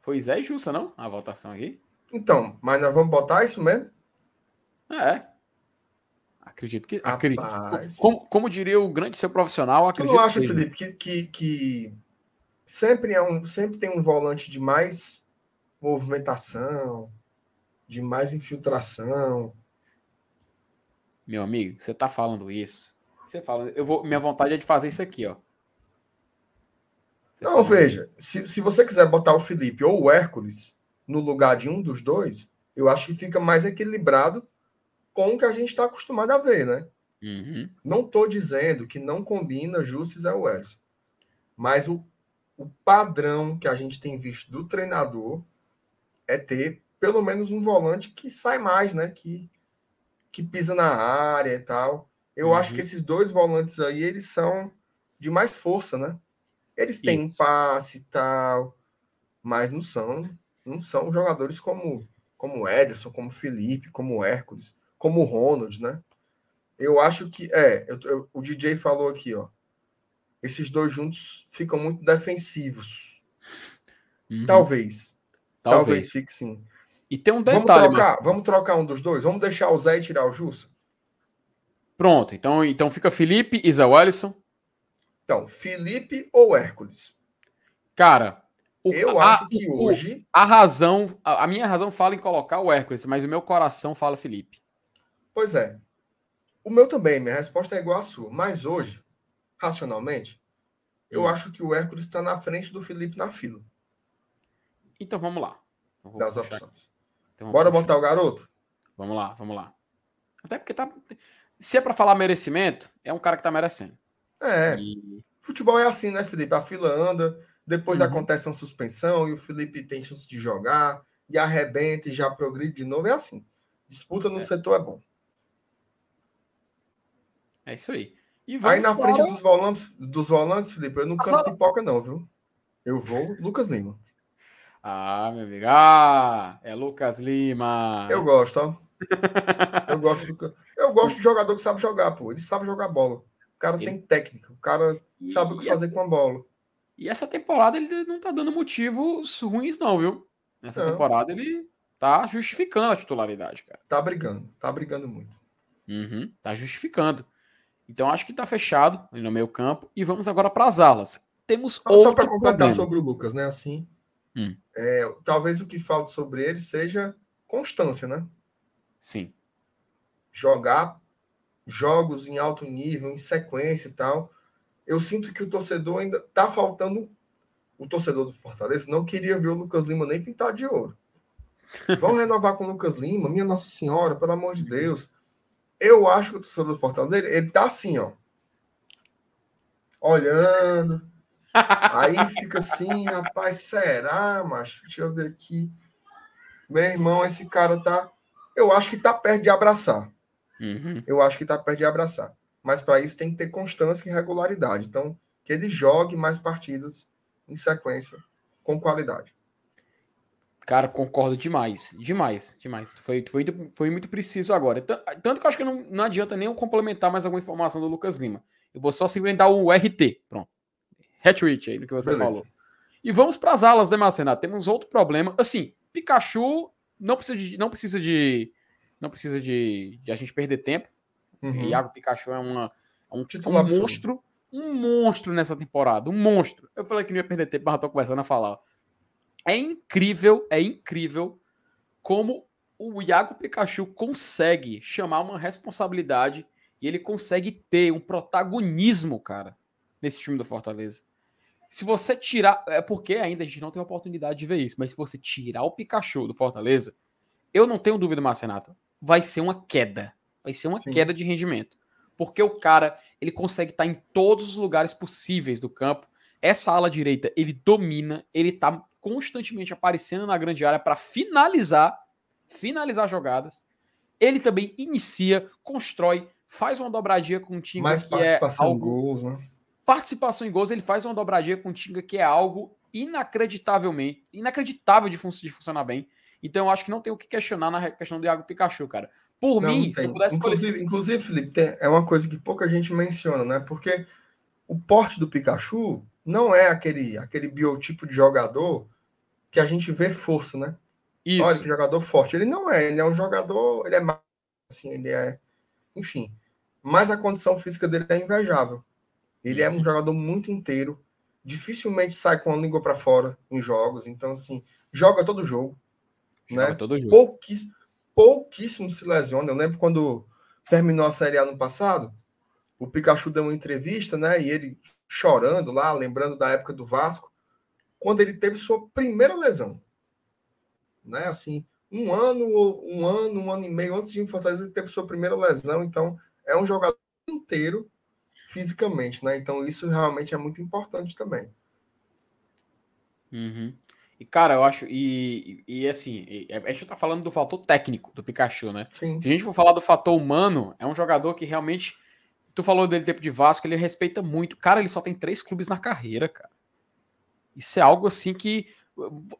Foi Zé e Jussa, não? A votação aqui. Então, mas nós vamos botar isso mesmo? É. Acredito que. Acredito. Como, como diria o grande seu profissional, acredito. Eu não acho, Felipe, que, que, que sempre, é um, sempre tem um volante de mais movimentação, de mais infiltração. Meu amigo, você tá falando isso. Você fala, eu vou, minha vontade é de fazer isso aqui, ó. Você não, veja, se, se você quiser botar o Felipe ou o Hércules no lugar de um dos dois, eu acho que fica mais equilibrado com o que a gente está acostumado a ver, né? Uhum. Não estou dizendo que não combina Justus e Elson, mas o, o padrão que a gente tem visto do treinador é ter pelo menos um volante que sai mais, né? Que, que pisa na área e tal. Eu uhum. acho que esses dois volantes aí, eles são de mais força, né? Eles têm um passe e tal, mas não são, não são jogadores como como Ederson, como Felipe, como Hércules como o Ronald, né? Eu acho que é, eu, eu, o DJ falou aqui, ó. Esses dois juntos ficam muito defensivos. Uhum. Talvez. Talvez. Talvez fique sim. E tem um detalhe. Vamos trocar, mas... vamos trocar um dos dois? Vamos deixar o Zé e tirar o Jussa? Pronto, então, então fica Felipe e Zé Wellison. Então, Felipe ou Hércules? Cara, o, eu a, acho que o, hoje. A razão, a, a, minha razão fala em colocar o Hércules, mas o meu coração fala Felipe. Pois é. O meu também, minha resposta é igual à sua. Mas hoje, racionalmente, eu hum. acho que o Hércules está na frente do Felipe na fila. Então vamos lá. Então, das opções. Então, Bora puxar. botar o garoto? Vamos lá, vamos lá. Até porque tá. Se é para falar merecimento, é um cara que tá merecendo. É. E... Futebol é assim, né, Felipe? A fila anda, depois uhum. acontece uma suspensão e o Felipe tem chance de jogar, e arrebenta e já progride de novo. É assim. Disputa no é. setor é bom. É isso aí. aí na para... frente dos volantes, dos volantes, Felipe, eu não canto pipoca, não, viu? Eu vou Lucas Lima. Ah, meu amigo. Ah, é Lucas Lima. Eu gosto, ó. eu gosto do... Eu gosto de jogador que sabe jogar, pô. Ele sabe jogar bola. O cara ele... tem técnica. O cara sabe o que fazer essa... com a bola. E essa temporada ele não tá dando motivos ruins, não, viu? Nessa temporada ele tá justificando a titularidade, cara. Tá brigando. Tá brigando muito. Uhum, tá justificando. Então acho que está fechado no meio campo e vamos agora para as alas. Temos só, só para completar sobre o Lucas, né? Assim, hum. é, talvez o que falta sobre ele seja constância, né? Sim. Jogar jogos em alto nível, em sequência e tal. Eu sinto que o torcedor ainda tá faltando. O torcedor do Fortaleza não queria ver o Lucas Lima nem pintado de ouro. Vão renovar com o Lucas Lima, minha Nossa Senhora, pelo amor de Deus. Eu acho que o torcedor do Fortaleza, ele, ele tá assim, ó. Olhando. Aí fica assim, rapaz, será, macho? Deixa eu ver aqui. Meu irmão, esse cara tá. Eu acho que tá perto de abraçar. Uhum. Eu acho que tá perto de abraçar. Mas para isso tem que ter constância e regularidade. Então, que ele jogue mais partidas em sequência com qualidade. Cara, concordo demais. Demais, demais. Foi, foi, foi muito preciso agora. Tanto que eu acho que não, não adianta nem eu complementar mais alguma informação do Lucas Lima. Eu vou só simplesmente dar o RT. Pronto. Hatch aí do que você Beleza. falou. E vamos para as alas, né, Marcena? Temos outro problema. Assim, Pikachu não precisa de. Não precisa de. Não precisa de, de a gente perder tempo. Uhum. Iago Pikachu é, uma, é um, um monstro. Um monstro nessa temporada. Um monstro. Eu falei que não ia perder tempo, mas já tô começando a falar. É incrível, é incrível como o Iago Pikachu consegue chamar uma responsabilidade e ele consegue ter um protagonismo, cara, nesse time do Fortaleza. Se você tirar. É porque ainda a gente não tem a oportunidade de ver isso, mas se você tirar o Pikachu do Fortaleza, eu não tenho dúvida, Marcenato, vai ser uma queda. Vai ser uma Sim. queda de rendimento. Porque o cara, ele consegue estar em todos os lugares possíveis do campo. Essa ala direita, ele domina, ele tá constantemente aparecendo na grande área para finalizar, finalizar jogadas. Ele também inicia, constrói, faz uma dobradinha com o Tinga Mais que é participação algo... em gols, né? Participação em gols, ele faz uma dobradinha com o Tinga que é algo inacreditavelmente, inacreditável de, fun de funcionar bem. Então eu acho que não tem o que questionar na questão do Iago Pikachu, cara. Por não, mim, não se eu pudesse inclusive, escolher... inclusive, Felipe, é uma coisa que pouca gente menciona, né? Porque o porte do Pikachu não é aquele, aquele biotipo de jogador que a gente vê força, né? Isso. Olha que jogador forte. Ele não é, ele é um jogador, ele é mais, assim, ele é, enfim. Mas a condição física dele é invejável. Ele é um uhum. jogador muito inteiro, dificilmente sai com a língua para fora em jogos, então assim, joga todo jogo, joga né? Todo jogo. Pouquíssimo, pouquíssimo se lesiona. Eu lembro quando terminou a Série A no passado, o Pikachu deu uma entrevista, né? E ele chorando lá, lembrando da época do Vasco quando ele teve sua primeira lesão. Né? Assim, um ano, um ano, um ano e meio antes de ir Fortaleza, ele teve sua primeira lesão. Então, é um jogador inteiro fisicamente, né? Então, isso realmente é muito importante também. Uhum. E, cara, eu acho. E, e, e assim, a gente tá falando do fator técnico do Pikachu, né? Sim. Se a gente for falar do fator humano, é um jogador que realmente. Tu falou dele tempo de Vasco, ele respeita muito. Cara, ele só tem três clubes na carreira, cara. Isso é algo assim que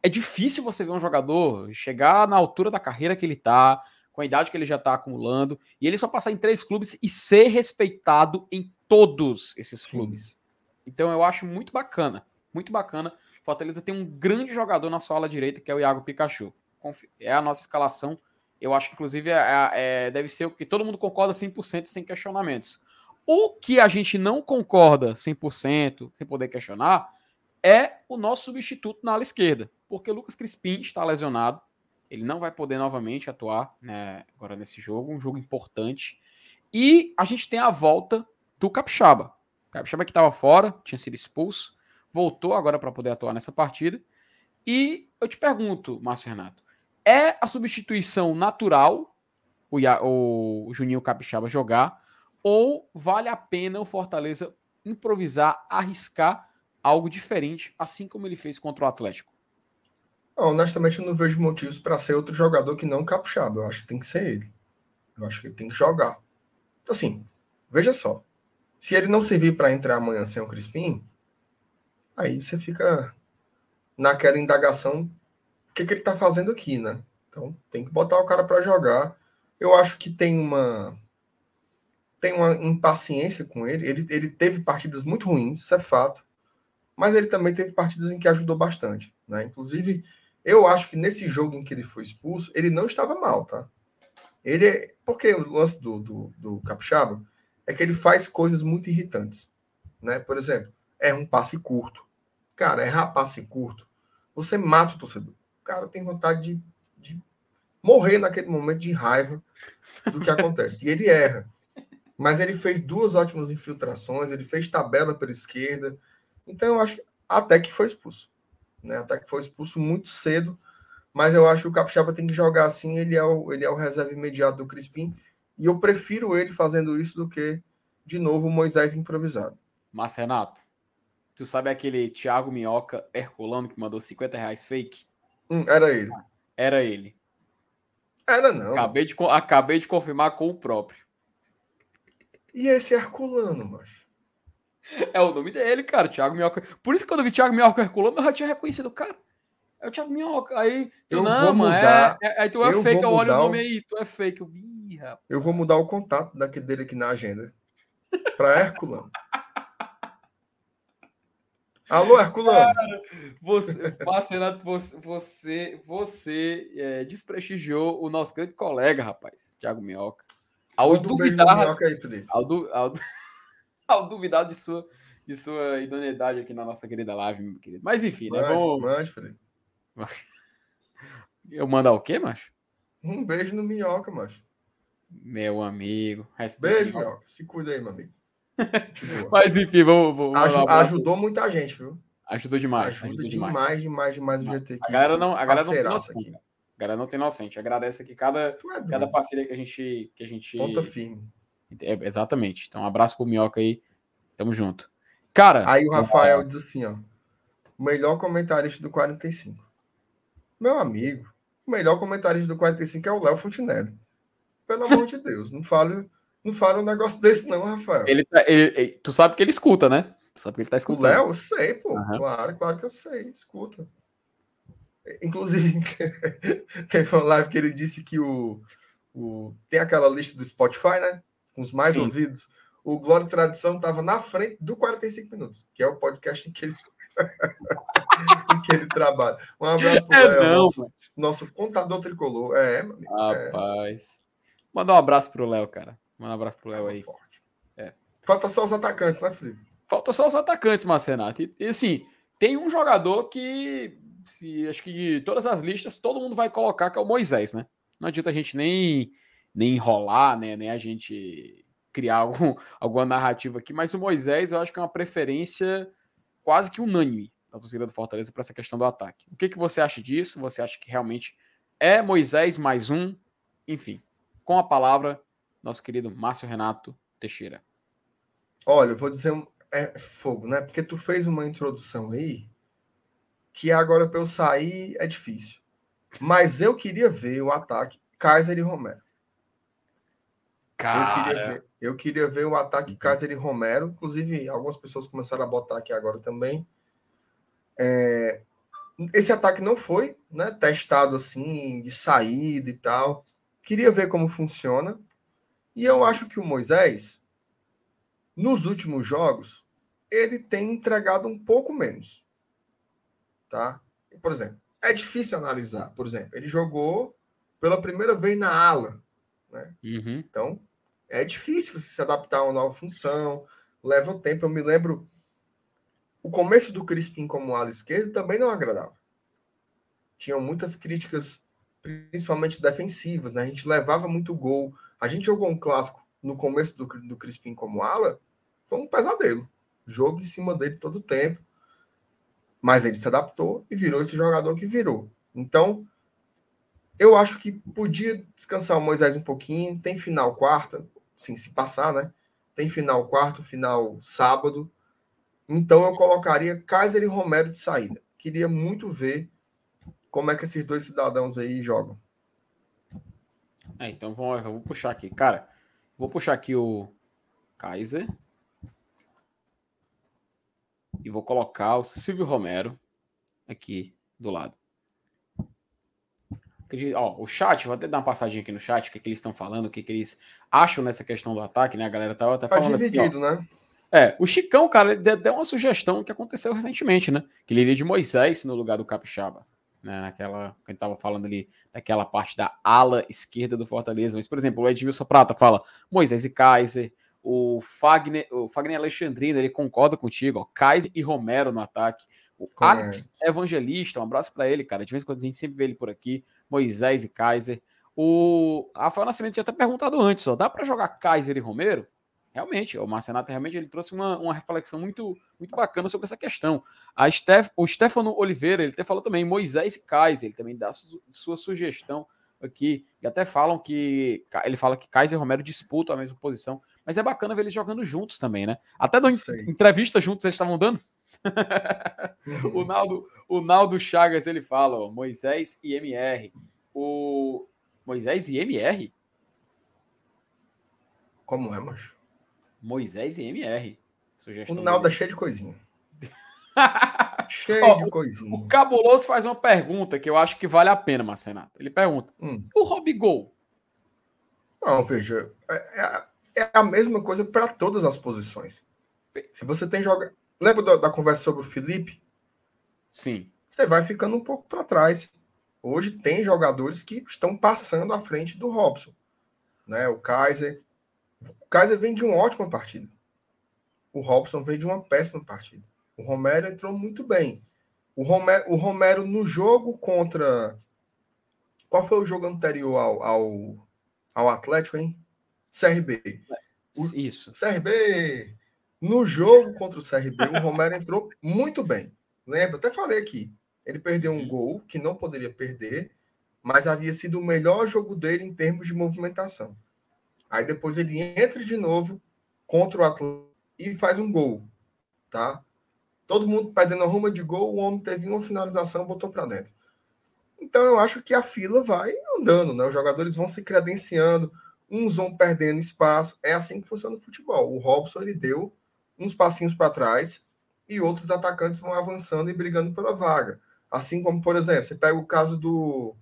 é difícil você ver um jogador chegar na altura da carreira que ele tá, com a idade que ele já tá acumulando, e ele só passar em três clubes e ser respeitado em todos esses Sim. clubes. Então eu acho muito bacana, muito bacana. Fortaleza tem um grande jogador na sua ala direita, que é o Iago Pikachu. É a nossa escalação. Eu acho que, inclusive, é, é, deve ser o que todo mundo concorda 100% sem questionamentos. O que a gente não concorda 100%, sem poder questionar, é o nosso substituto na ala esquerda, porque Lucas Crispim está lesionado, ele não vai poder novamente atuar né, agora nesse jogo, um jogo importante. E a gente tem a volta do Capixaba. O Capixaba que estava fora, tinha sido expulso, voltou agora para poder atuar nessa partida. E eu te pergunto, Márcio Renato, é a substituição natural o, o Juninho Capixaba jogar ou vale a pena o Fortaleza improvisar, arriscar algo diferente, assim como ele fez contra o Atlético? honestamente, eu não vejo motivos para ser outro jogador que não Capixaba. Eu acho que tem que ser ele. Eu acho que ele tem que jogar. Assim, veja só. Se ele não servir para entrar amanhã sem o Crispim, aí você fica naquela indagação: o que, que ele está fazendo aqui, né? Então, tem que botar o cara para jogar. Eu acho que tem uma tem uma impaciência com ele. ele. Ele teve partidas muito ruins, isso é fato mas ele também teve partidas em que ajudou bastante. Né? Inclusive, eu acho que nesse jogo em que ele foi expulso, ele não estava mal, tá? Ele porque o lance do, do, do é que ele faz coisas muito irritantes. Né? Por exemplo, é um passe curto. Cara, errar passe curto, você mata o torcedor. O cara tem vontade de, de morrer naquele momento de raiva do que acontece. e ele erra. Mas ele fez duas ótimas infiltrações, ele fez tabela pela esquerda, então eu acho até que foi expulso. Né? Até que foi expulso muito cedo. Mas eu acho que o Capixaba tem que jogar assim, ele é o, ele é o reserva imediato do Crispim. E eu prefiro ele fazendo isso do que, de novo, o Moisés improvisado. Mas, Renato, tu sabe aquele Thiago Minhoca Herculano que mandou 50 reais fake? Hum, era ele. Era ele. Era não. Acabei de, acabei de confirmar com o próprio. E esse Herculano, macho? É o nome dele, cara, Thiago Minhoca. Por isso que quando eu vi Thiago Minhoca Herculano, eu já tinha reconhecido cara. É o Thiago Minhoca. Aí tu eu não, vou mudar, é, é, aí tu é fake, eu olho o nome aí, tu é fake. Eu, Ih, eu vou mudar o contato daquele dele aqui na agenda. Pra Herculano. Alô, Herculano. você, Marcenato, você, você, você é, desprestigiou o nosso grande colega, rapaz, Thiago Minhoca. Ao duvidar, um Minhoca aí, Felipe. Ao, du, ao, ao, duvidar de sua, de sua idoneidade aqui na nossa querida live, meu querido. Mas enfim, né? Mande, Felipe. Eu mandar o quê, macho? Um beijo no Minhoca, macho. Meu amigo. Beijo, Minhoca. Se cuida aí, meu amigo. Mas enfim, vamos. vamos Aju ajudou muita gente, viu? Ajudou demais. Ajuda ajudou demais, demais, demais, o GT aqui. A galera não, a galera não tem noção. Aqui. A galera não tem noção. A gente agradece aqui cada, é cada parceria que a gente. Que a gente... Ponta firme. É, exatamente. Então, um abraço pro Minhoca aí. Tamo junto. Cara. Aí o Rafael diz assim, ó. O melhor comentarista do 45. Meu amigo, o melhor comentarista do 45 é o Léo Fontinelli. Pelo amor de Deus, não fale não fala um negócio desse, não, Rafael. Ele, tá, ele, ele, tu sabe que ele escuta, né? Tu sabe que ele tá escutando. O Léo, sei, pô. Uhum. Claro, claro que eu sei, escuta. Inclusive, tem uma live que ele disse que o, o. Tem aquela lista do Spotify, né? Com os mais Sim. ouvidos. O Glória e Tradição estava na frente do 45 Minutos, que é o podcast em que ele, em que ele trabalha. Um abraço pro é Léo, nosso, nosso, contador tricolor. É, amigo. É. Rapaz. É. Mandar um abraço pro Léo, cara. Manda um abraço pro Léo aí. É. Falta só os atacantes, né, Felipe? Falta só os atacantes, Marcenato. E, e assim, tem um jogador que, se, acho que de todas as listas, todo mundo vai colocar, que é o Moisés, né? Não adianta a gente nem, nem enrolar, né? Nem a gente criar algum, alguma narrativa aqui, mas o Moisés eu acho que é uma preferência quase que unânime da torcida do Fortaleza para essa questão do ataque. O que, que você acha disso? Você acha que realmente é Moisés mais um? Enfim, com a palavra, nosso querido Márcio Renato Teixeira. Olha, eu vou dizer um, é fogo, né? Porque tu fez uma introdução aí que agora para eu sair é difícil. Mas eu queria ver o ataque Kaiser e Romero. Cara... Eu, queria ver, eu queria ver o ataque uhum. Kaiser e Romero. Inclusive, algumas pessoas começaram a botar aqui agora também. É, esse ataque não foi né, testado assim, de saída e tal. Queria ver como funciona. E eu acho que o Moisés, nos últimos jogos, ele tem entregado um pouco menos. Tá? Por exemplo, é difícil analisar. Por exemplo, ele jogou pela primeira vez na ala. Né? Uhum. Então, é difícil você se adaptar a uma nova função, leva tempo. Eu me lembro, o começo do Crispim como ala esquerdo também não agradava. Tinham muitas críticas, principalmente defensivas. Né? A gente levava muito gol a gente jogou um clássico no começo do, do Crispim como ala, foi um pesadelo. Jogo em cima dele todo o tempo. Mas ele se adaptou e virou esse jogador que virou. Então, eu acho que podia descansar o Moisés um pouquinho. Tem final quarta, sim, se passar, né? Tem final quarta, final sábado. Então eu colocaria Kaiser e Romero de saída. Queria muito ver como é que esses dois cidadãos aí jogam. É, então vou, vou puxar aqui. Cara, vou puxar aqui o Kaiser. E vou colocar o Silvio Romero aqui do lado. Ó, o chat, vou até dar uma passadinha aqui no chat, o que, que eles estão falando, o que, que eles acham nessa questão do ataque, né? A galera tá até tá falando dividido, assim, né? É, o Chicão, cara, ele deu uma sugestão que aconteceu recentemente, né? Que ele iria de Moisés no lugar do Capixaba né, naquela, que a gente estava falando ali, daquela parte da ala esquerda do Fortaleza. Mas, por exemplo, o Edmilson Prata fala Moisés e Kaiser, o Fagner, o Fagner Alexandrino, ele concorda contigo, ó, Kaiser e Romero no ataque. O Alex Evangelista, um abraço para ele, cara. De vez em quando a gente sempre vê ele por aqui. Moisés e Kaiser. O Rafael Nascimento tinha até perguntado antes, ó, dá para jogar Kaiser e Romero? realmente, o Marcenato realmente ele trouxe uma, uma reflexão muito, muito bacana sobre essa questão. A Steph, o Stefano Oliveira, ele até falou também, Moisés e Kaiser, ele também dá su, sua sugestão aqui, e até falam que, ele fala que Kaiser e Romero disputam a mesma posição, mas é bacana ver eles jogando juntos também, né? Até na entrevista juntos eles estavam dando. o, Naldo, o Naldo Chagas, ele fala, ó, Moisés e MR. O Moisés e MR? Como é, macho? Moisés e MR. Sugestão o Naldo é cheio de coisinha. Cheio de coisinha. O Cabuloso faz uma pergunta que eu acho que vale a pena, Marcenato. Ele pergunta: hum. o Robigol? Não, veja, é, é, é a mesma coisa para todas as posições. Se você tem joga. Lembra da, da, conversa sobre o Felipe? Sim. Você vai ficando um pouco para trás. Hoje tem jogadores que estão passando à frente do Robson. Né? O Kaiser. O Kaiser vem de uma ótima partida. O Robson veio de uma péssima partida. O Romero entrou muito bem. O Romero, o Romero no jogo contra. Qual foi o jogo anterior ao, ao, ao Atlético, hein? CRB. O, Isso. CRB. No jogo contra o CRB, o Romero entrou muito bem. Lembra? Até falei aqui. Ele perdeu um gol que não poderia perder, mas havia sido o melhor jogo dele em termos de movimentação. Aí depois ele entra de novo contra o Atlético e faz um gol, tá? Todo mundo perdendo a ruma de gol, o homem teve uma finalização, botou para dentro. Então eu acho que a fila vai andando, né? Os jogadores vão se credenciando, uns vão perdendo espaço. É assim que funciona o futebol. O Robson ele deu uns passinhos para trás e outros atacantes vão avançando e brigando pela vaga. Assim como, por exemplo, você pega o caso do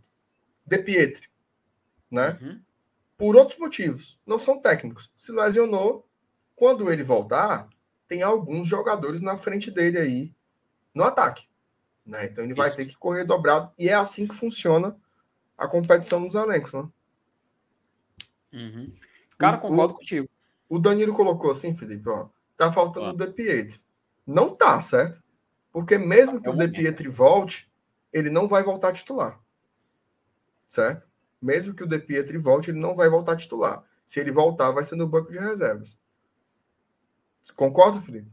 De Pietri, né? Uhum. Por outros motivos, não são técnicos. Se lesionou, quando ele voltar, tem alguns jogadores na frente dele aí no ataque. Né? Então ele Isso. vai ter que correr dobrado. E é assim que funciona a competição nos elencos, né? Uhum. Cara, concordo o, contigo. O Danilo colocou assim, Felipe, ó. Tá faltando ah. o De Pietri. Não tá, certo? Porque mesmo que é o De Pietri volte, ele não vai voltar a titular. Certo? Mesmo que o De Pietri volte, ele não vai voltar a titular. Se ele voltar, vai ser no banco de reservas. Concorda, Felipe?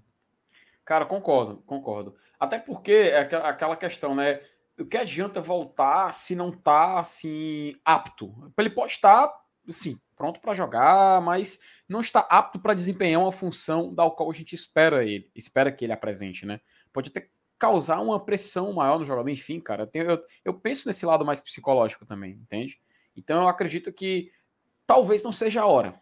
Cara, concordo, concordo. Até porque é aquela questão, né? O que adianta voltar se não tá assim apto? Ele pode estar, sim, pronto para jogar, mas não está apto para desempenhar uma função da qual a gente espera ele, espera que ele apresente, né? Pode até causar uma pressão maior no jogador, enfim, cara. Eu, eu, eu penso nesse lado mais psicológico também, entende? Então eu acredito que talvez não seja a hora.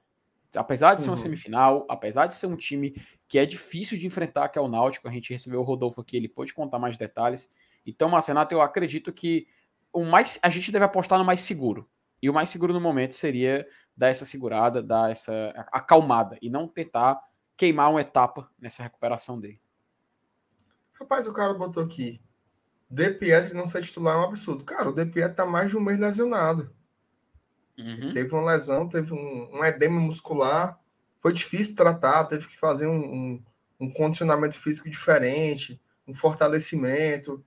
Apesar de ser uma uhum. semifinal, apesar de ser um time que é difícil de enfrentar, que é o Náutico, a gente recebeu o Rodolfo aqui, ele pode contar mais detalhes. Então, Marcenato, eu acredito que o mais a gente deve apostar no mais seguro. E o mais seguro no momento seria dar essa segurada, dar essa acalmada e não tentar queimar uma etapa nessa recuperação dele. Rapaz, o cara botou aqui. De Pietri não ser titular é um absurdo. Cara, o De Pietri tá mais de um mês lesionado. Uhum. Teve uma lesão, teve um, um, edema muscular, foi difícil tratar, teve que fazer um, um, um condicionamento físico diferente, um fortalecimento.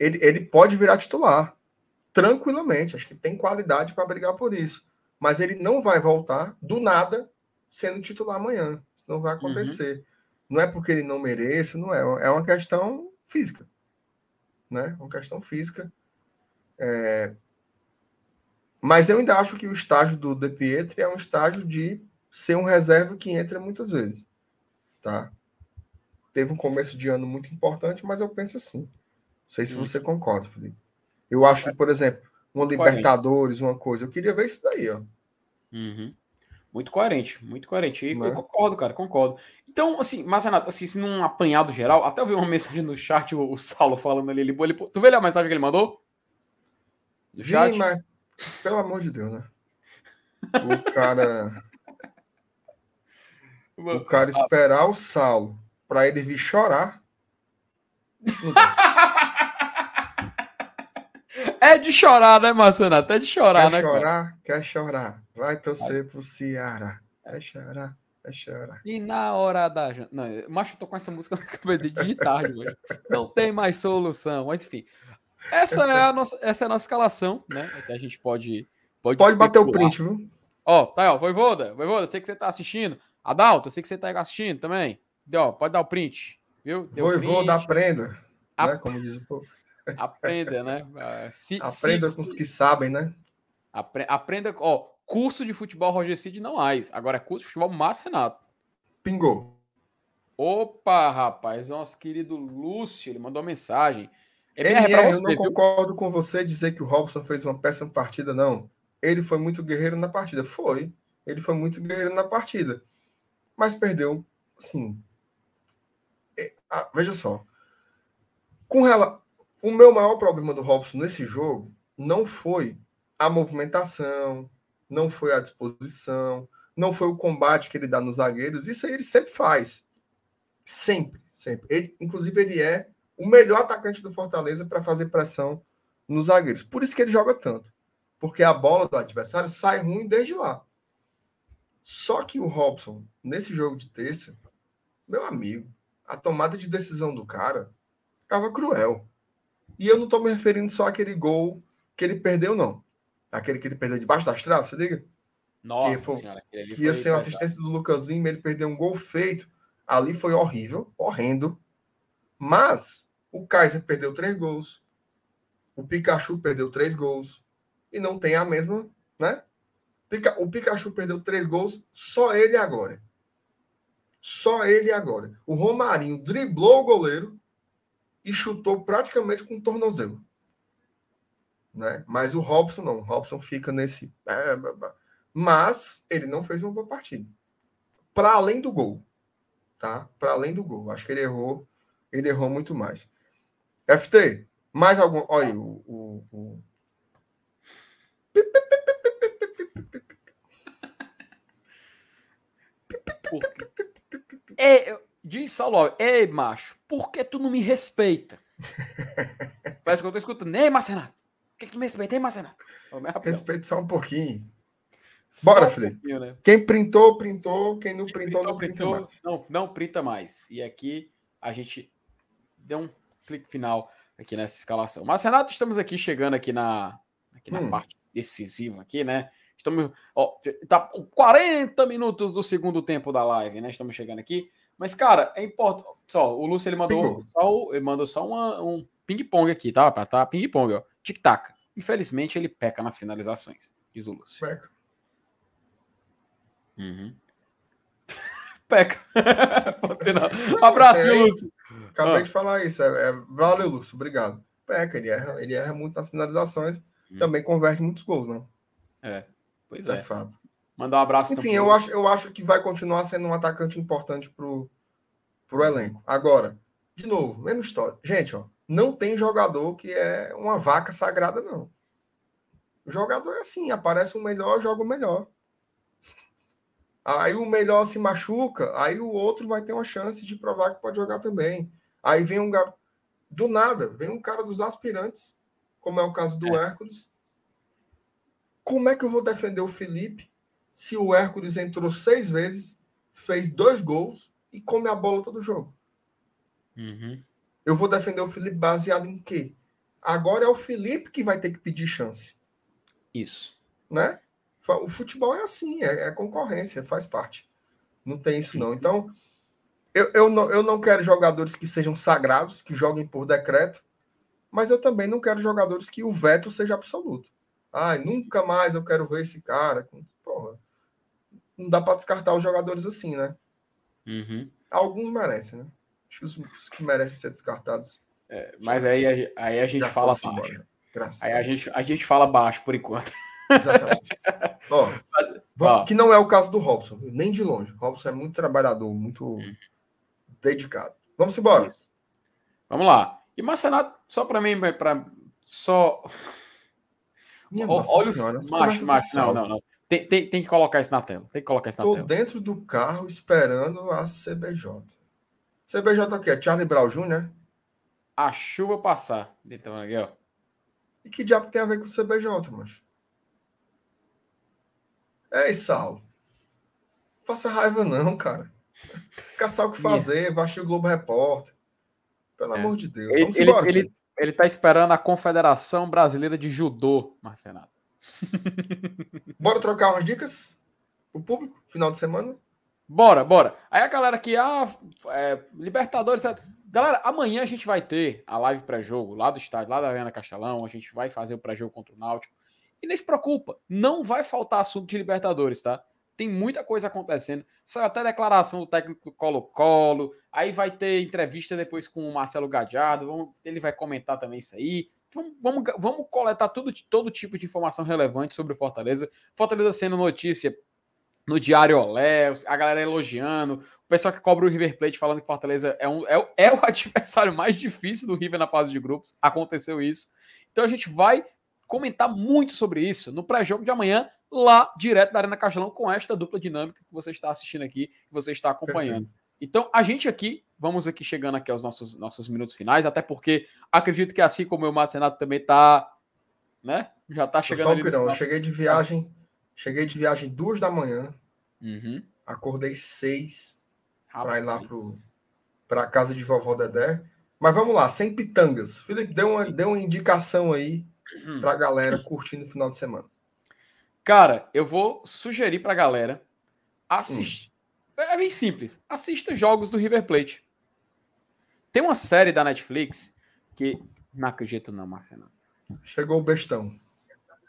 Ele, ele pode virar titular, tranquilamente. Acho que tem qualidade para brigar por isso. Mas ele não vai voltar do nada sendo titular amanhã. Isso não vai acontecer. Uhum. Não é porque ele não mereça, não é. É uma questão física. Né? Uma questão física. É, mas eu ainda acho que o estágio do De Pietri é um estágio de ser um reserva que entra muitas vezes. Tá? Teve um começo de ano muito importante, mas eu penso assim. Não sei se você concorda, Felipe. Eu acho que, por exemplo, uma Libertadores, uma coisa, eu queria ver isso daí, ó. Uhum. Muito coerente, muito coerente. E eu é? concordo, cara, concordo. Então, assim, mas Renato, assim, se num apanhado geral, até eu vi uma mensagem no chat, o, o Saulo falando ali, ele, ele, tu vê a mensagem que ele mandou? No chat? mas pelo amor de Deus, né? O cara. o cara esperar o Saulo para ele vir chorar. É de chorar, né, Marcenato? É de chorar, quer né? Chorar, cara? Quer chorar, Vai torcer pro Ceará. Quer chorar, quer chorar. E na hora da. Não, mas eu tô com essa música na cabeça de tarde hoje. Não tem mais solução. Mas enfim. Essa é a nossa, essa é a nossa escalação, né? Que a gente pode. Pode, pode bater o print, viu? Ó, tá aí, ó. Voivoda, Voivoda, sei que você tá assistindo. Adalto, sei que você tá assistindo também. Ó, pode dar o print, viu? Deu Voivoda, print. aprenda. A... Né? Como diz o povo. Aprenda, né? Se, aprenda se, com os que sabem, né? Apre, aprenda. Ó, curso de futebol Roger Cid não há. Agora é curso de futebol Márcio Renato. Pingou. Opa, rapaz, nosso querido Lúcio, ele mandou uma mensagem. MR, MR você, eu não viu? concordo com você dizer que o Robson fez uma péssima partida, não. Ele foi muito guerreiro na partida. Foi. Ele foi muito guerreiro na partida. Mas perdeu, assim. É, veja só. Com rela... O meu maior problema do Robson nesse jogo não foi a movimentação, não foi a disposição, não foi o combate que ele dá nos zagueiros. Isso aí ele sempre faz. Sempre, sempre. Ele, inclusive, ele é o melhor atacante do Fortaleza para fazer pressão nos zagueiros. Por isso que ele joga tanto. Porque a bola do adversário sai ruim desde lá. Só que o Robson, nesse jogo de terça, meu amigo, a tomada de decisão do cara estava cruel. E eu não estou me referindo só àquele gol que ele perdeu, não. Aquele que ele perdeu debaixo das traves, você liga? Nossa que, foi, senhora, que ia ser uma assistência do Lucas Lima, ele perdeu um gol feito. Ali foi horrível, horrendo. Mas o Kaiser perdeu três gols. O Pikachu perdeu três gols. E não tem a mesma, né? O Pikachu perdeu três gols, só ele agora. Só ele agora. O Romarinho driblou o goleiro e chutou praticamente com o tornozelo. Né? Mas o Robson não. O Robson fica nesse. É, mas ele não fez uma boa partida. Para além do gol. Tá? Para além do gol. Acho que ele errou. Ele errou muito mais. FT, mais algum. Olha aí, o. o, o... É, diz Saulo, ei, macho, por que tu não me respeita? Parece que eu tô escutando. Ei, Marcenato, por que, tu me respeita, ei, Marcenato? Respeite só um pouquinho. Bora, Felipe. Um né? Quem printou, printou. Quem não printou, printou, não printa printou, mais. Não, não printa mais. E aqui a gente deu um clique final aqui nessa escalação. Mas, Renato, estamos aqui chegando aqui na, aqui na hum. parte decisiva aqui, né? Estamos, ó, tá 40 minutos do segundo tempo da live, né? Estamos chegando aqui. Mas, cara, é importante. Só, o Lúcio ele mandou só, ele mandou só uma, um ping-pong aqui, tá? Tá ping-pong, ó. Tic-tac. Infelizmente, ele peca nas finalizações, diz o Lúcio. Peca. Uhum. peca. um abraço, é, Lúcio. Acabei ah. de falar isso. É, é, valeu, Lúcio. Obrigado. Peca, ele erra, ele erra muito nas finalizações. Hum. Também converte muitos gols, não? É, pois é. é. fato. Mandar um abraço. Enfim, eu acho, eu acho que vai continuar sendo um atacante importante pro, pro elenco. Agora, de novo, mesma história. Gente, ó, não tem jogador que é uma vaca sagrada, não. O jogador é assim, aparece o melhor, joga o melhor. Aí o melhor se machuca, aí o outro vai ter uma chance de provar que pode jogar também. Aí vem um do nada, vem um cara dos aspirantes, como é o caso do é. Hércules. Como é que eu vou defender o Felipe se o Hércules entrou seis vezes, fez dois gols e come a bola todo jogo? Uhum. Eu vou defender o Felipe baseado em quê? Agora é o Felipe que vai ter que pedir chance. Isso. Né? O futebol é assim, é, é concorrência, faz parte. Não tem isso, não. Então, eu, eu, não, eu não quero jogadores que sejam sagrados, que joguem por decreto, mas eu também não quero jogadores que o veto seja absoluto. Ai, nunca mais eu quero ver esse cara. Não dá para descartar os jogadores assim, né? Uhum. Alguns merecem, né? Acho que os que merecem ser descartados. É, mas aí, aí a gente fala baixo. Aí a gente, a gente fala baixo por enquanto. Exatamente. Ó, ó, que não é o caso do Robson, nem de longe. O Robson é muito trabalhador, muito hum. dedicado. Vamos embora. Isso. Vamos lá. E Marcenato, só para mim, para só. Minha o, olha os macho, macho. Não, não, não. Tem, tem, tem, que colocar isso na tela. Tem que colocar isso na Tô tela. dentro do carro esperando a CBJ. CBJ aqui é Charlie Brown Jr. A chuva passar. Então, aqui, ó. E que diabo tem a ver com o CBJ, mas? É, Saulo. Faça raiva não, cara. Caçar o que fazer, vai assistir o Globo Repórter. Pelo é. amor de Deus. Vamos ele, embora, ele, ele tá esperando a Confederação Brasileira de Judô, Marcenato. Bora trocar umas dicas pro público, final de semana? Bora, bora. Aí a galera aqui, ah, é, Libertadores. Galera, amanhã a gente vai ter a live pré-jogo lá do estádio, lá da Arena Castelão. A gente vai fazer o pré-jogo contra o Náutico. E nem se preocupa, não vai faltar assunto de Libertadores, tá? Tem muita coisa acontecendo. Saiu até declaração do técnico Colo-Colo. Aí vai ter entrevista depois com o Marcelo Gadiardo. Ele vai comentar também isso aí. Vamos, vamos, coletar tudo, todo tipo de informação relevante sobre o Fortaleza. Fortaleza sendo notícia no Diário Olé, a galera elogiando, pessoal que cobra o River Plate falando que Fortaleza é, um, é, é o adversário mais difícil do River na fase de grupos. Aconteceu isso. Então a gente vai comentar muito sobre isso no pré-jogo de amanhã, lá direto da Arena Castelão, com esta dupla dinâmica que você está assistindo aqui, que você está acompanhando. Perfeito. Então, a gente aqui, vamos aqui chegando aqui aos nossos, nossos minutos finais, até porque acredito que assim como o Marcenato também está, né? Já está chegando ali. Não, eu cheguei de viagem, cheguei de viagem duas da manhã, uhum. acordei seis para ir lá para a casa de vovó Dedé. Mas vamos lá, sem pitangas. Felipe, dê uma, dê uma indicação aí uhum. para a galera curtindo o final de semana. Cara, eu vou sugerir para a galera assistir. Hum. É bem simples. Assista jogos do River Plate. Tem uma série da Netflix que. Não acredito, não, Marcelo. Chegou o bestão.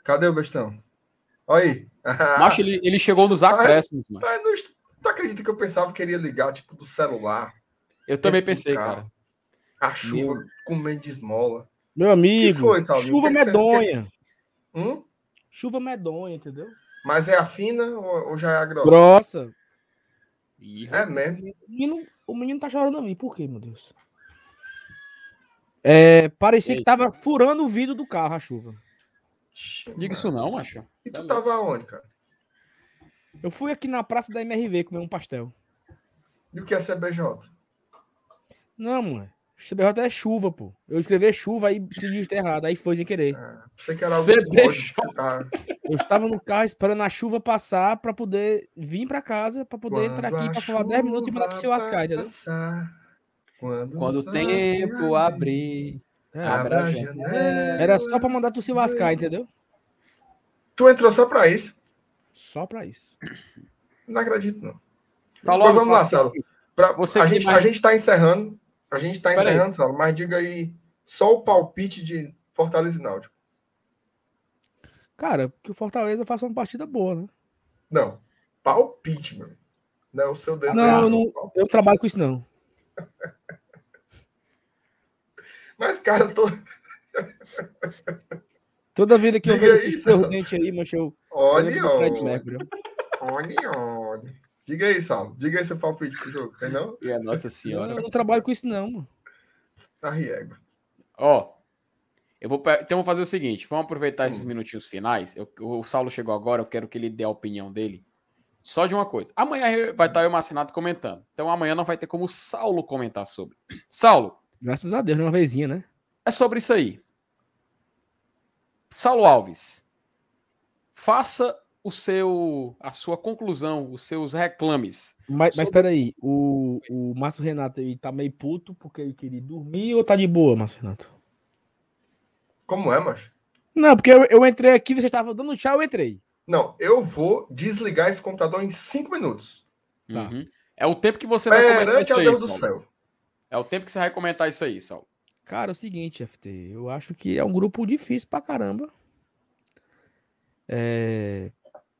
Cadê o bestão? Olha aí. Mas ele, ele chegou nos acréscimos, mano. Não, tu acredita que eu pensava que ele ia ligar, tipo, do celular? Eu também pensei, cara. A chuva Meu... comendo de esmola. Meu amigo, foi, chuva que medonha. Que... Hum? Chuva medonha, entendeu? Mas é a fina ou, ou já é a grossa? Grossa. Ih, é mesmo. O menino, o menino tá chorando a mim. Por quê, meu Deus? É, parecia Eita. que tava furando o vidro do carro a chuva. Diga isso não, macho. E tu tava onde, cara? Eu fui aqui na praça da MRV comer um pastel. E o que é CBJ? Não, mano. CBJ é chuva, pô. Eu escrevi chuva, aí se digitei errado, aí foi sem querer. É, você que era CBJ. Tá... Eu estava no carro esperando a chuva passar para poder vir para casa, para poder Quando entrar aqui para falar 10 minutos e falar com o seu Ascar, entendeu? Quando, Quando o tempo abrir, é, abra a janela. Era só para mandar tu se lascar, entendeu? Tu entrou só para isso? Só para isso. Não acredito, não. Tá logo, vamos lá, Salo. Pra, a, gente, mais... a gente tá encerrando. A gente está encerrando, Salo, mas diga aí só o palpite de Fortaleza e Náutico. Cara, que o Fortaleza faça uma partida boa, né? Não, palpite, meu. Não é o seu desejo. Não, eu não, eu trabalho com isso, não. Mas, cara, eu tô. Toda vida que eu vejo esses dente aí, mancha, eu. Olha, olha. Olha, olha. Diga aí, Sal. Diga aí seu palpite pro jogo, entendeu? E a Nossa Senhora. Eu não trabalho com isso, não, mano. Tá riego. Ó, eu vou, então vou fazer o seguinte: vamos aproveitar esses hum. minutinhos finais. Eu, o Saulo chegou agora, eu quero que ele dê a opinião dele. Só de uma coisa. Amanhã vai estar o Marcenato comentando. Então amanhã não vai ter como o Saulo comentar sobre. Saulo. Graças a Deus, uma vezinha, né? É sobre isso aí. Saulo Alves. Faça o seu, a sua conclusão, os seus reclames. Mas, sobre... mas peraí, o, o Márcio Renato ele tá meio puto porque ele queria dormir ou tá de boa, Márcio Renato? Como é, macho? Não, porque eu, eu entrei aqui, você estava dando tchau, eu entrei. Não, eu vou desligar esse computador em cinco minutos. Tá. Uhum. É o tempo que você vai comentar isso aí, Deus do céu. É o tempo que você vai comentar isso aí, Sal. Cara, é o seguinte, FT, eu acho que é um grupo difícil pra caramba. É,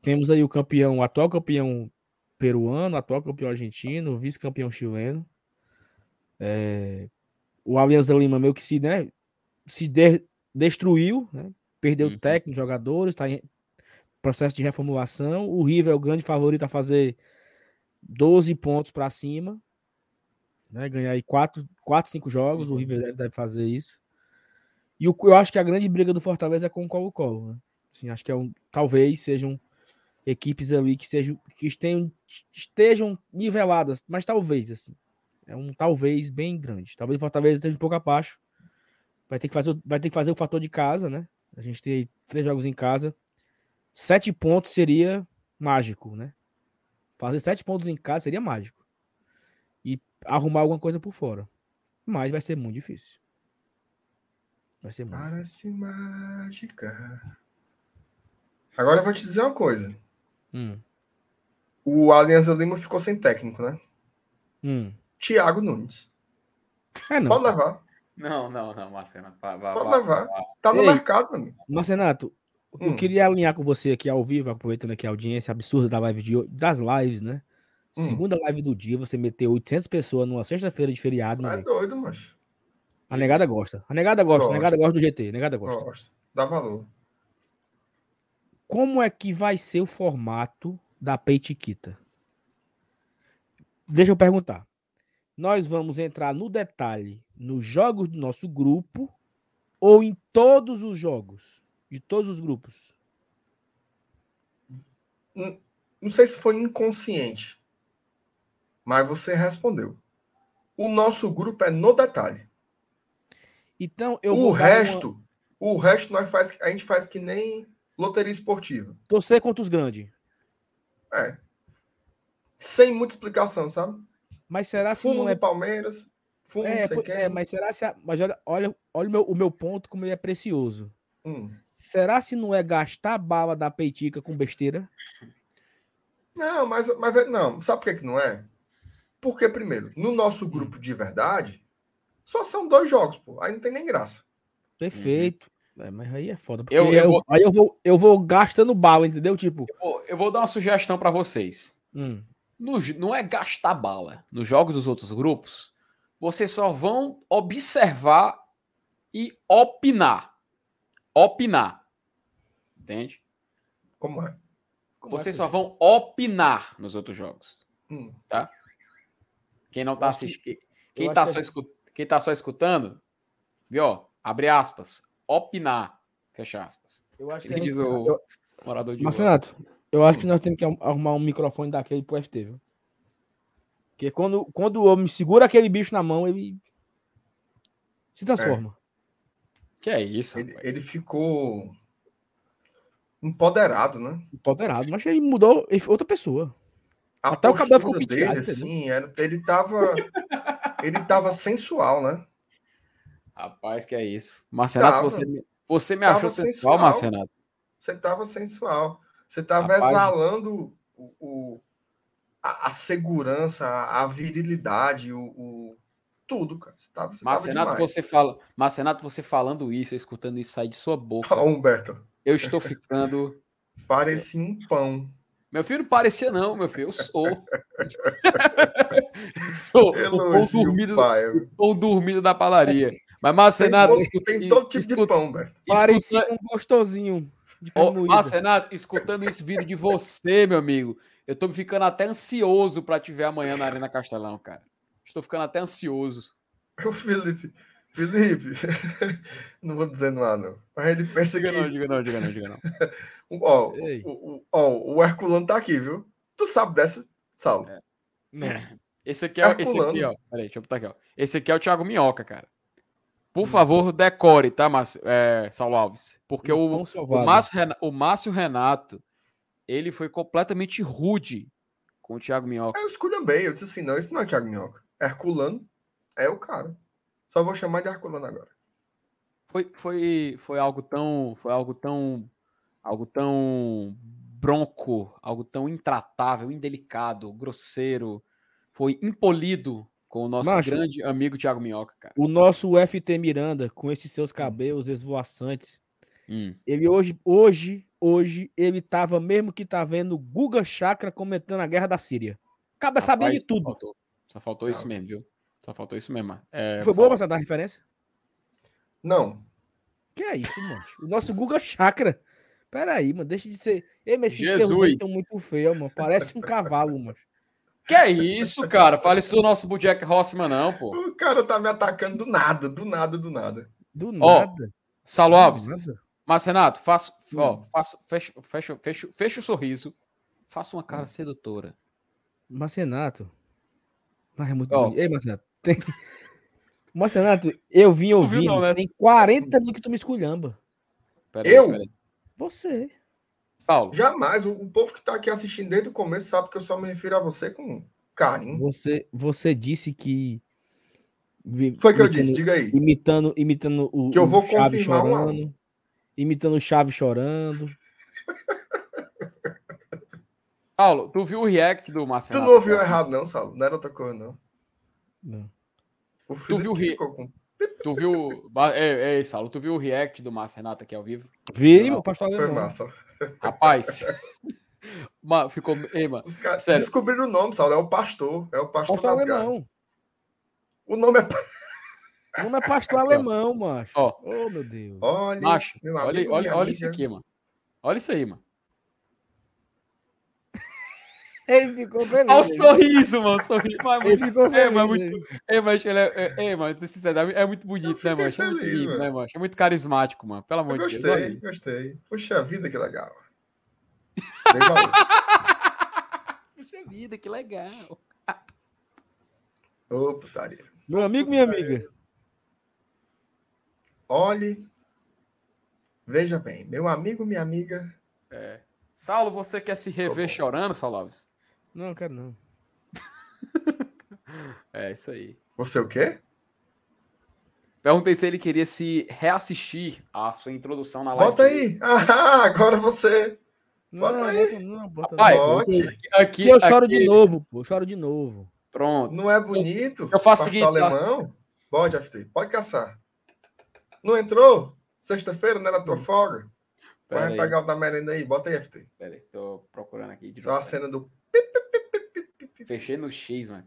temos aí o campeão, o atual campeão peruano, atual campeão argentino, vice-campeão chileno. É, o Aliança da Lima meio que se, né, se de, destruiu, né, perdeu uhum. técnico, jogadores, está em processo de reformulação. O River é o grande favorito a fazer 12 pontos para cima, né, ganhar aí 4, 4 5 jogos. Uhum. O River deve fazer isso. E o, eu acho que a grande briga do Fortaleza é com o Colo-Colo. Né? Assim, acho que é um, talvez sejam equipes ali que sejam que estejam, estejam niveladas, mas talvez assim. É um talvez bem grande. Talvez o Fortaleza esteja um pouco abaixo. Vai ter que fazer, vai ter que fazer o fator de casa, né? A gente tem três jogos em casa. Sete pontos seria mágico, né? Fazer sete pontos em casa seria mágico. E arrumar alguma coisa por fora. Mas vai ser muito difícil. Vai ser muito Parece difícil. mágica. Agora eu vou te dizer uma coisa. Hum. O Alianza Lima ficou sem técnico, né? Hum. Thiago Nunes. É, não. Pode levar. Não, não, não, Marcenato. Pode levar. Tá no Ei, mercado, amigo. Marcenato, hum. eu queria alinhar com você aqui ao vivo, aproveitando aqui a audiência absurda da live de, das lives, né? Hum. Segunda live do dia, você meteu 800 pessoas numa sexta-feira de feriado. É doido, macho. A negada gosta. A negada gosta. gosta. A negada gosta do GT. A negada gosta. Gosta. Dá valor como é que vai ser o formato da Peitiquita? deixa eu perguntar. Nós vamos entrar no detalhe nos jogos do nosso grupo ou em todos os jogos? De todos os grupos? Não, não sei se foi inconsciente, mas você respondeu. O nosso grupo é no detalhe. Então eu o resto, uma... o resto nós faz, a gente faz que nem loteria esportiva. Torcer contra os grandes. É. Sem muita explicação, sabe? Mas será se fumo não é Palmeiras? Fumo é, pois é, mas será se a... mas olha, olha, olha o, meu, o meu ponto como ele é precioso. Hum. Será se não é gastar a bala da peitica com besteira? Não, mas, mas não, sabe por que, que não é? Porque, primeiro, no nosso grupo de verdade, só são dois jogos, pô. Aí não tem nem graça. Perfeito. É, mas aí é foda. Porque eu, eu, vou... aí eu vou, eu vou gastando bala, entendeu? Tipo. Eu vou, eu vou dar uma sugestão para vocês. Hum. No, não é gastar bala. Nos jogos dos outros grupos, vocês só vão observar e opinar. Opinar. Entende? Como é? Como vocês é só vão opinar nos outros jogos. Hum. Tá? Quem não tá assistindo. Quem tá, só escut... quem tá só escutando, viu? Abre aspas. Opinar. Fecha aspas. Eu acho que diz o eu... morador de Mas, Renato, eu acho que nós temos que arrumar um microfone daquele pro FT, viu? Porque quando, quando o homem segura aquele bicho na mão, ele se transforma. É. Que é isso? Ele, ele, ficou empoderado, né? Empoderado, mas ele mudou, ele foi outra pessoa. A Até o cabelo ficou dele, assim, era, ele tava ele tava sensual, né? Rapaz, que é isso. Marcenato, você, você me achou sensual, sensual Marcenato? Você tava sensual. Você tava Rapaz, exalando o, o a, a, segurança, a, a virilidade, o, o, tudo, cara. Você tava, você Marcenato, você fala, Marcenato, você falando isso, escutando isso sair de sua boca. Oh, Humberto. Eu estou ficando. Parecia um pão. Meu filho não parecia, não, meu filho. Eu sou. sou o pão dormido, pai. o pão dormido da padaria. Mas, Marcenato. Tem, tem todo tipo escuta, de pão, Humberto. Parecia um gostosinho. Marcenato, escutando esse vídeo de você, meu amigo. Eu tô ficando até ansioso para te ver amanhã na Arena Castelão, cara. Estou ficando até ansioso. O Felipe, Felipe, não vou dizer nada, não. Mas ele pensa diga que. Não, diga não, diga não, diga não. ó, o, o, o Herculano tá aqui, viu? Tu sabe dessa, Saulo? É. Esse aqui é esse aqui, ó. Peraí, deixa eu botar aqui, ó. Esse aqui é o Thiago Minhoca, cara. Por favor, decore, tá, Márcio, é, Saulo Alves? Porque o, o, Márcio, o Márcio Renato ele foi completamente rude com o Thiago Minhoca. Eu esculhambei, eu disse assim, não, esse não é Thiago Minhoca. Herculano é o cara. Só vou chamar de Herculano agora. Foi, foi, foi algo tão, foi algo tão, algo tão bronco, algo tão intratável, indelicado, grosseiro, foi impolido com o nosso Macho, grande amigo Thiago Minhoca, cara. O nosso FT Miranda, com esses seus cabelos esvoaçantes, hum. ele hoje, hoje hoje ele tava, mesmo que tá vendo Guga Chakra comentando a guerra da Síria. Acaba sabendo de tudo. Só faltou, só faltou isso mesmo, viu? Só faltou isso mesmo. É, Foi boa você dar referência? Não. Que é isso, mano? O nosso Guga Chakra. Pera aí, mano, deixa de ser. Ei, mas esses Jesus. estão muito feios, mano. Parece um cavalo, mano. Que é isso, cara? Fala isso do nosso Bujack Rossman, não, pô. O cara tá me atacando do nada, do nada, do nada. Do nada. Salo Alves, mas, Renato, faço, hum. ó, faço, fecha, fecha, fecha, fecha o sorriso, faça uma cara hum. sedutora. Mas, Renato. Mas é muito ó, bonito. Ei, Marcenato. Tem... Marcenato, eu vim ouvindo. Não, né? Tem 40 mil que tu me esculhamba. Pera eu? Aí, você. Saulo. Jamais. O, o povo que tá aqui assistindo desde o começo sabe que eu só me refiro a você com carinho. Você, você disse que. Foi que eu disse, diga aí. Imitando, imitando o. Que eu vou confirmar chorando. uma imitando o Chaves chorando. Saulo, tu viu o react do Marcelo? Tu não ouviu errado, não, Saulo. Não era outra coisa, não. Não. tu viu o re... com... Tu viu. Ei, ei, Saulo, tu viu o react do Márcio Renato aqui ao vivo? Vi, meu pastor Foi massa. Rapaz. mano, ficou. Ei, mano. Os caras descobriram o nome, Saulo. É o pastor. É o pastor, pastor das alemão. O nome é. O nome é pastor alemão, macho. Ó, oh, meu Deus. Olha, macho, olha, olha, olha isso aqui, mano. Olha isso aí, mano. Ele ficou feliz. Olha o sorriso, mano. Sorriso. Mas, ele ficou feliz. É, mas, muito, é, mas ele é, é, é, mano, é muito bonito, né, mano? É muito lindo, né, mano? É muito carismático, mano. Pelo amor de Deus. Gostei, gostei. Puxa vida, que legal. Puxa vida, que legal. Ô, putaria. Meu amigo, minha amiga. Olhe. Veja bem, meu amigo, minha amiga. É. Saulo, você quer se rever chorando, Saulo Alves? Não, quero não. é isso aí. Você o quê? Perguntei se ele queria se reassistir a sua introdução na live. Bota aí! Ah, agora você. Bota não, aí. Não, bota Pai, Bote. Aqui, eu choro aqui... de novo, pô. Eu choro de novo. Pronto. Não é bonito? Eu faço o seguinte. alemão? Pode, FT. Pode caçar. Não entrou? Sexta-feira, não era tua hum. folga? Pera Vai aí. pegar o da merenda aí, bota aí, FT. Pera aí, tô procurando aqui. Só novo, a cena do. Fechei no X, mano.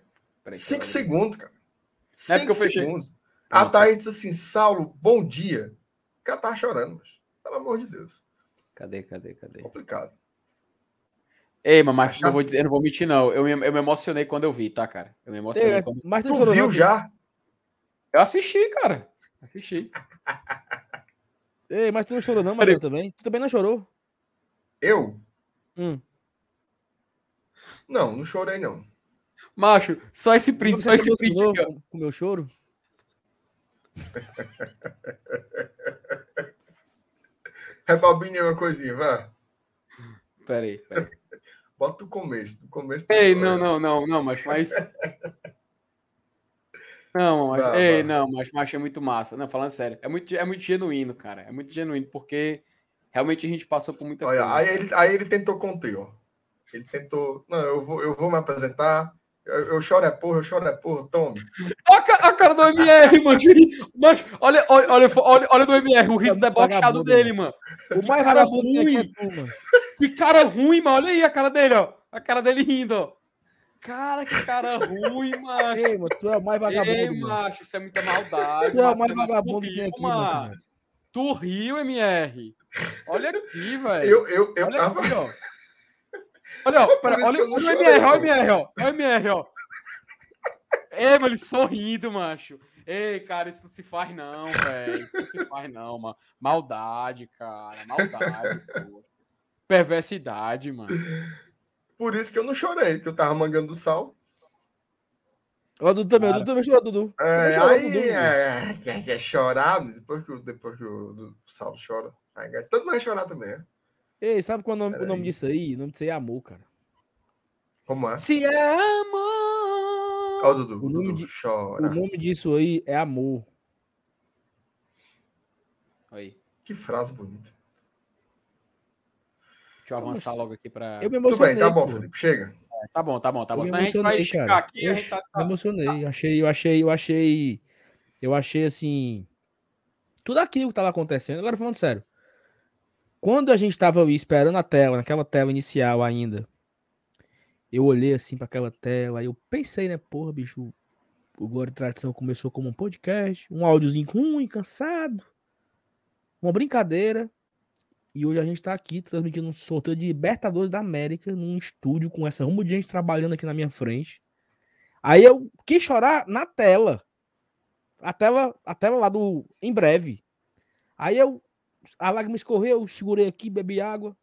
Cinco segundos, cara. Não é Cinco segundos. A Thaís disse assim: Saulo, bom dia. O cara tá chorando, mas, pelo amor de Deus. Cadê, cadê, cadê? Complicado. Ei, mas eu vou dizer, eu não vou mentir, não. Eu me, eu me emocionei quando eu vi, tá, cara? Eu me emocionei. É, quando... Mas tu, tu viu já? Eu assisti, cara. Assisti. Ei, mas tu não chorou, não, mas eu também. Tu também não chorou? Eu? Hum. Não, não chorei, não. Macho, só esse print, só esse print. Aqui, com o meu choro? Rebobine uma coisinha, vá. Peraí, peraí. Bota o começo. Do começo Ei, não, não, não, não, mas faz. Não, mas, ei, não, mas, mas é muito massa. Não, falando sério, é muito, é muito genuíno, cara. É muito genuíno, porque realmente a gente passou por muita Olha, coisa. Aí ele, aí ele tentou conter, ó. Ele tentou. Não, eu vou, eu vou me apresentar. Eu, eu choro é porra, eu choro é porra, tome. A, a cara do MR, mano. Mas olha, olha, olha, olha, olha do MR, o riso debochado dele, mano. O mais cara ruim. É tu, que cara ruim, mano. Olha aí a cara dele, ó. A cara dele rindo, ó. Cara, que cara ruim, macho. Ei, mano, tu é o mais vagabundo. Ei, macho, isso é muita maldade. Tu é o mais vagabundo que tem aqui, mano. Tu riu, MR. Olha aqui, velho. Eu, eu, eu olha tava. Aqui, ó. Olha, ó, pera, olha, olha o MR, olha o MR, ó. Olha o MR, ó. É, mano, ele sorrindo, macho. Ei, cara, isso não se faz não, velho. Isso não se faz não, mano. Maldade, cara. Maldade, pô. Perversidade, mano. Por isso que eu não chorei, porque eu tava mangando do sal. O Dudu também, o Dudu também chorou, Dudu. É, chorou, aí, Dudu, é, quer, quer chorar, depois que, depois que o, o Sal chora. Aí, todo mundo vai chorar também, né? Ei, sabe qual é o nome, o nome disso aí? O nome disso aí é amor, cara. Como é? Se é amor. Ó, oh, Dudu, o Dudu, de, chora. O nome disso aí é amor. Aí. Que frase bonita. Deixa eu avançar logo aqui para. Eu me emocionei. Tudo bem, tá bom, Felipe, chega. É, tá bom, tá bom, tá bom. a gente vai esticar aqui, eu, a gente tá, tá... Me emocionei. Achei, eu achei, eu achei. Eu achei assim. Tudo aquilo que tava acontecendo. Agora falando sério. Quando a gente estava esperando a tela, naquela tela inicial ainda, eu olhei assim para aquela tela e eu pensei, né, porra, bicho, o Glória e Tradição começou como um podcast, um áudiozinho ruim, cansado, uma brincadeira. E hoje a gente tá aqui transmitindo um sorteio de Libertadores da América num estúdio com essa rumo de gente trabalhando aqui na minha frente. Aí eu quis chorar na tela. A tela, a tela lá do em breve. Aí eu a lágrima escorreu, segurei aqui, bebi água.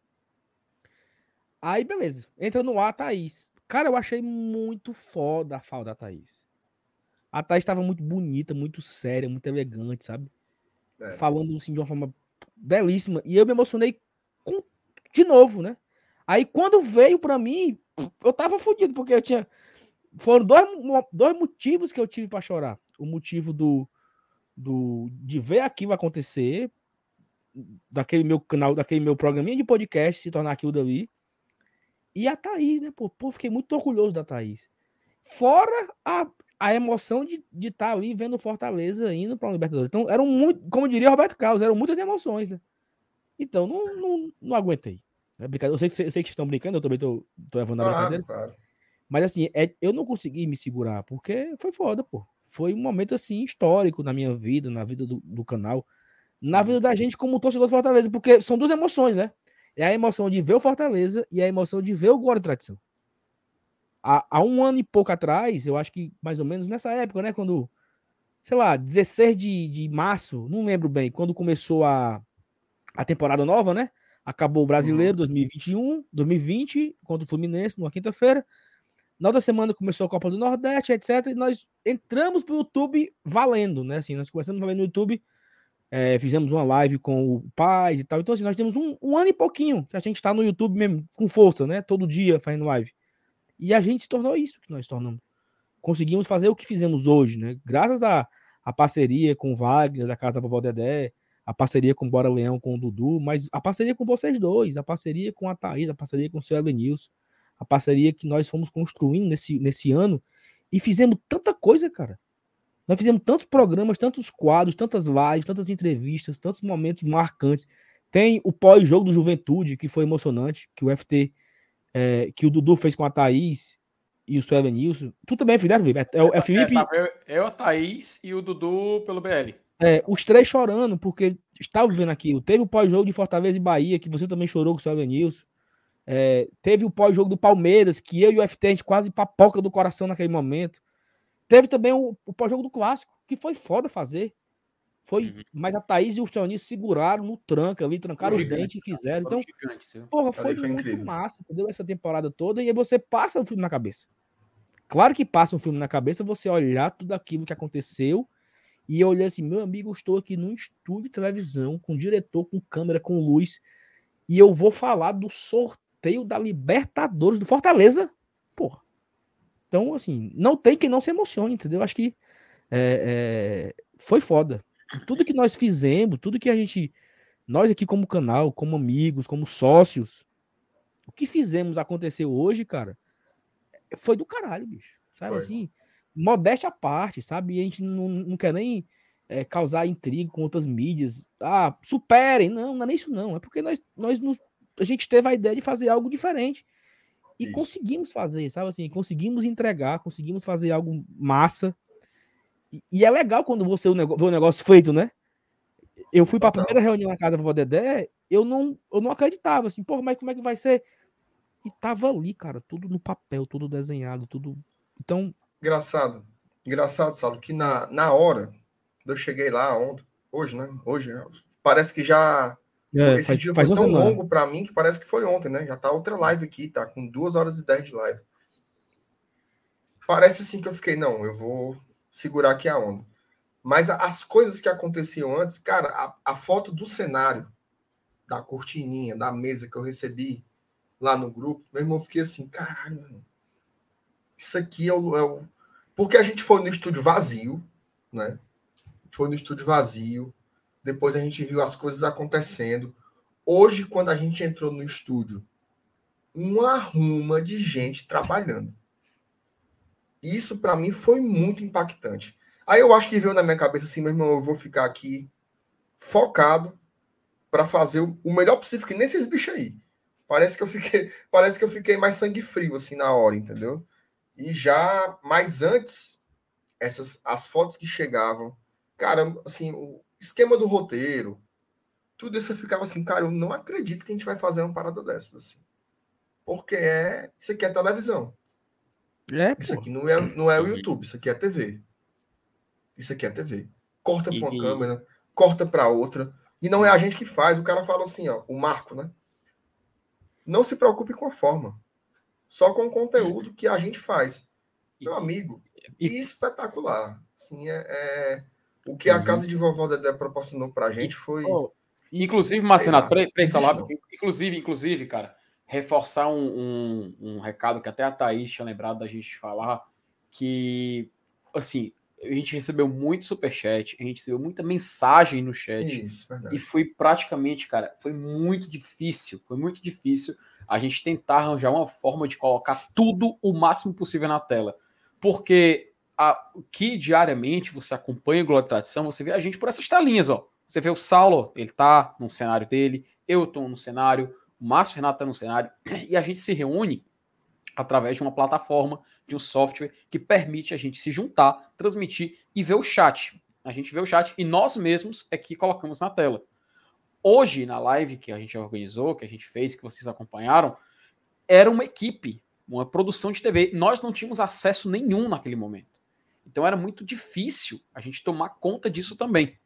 Aí, beleza. Entra no ar, Thaís. Cara, eu achei muito foda a fala da Thaís. A Thaís estava muito bonita, muito séria, muito elegante, sabe? É. Falando assim de uma forma belíssima. E eu me emocionei com... de novo, né? Aí quando veio para mim, eu tava fodido, porque eu tinha. Foram dois, dois motivos que eu tive para chorar. O motivo do, do de ver aquilo acontecer, daquele meu canal, daquele meu programinha de podcast se tornar aquilo dali. E a Thaís, né? Pô, pô fiquei muito orgulhoso da Thaís. Fora a, a emoção de estar tá ali vendo Fortaleza indo para o Libertadores. Então, eram muito, como diria Roberto Carlos, eram muitas emoções, né? Então, não, não, não aguentei. É brincadeira. Eu sei, que, eu sei que estão brincando, eu também tô, tô levando a claro, brincadeira. Claro. Mas assim, é, eu não consegui me segurar, porque foi foda, pô. Foi um momento assim histórico na minha vida, na vida do, do canal na vida da gente como torcedor do Fortaleza, porque são duas emoções, né? É a emoção de ver o Fortaleza e a emoção de ver o Glória e Tradição. há, há um ano e pouco atrás, eu acho que mais ou menos nessa época, né? Quando, sei lá, 16 de, de março, não lembro bem, quando começou a, a temporada nova, né? Acabou o brasileiro uhum. 2021, 2020, contra o Fluminense, numa quinta-feira. Na outra semana começou a Copa do Nordeste, etc. E nós entramos pro YouTube valendo, né? Assim, nós começamos a ver no YouTube, é, fizemos uma live com o pai e tal. Então, assim, nós temos um, um ano e pouquinho que a gente está no YouTube mesmo, com força, né? Todo dia fazendo live. E a gente se tornou isso que nós tornamos. Conseguimos fazer o que fizemos hoje, né? Graças à, à parceria com o Wagner, da Casa da Vovó Dedé, a parceria com o Bora Leão, com o Dudu, mas a parceria com vocês dois, a parceria com a Thaís, a parceria com o seu Elenilson a parceria que nós fomos construindo nesse, nesse ano e fizemos tanta coisa, cara. Nós fizemos tantos programas, tantos quadros, tantas lives, tantas entrevistas, tantos momentos marcantes. Tem o pós-jogo do Juventude, que foi emocionante, que o FT, é, que o Dudu fez com a Thaís e o Suelen Nilson. Tu também, Felipe? É, é, é Felipe. É, eu, a Thaís e o Dudu pelo BL. É, os três chorando, porque estava vendo aquilo. Teve o pós-jogo de Fortaleza e Bahia, que você também chorou com o Suelen Nilson. É, teve o pós-jogo do Palmeiras, que eu e o FT a gente quase papoca do coração naquele momento. Teve também o, o pós-jogo do Clássico, que foi foda fazer. Foi, uhum. Mas a Thaís e o Sionir seguraram no tranca ali, trancaram os dentes e fizeram. Então, porra, foi, foi muito incrível. massa, entendeu? Essa temporada toda, e aí você passa um filme na cabeça. Claro que passa um filme na cabeça, você olhar tudo aquilo que aconteceu e eu olhei assim, meu amigo, estou aqui num estúdio de televisão, com diretor, com câmera, com luz, e eu vou falar do sorteio sorteio da Libertadores do Fortaleza. Então, assim, não tem quem não se emocione, entendeu? Acho que é, é, foi foda. Tudo que nós fizemos, tudo que a gente. Nós aqui, como canal, como amigos, como sócios, o que fizemos aconteceu hoje, cara, foi do caralho, bicho. Sabe foi. assim? Modéstia à parte, sabe? E a gente não, não quer nem é, causar intriga com outras mídias. Ah, superem. Não, não é nem isso, não. É porque nós, nós nos a gente teve a ideia de fazer algo diferente. E Isso. conseguimos fazer, sabe assim? Conseguimos entregar, conseguimos fazer algo massa. E, e é legal quando você vê o negócio feito, né? Eu fui para a primeira reunião na casa do Dedé, eu não, eu não acreditava, assim, porra, mas como é que vai ser? E tava ali, cara, tudo no papel, tudo desenhado, tudo. Então. Engraçado. Engraçado, Saulo, que na, na hora, eu cheguei lá ontem, hoje, né? Hoje, parece que já é, Esse faz, dia foi tão longo para mim que parece que foi ontem, né? Já tá outra live aqui, tá com duas horas e dez de live. Parece assim que eu fiquei, não, eu vou segurar aqui a onda. Mas as coisas que aconteciam antes, cara, a, a foto do cenário, da cortininha, da mesa que eu recebi lá no grupo, meu irmão, fiquei assim, caralho, mano, isso aqui é o, é o. Porque a gente foi no estúdio vazio, né? Foi no estúdio vazio, depois a gente viu as coisas acontecendo. Hoje, quando a gente entrou no estúdio, uma ruma de gente trabalhando. Isso para mim foi muito impactante. Aí eu acho que veio na minha cabeça assim, meu irmão, eu vou ficar aqui focado para fazer o melhor possível que nesses bichos aí. Parece que eu fiquei, parece que eu fiquei mais sangue frio assim na hora, entendeu? E já mais antes essas as fotos que chegavam, cara, assim, o, esquema do roteiro, tudo isso eu ficava assim, cara, eu não acredito que a gente vai fazer uma parada dessas, assim. Porque é, isso aqui é televisão. É, isso aqui não é, não é o YouTube, isso aqui é TV. Isso aqui é TV. Corta para uma e... câmera, corta para outra. E não é a gente que faz. O cara fala assim, ó, o Marco, né? Não se preocupe com a forma. Só com o conteúdo que a gente faz. Meu amigo, e... espetacular. Assim, é, é o que a uhum. casa de vovó Dedé proporcionou pra gente foi. Oh, inclusive, Marcenato, peraí, inclusive, inclusive, cara, reforçar um, um, um, recado que até a Thaís tinha lembrado da gente falar, que, assim, a gente recebeu muito superchat, a gente recebeu muita mensagem no chat. Isso, verdade. E foi praticamente, cara, foi muito difícil, foi muito difícil a gente tentar arranjar uma forma de colocar tudo o máximo possível na tela. Porque a, que diariamente você acompanha o Glória e Tradição, você vê a gente por essas telinhas, ó. Você vê o Saulo, ele tá no cenário dele, eu tô no cenário, o Márcio Renato tá no cenário, e a gente se reúne através de uma plataforma, de um software que permite a gente se juntar, transmitir e ver o chat. A gente vê o chat e nós mesmos é que colocamos na tela. Hoje, na live que a gente organizou, que a gente fez, que vocês acompanharam, era uma equipe uma produção de TV. Nós não tínhamos acesso nenhum naquele momento. Então era muito difícil a gente tomar conta disso também.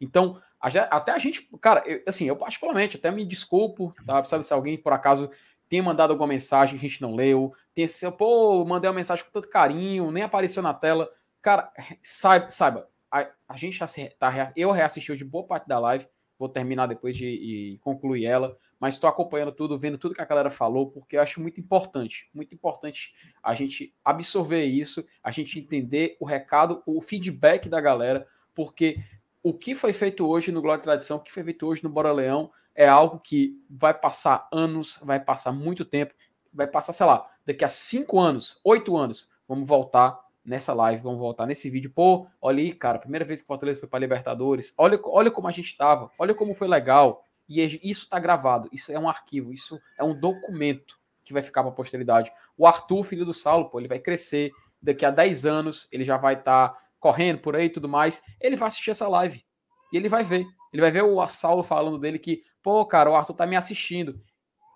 Então, até a gente, cara, eu, assim, eu particularmente até me desculpo, tá? Sabe se alguém por acaso tenha mandado alguma mensagem que a gente não leu, tem esse, pô, mandei uma mensagem com tanto carinho, nem apareceu na tela. Cara, saiba, saiba a, a gente tá, eu reassisti hoje boa parte da live, vou terminar depois de, de concluir ela, mas estou acompanhando tudo, vendo tudo que a galera falou, porque eu acho muito importante, muito importante a gente absorver isso, a gente entender o recado, o feedback da galera, porque o que foi feito hoje no Glória e Tradição, o que foi feito hoje no Bora Leão, é algo que vai passar anos, vai passar muito tempo, vai passar, sei lá, daqui a cinco anos, oito anos, vamos voltar nessa live, vamos voltar nesse vídeo. Pô, olha aí, cara, primeira vez que o Fortaleza foi para Libertadores, olha, olha como a gente estava, olha como foi legal. E isso está gravado, isso é um arquivo, isso é um documento que vai ficar para a posteridade. O Arthur, filho do Saulo, pô, ele vai crescer, daqui a 10 anos ele já vai estar tá correndo por aí e tudo mais. Ele vai assistir essa live e ele vai ver. Ele vai ver o Saulo falando dele que Pô, cara, o Arthur tá me assistindo.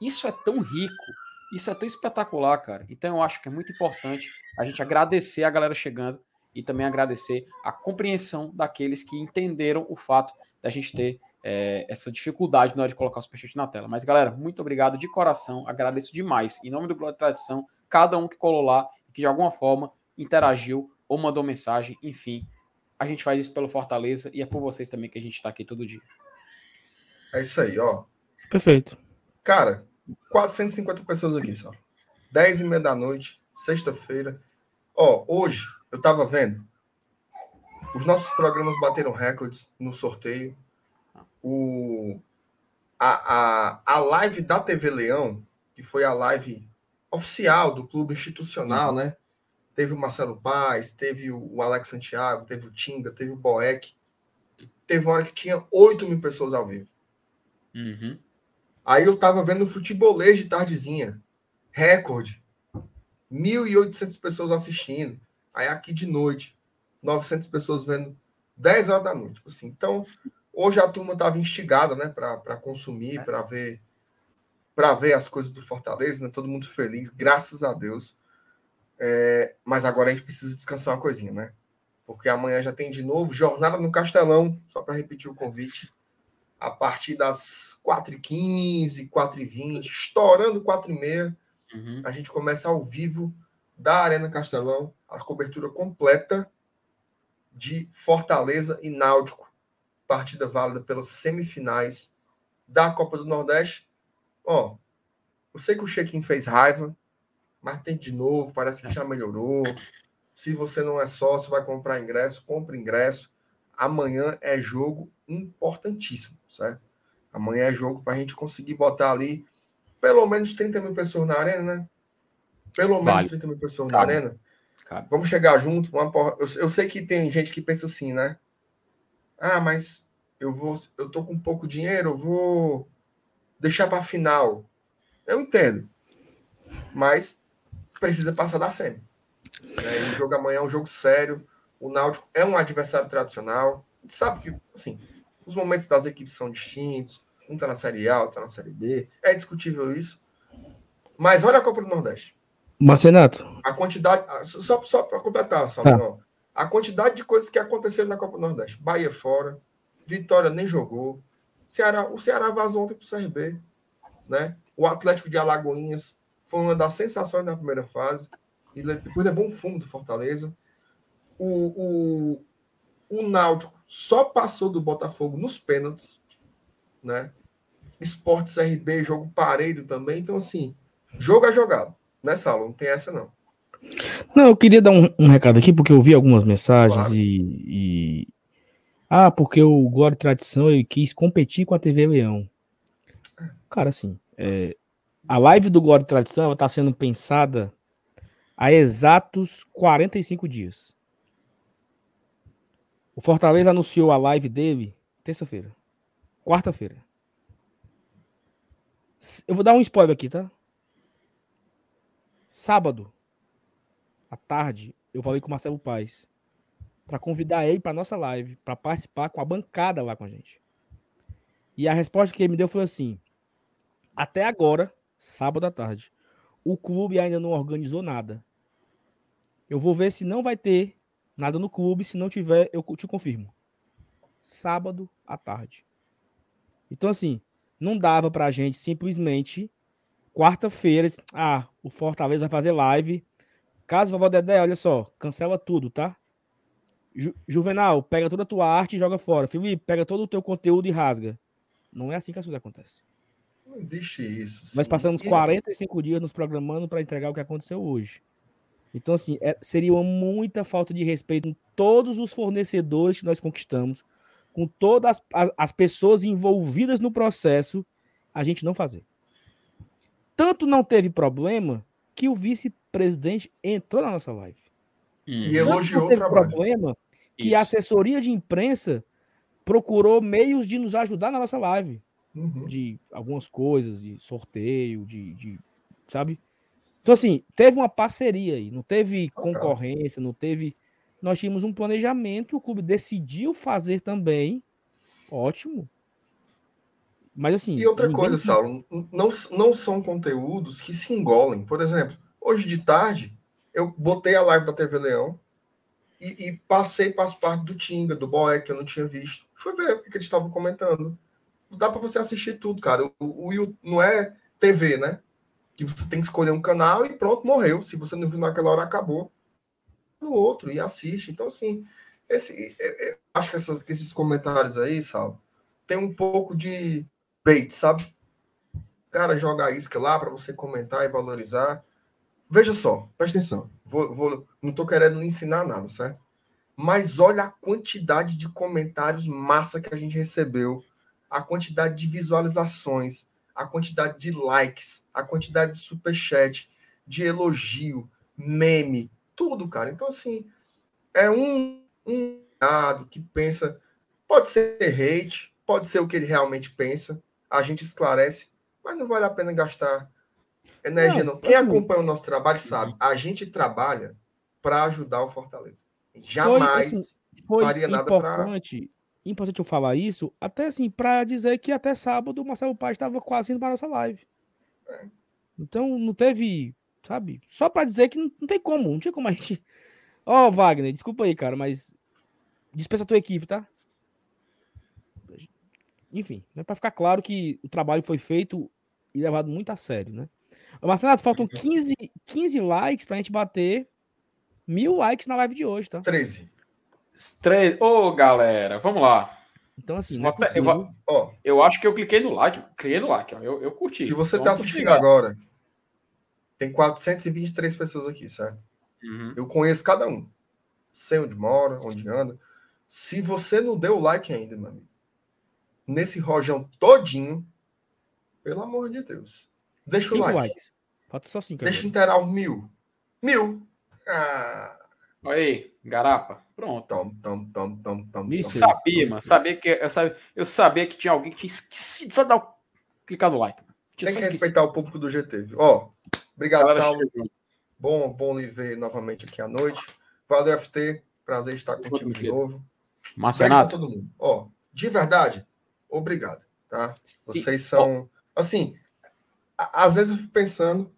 Isso é tão rico, isso é tão espetacular, cara. Então eu acho que é muito importante a gente agradecer a galera chegando e também agradecer a compreensão daqueles que entenderam o fato da gente ter é, essa dificuldade na hora de colocar o superchat na tela. Mas, galera, muito obrigado de coração, agradeço demais. Em nome do Glória e Tradição, cada um que colou lá, que de alguma forma interagiu ou mandou mensagem, enfim, a gente faz isso pelo Fortaleza e é por vocês também que a gente está aqui todo dia. É isso aí, ó. Perfeito. Cara, 450 pessoas aqui só. 10 e meia da noite, sexta-feira. Ó, hoje eu tava vendo. Os nossos programas bateram recordes no sorteio. O, a, a, a live da TV Leão, que foi a live oficial do clube institucional, né? Teve o Marcelo Paz, teve o Alex Santiago, teve o Tinga, teve o Boeck. Teve uma hora que tinha 8 mil pessoas ao vivo. Uhum. Aí eu tava vendo o futebolês de tardezinha. Recorde. 1.800 pessoas assistindo. Aí aqui de noite, 900 pessoas vendo 10 horas da noite. Tipo assim, então, hoje a turma tava instigada, né, para consumir, é. para ver para ver as coisas do Fortaleza, né? Todo mundo feliz, graças a Deus. É, mas agora a gente precisa descansar uma coisinha, né? Porque amanhã já tem de novo jornada no Castelão, só para repetir o convite a partir das 4h15, 4h20, estourando 4h30, uhum. a gente começa ao vivo da Arena Castelão, a cobertura completa de Fortaleza e Náutico. Partida válida pelas semifinais da Copa do Nordeste. Ó, eu sei que o Chequim fez raiva, mas tem de novo, parece que já melhorou. Se você não é sócio, vai comprar ingresso, compre ingresso. Amanhã é jogo importantíssimo certo? Amanhã é jogo para a gente conseguir botar ali pelo menos 30 mil pessoas na arena, né? Pelo menos vale. 30 mil pessoas Cabe. na arena. Cabe. Vamos chegar junto. Uma porra... eu, eu sei que tem gente que pensa assim, né? Ah, mas eu vou, eu tô com pouco dinheiro, eu vou deixar para final. Eu entendo, mas precisa passar da semi. É, o jogo amanhã é um jogo sério. O Náutico é um adversário tradicional. A gente sabe que, assim, os momentos das equipes são distintos. Um está na Série A, outro está na Série B. É discutível isso. Mas olha a Copa do Nordeste. Marcenato. A quantidade. Só, só para completar, Salvador. Tá. A quantidade de coisas que aconteceram na Copa do Nordeste. Bahia fora. Vitória nem jogou. Ceará, o Ceará vazou ontem para o CRB. Né? O Atlético de Alagoinhas foi uma das sensações na primeira fase. E depois levou um fundo do Fortaleza. O, o, o Náutico só passou do Botafogo nos pênaltis, né? Esportes RB, jogo parelho também. Então, assim, jogo é jogado, né, Saulo? Não tem essa, não. Não, eu queria dar um, um recado aqui, porque eu vi algumas mensagens claro. e, e, Ah, porque o Glória e Tradição ele quis competir com a TV Leão. Cara, assim, é, a live do Glória e Tradição está sendo pensada há exatos 45 dias. O Fortaleza anunciou a live dele terça-feira. Quarta-feira. Eu vou dar um spoiler aqui, tá? Sábado, à tarde, eu falei com o Marcelo Paz para convidar ele para nossa live, para participar com a bancada lá com a gente. E a resposta que ele me deu foi assim: até agora, sábado à tarde, o clube ainda não organizou nada. Eu vou ver se não vai ter nada no clube. Se não tiver, eu te confirmo. Sábado à tarde. Então, assim, não dava pra gente simplesmente quarta-feira. Ah, o Fortaleza vai fazer live. Caso vovó Dedé, olha só, cancela tudo, tá? Ju Juvenal, pega toda a tua arte e joga fora. Felipe, pega todo o teu conteúdo e rasga. Não é assim que as coisas acontecem. Não existe isso. Sim. Nós passamos 45 dias nos programando para entregar o que aconteceu hoje. Então, assim, é, seria uma muita falta de respeito com todos os fornecedores que nós conquistamos, com todas as, as pessoas envolvidas no processo, a gente não fazer. Tanto não teve problema que o vice-presidente entrou na nossa live. E elogiou o trabalho. problema que Isso. a assessoria de imprensa procurou meios de nos ajudar na nossa live. Uhum. De algumas coisas, de sorteio, de, de, sabe? Então, assim, teve uma parceria aí, não teve concorrência, não teve. Nós tínhamos um planejamento, o clube decidiu fazer também. Ótimo. Mas assim. E outra coisa, que... Saulo, não, não são conteúdos que se engolem. Por exemplo, hoje de tarde, eu botei a live da TV Leão e, e passei para as partes do Tinga, do Boé, que eu não tinha visto. Fui ver o que eles estavam comentando. Dá para você assistir tudo, cara. O, o, não é TV, né? que você tem que escolher um canal e pronto, morreu. Se você não viu naquela hora, acabou. No outro, e assiste. Então, assim, esse, é, é, acho que, essas, que esses comentários aí, Sal, tem um pouco de bait, sabe? Cara joga a isca lá para você comentar e valorizar. Veja só, presta atenção. Vou, vou, não estou querendo lhe ensinar nada, certo? Mas olha a quantidade de comentários massa que a gente recebeu, a quantidade de visualizações, a quantidade de likes, a quantidade de superchat, de elogio, meme, tudo, cara. Então, assim, é um, um que pensa, pode ser hate, pode ser o que ele realmente pensa, a gente esclarece, mas não vale a pena gastar energia, não. não. Quem assim, acompanha o nosso trabalho sabe, a gente trabalha para ajudar o Fortaleza. Jamais foi, assim, foi faria nada para importante eu falar isso, até assim, para dizer que até sábado o Marcelo Paz estava quase indo para nossa live. É. Então não teve, sabe? Só para dizer que não, não, tem como, não tinha como a gente. Ó, oh, Wagner, desculpa aí, cara, mas dispensa a tua equipe, tá? Enfim, é para ficar claro que o trabalho foi feito e levado muito a sério, né? Marcelo, faltam 15, 15 likes pra gente bater mil likes na live de hoje, tá? 13. Estre... Ô, oh, galera, vamos lá. Então, assim, é eu, oh, eu acho que eu cliquei no like. Cliquei no like, ó. Eu, eu curti. Se você está assistindo agora, tem 423 pessoas aqui, certo? Uhum. Eu conheço cada um. Sei onde mora, onde anda. Se você não deu o like ainda, meu amigo, nesse rojão todinho, pelo amor de Deus, deixa cinco o like. Likes. Falta só cinco. Deixa inteirar o mil. Mil. Ah. Aí, garapa. Pronto. Tom, tom, tom, tom, tom, eu sabia, mano. Sabia que, eu, sabia, eu sabia que tinha alguém que tinha esquecido só dar o, clicar no like. Tem que respeitar o público do GT. Ó, obrigado, Saulo. Bom, bom lhe ver novamente aqui à noite. Valeu, FT. Prazer estar contigo de novo. Marcenato. todo mundo. Ó, de verdade, obrigado, tá? Vocês são, assim, às vezes eu fico pensando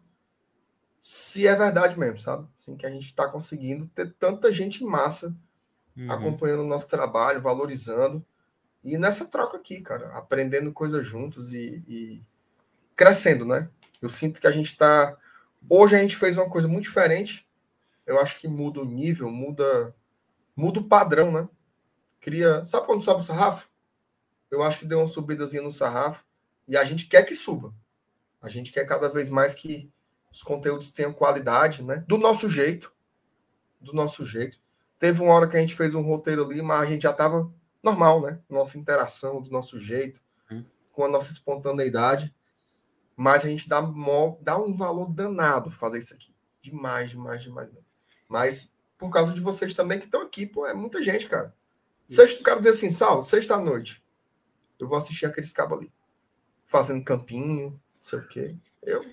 se é verdade mesmo, sabe? Assim, que a gente está conseguindo ter tanta gente massa uhum. acompanhando o nosso trabalho, valorizando. E nessa troca aqui, cara, aprendendo coisas juntos e, e crescendo, né? Eu sinto que a gente está. Hoje a gente fez uma coisa muito diferente. Eu acho que muda o nível, muda, muda o padrão, né? Cria. Sabe quando sobe o sarrafo? Eu acho que deu uma subidazinha no sarrafo. E a gente quer que suba. A gente quer cada vez mais que os conteúdos tenham qualidade, né? Do nosso jeito. Do nosso jeito. Teve uma hora que a gente fez um roteiro ali, mas a gente já estava normal, né? Nossa interação, do nosso jeito, hum. com a nossa espontaneidade. Mas a gente dá, dá um valor danado fazer isso aqui. Demais, demais, demais. Mas por causa de vocês também que estão aqui, pô, é muita gente, cara. Sexta, o cara dizer assim, Sal, sexta-noite, eu vou assistir aqueles cabos ali. Fazendo campinho, não sei o quê. Eu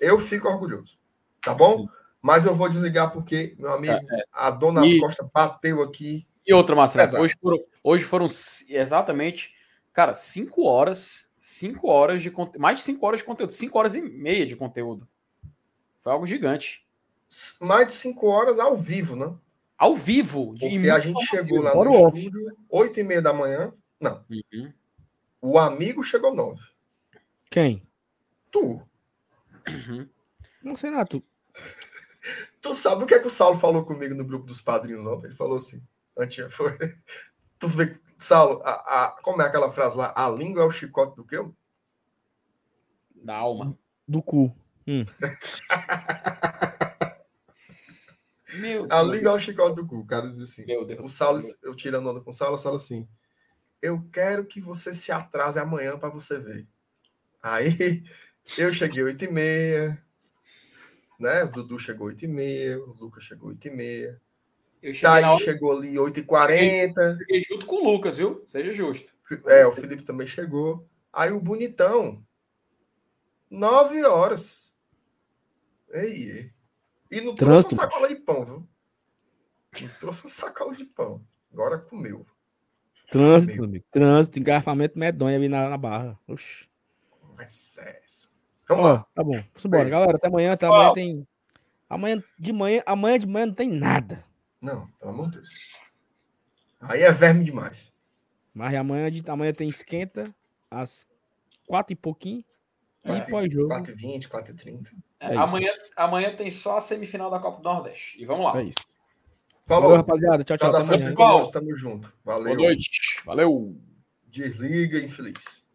eu fico orgulhoso. Tá bom? Mas eu vou desligar porque, meu amigo, é, a dona e, Costa bateu aqui. E outra, Marcelo, hoje foram, hoje foram exatamente, cara, cinco horas, cinco horas de mais de cinco horas de conteúdo, cinco horas e meia de conteúdo. Foi algo gigante. Mais de cinco horas ao vivo, né? Ao vivo. Porque a gente chegou lá no estúdio, oito e meia da manhã. Não. Uhum. O amigo chegou nove. Quem? Tu. Uhum. Não, Renato. tu sabe o que é que o Saulo falou comigo no grupo dos padrinhos ontem? Ele falou assim. Antes foi. Tu vê, Saulo, a, a, como é aquela frase lá? A língua é o chicote do quê? Da alma. Do cu. Hum. Meu a língua é o chicote do cu. O cara diz assim. Meu Deus. O Saulo, eu tirando onda com o Saulo, o Saulo assim. Eu quero que você se atrase amanhã para você ver. Aí eu cheguei 8 e meia, né? O Dudu chegou 8 e meia, o Lucas chegou 8 e meia. Eu Thaís hora... chegou ali 8h40. Cheguei, cheguei junto com o Lucas, viu? Seja justo. É, o Felipe também chegou. Aí o Bonitão, 9 horas. Ei, E não trouxe uma sacola de pão, viu? Não trouxe uma sacola de pão. Agora comeu. Trânsito, amigo. Trânsito, engarrafamento medonho ali na, na barra. Oxi. Conversa é essa. Vamos Ó, lá. Tá bom. Vamos embora, galera. Até amanhã. Até amanhã tem. Amanhã de manhã, amanhã de manhã não tem nada. Não, pelo amor de Deus. Aí é verme demais. Mas amanhã, de, amanhã tem esquenta às quatro e pouquinho. E pós-jogo. 4h20, 4h30. É, é amanhã, amanhã tem só a semifinal da Copa do Nordeste. E vamos lá. É isso. Falou, Falou rapaziada. Tchau, tchau. Tamo junto. Valeu. Boa noite. Valeu. Desliga, infeliz.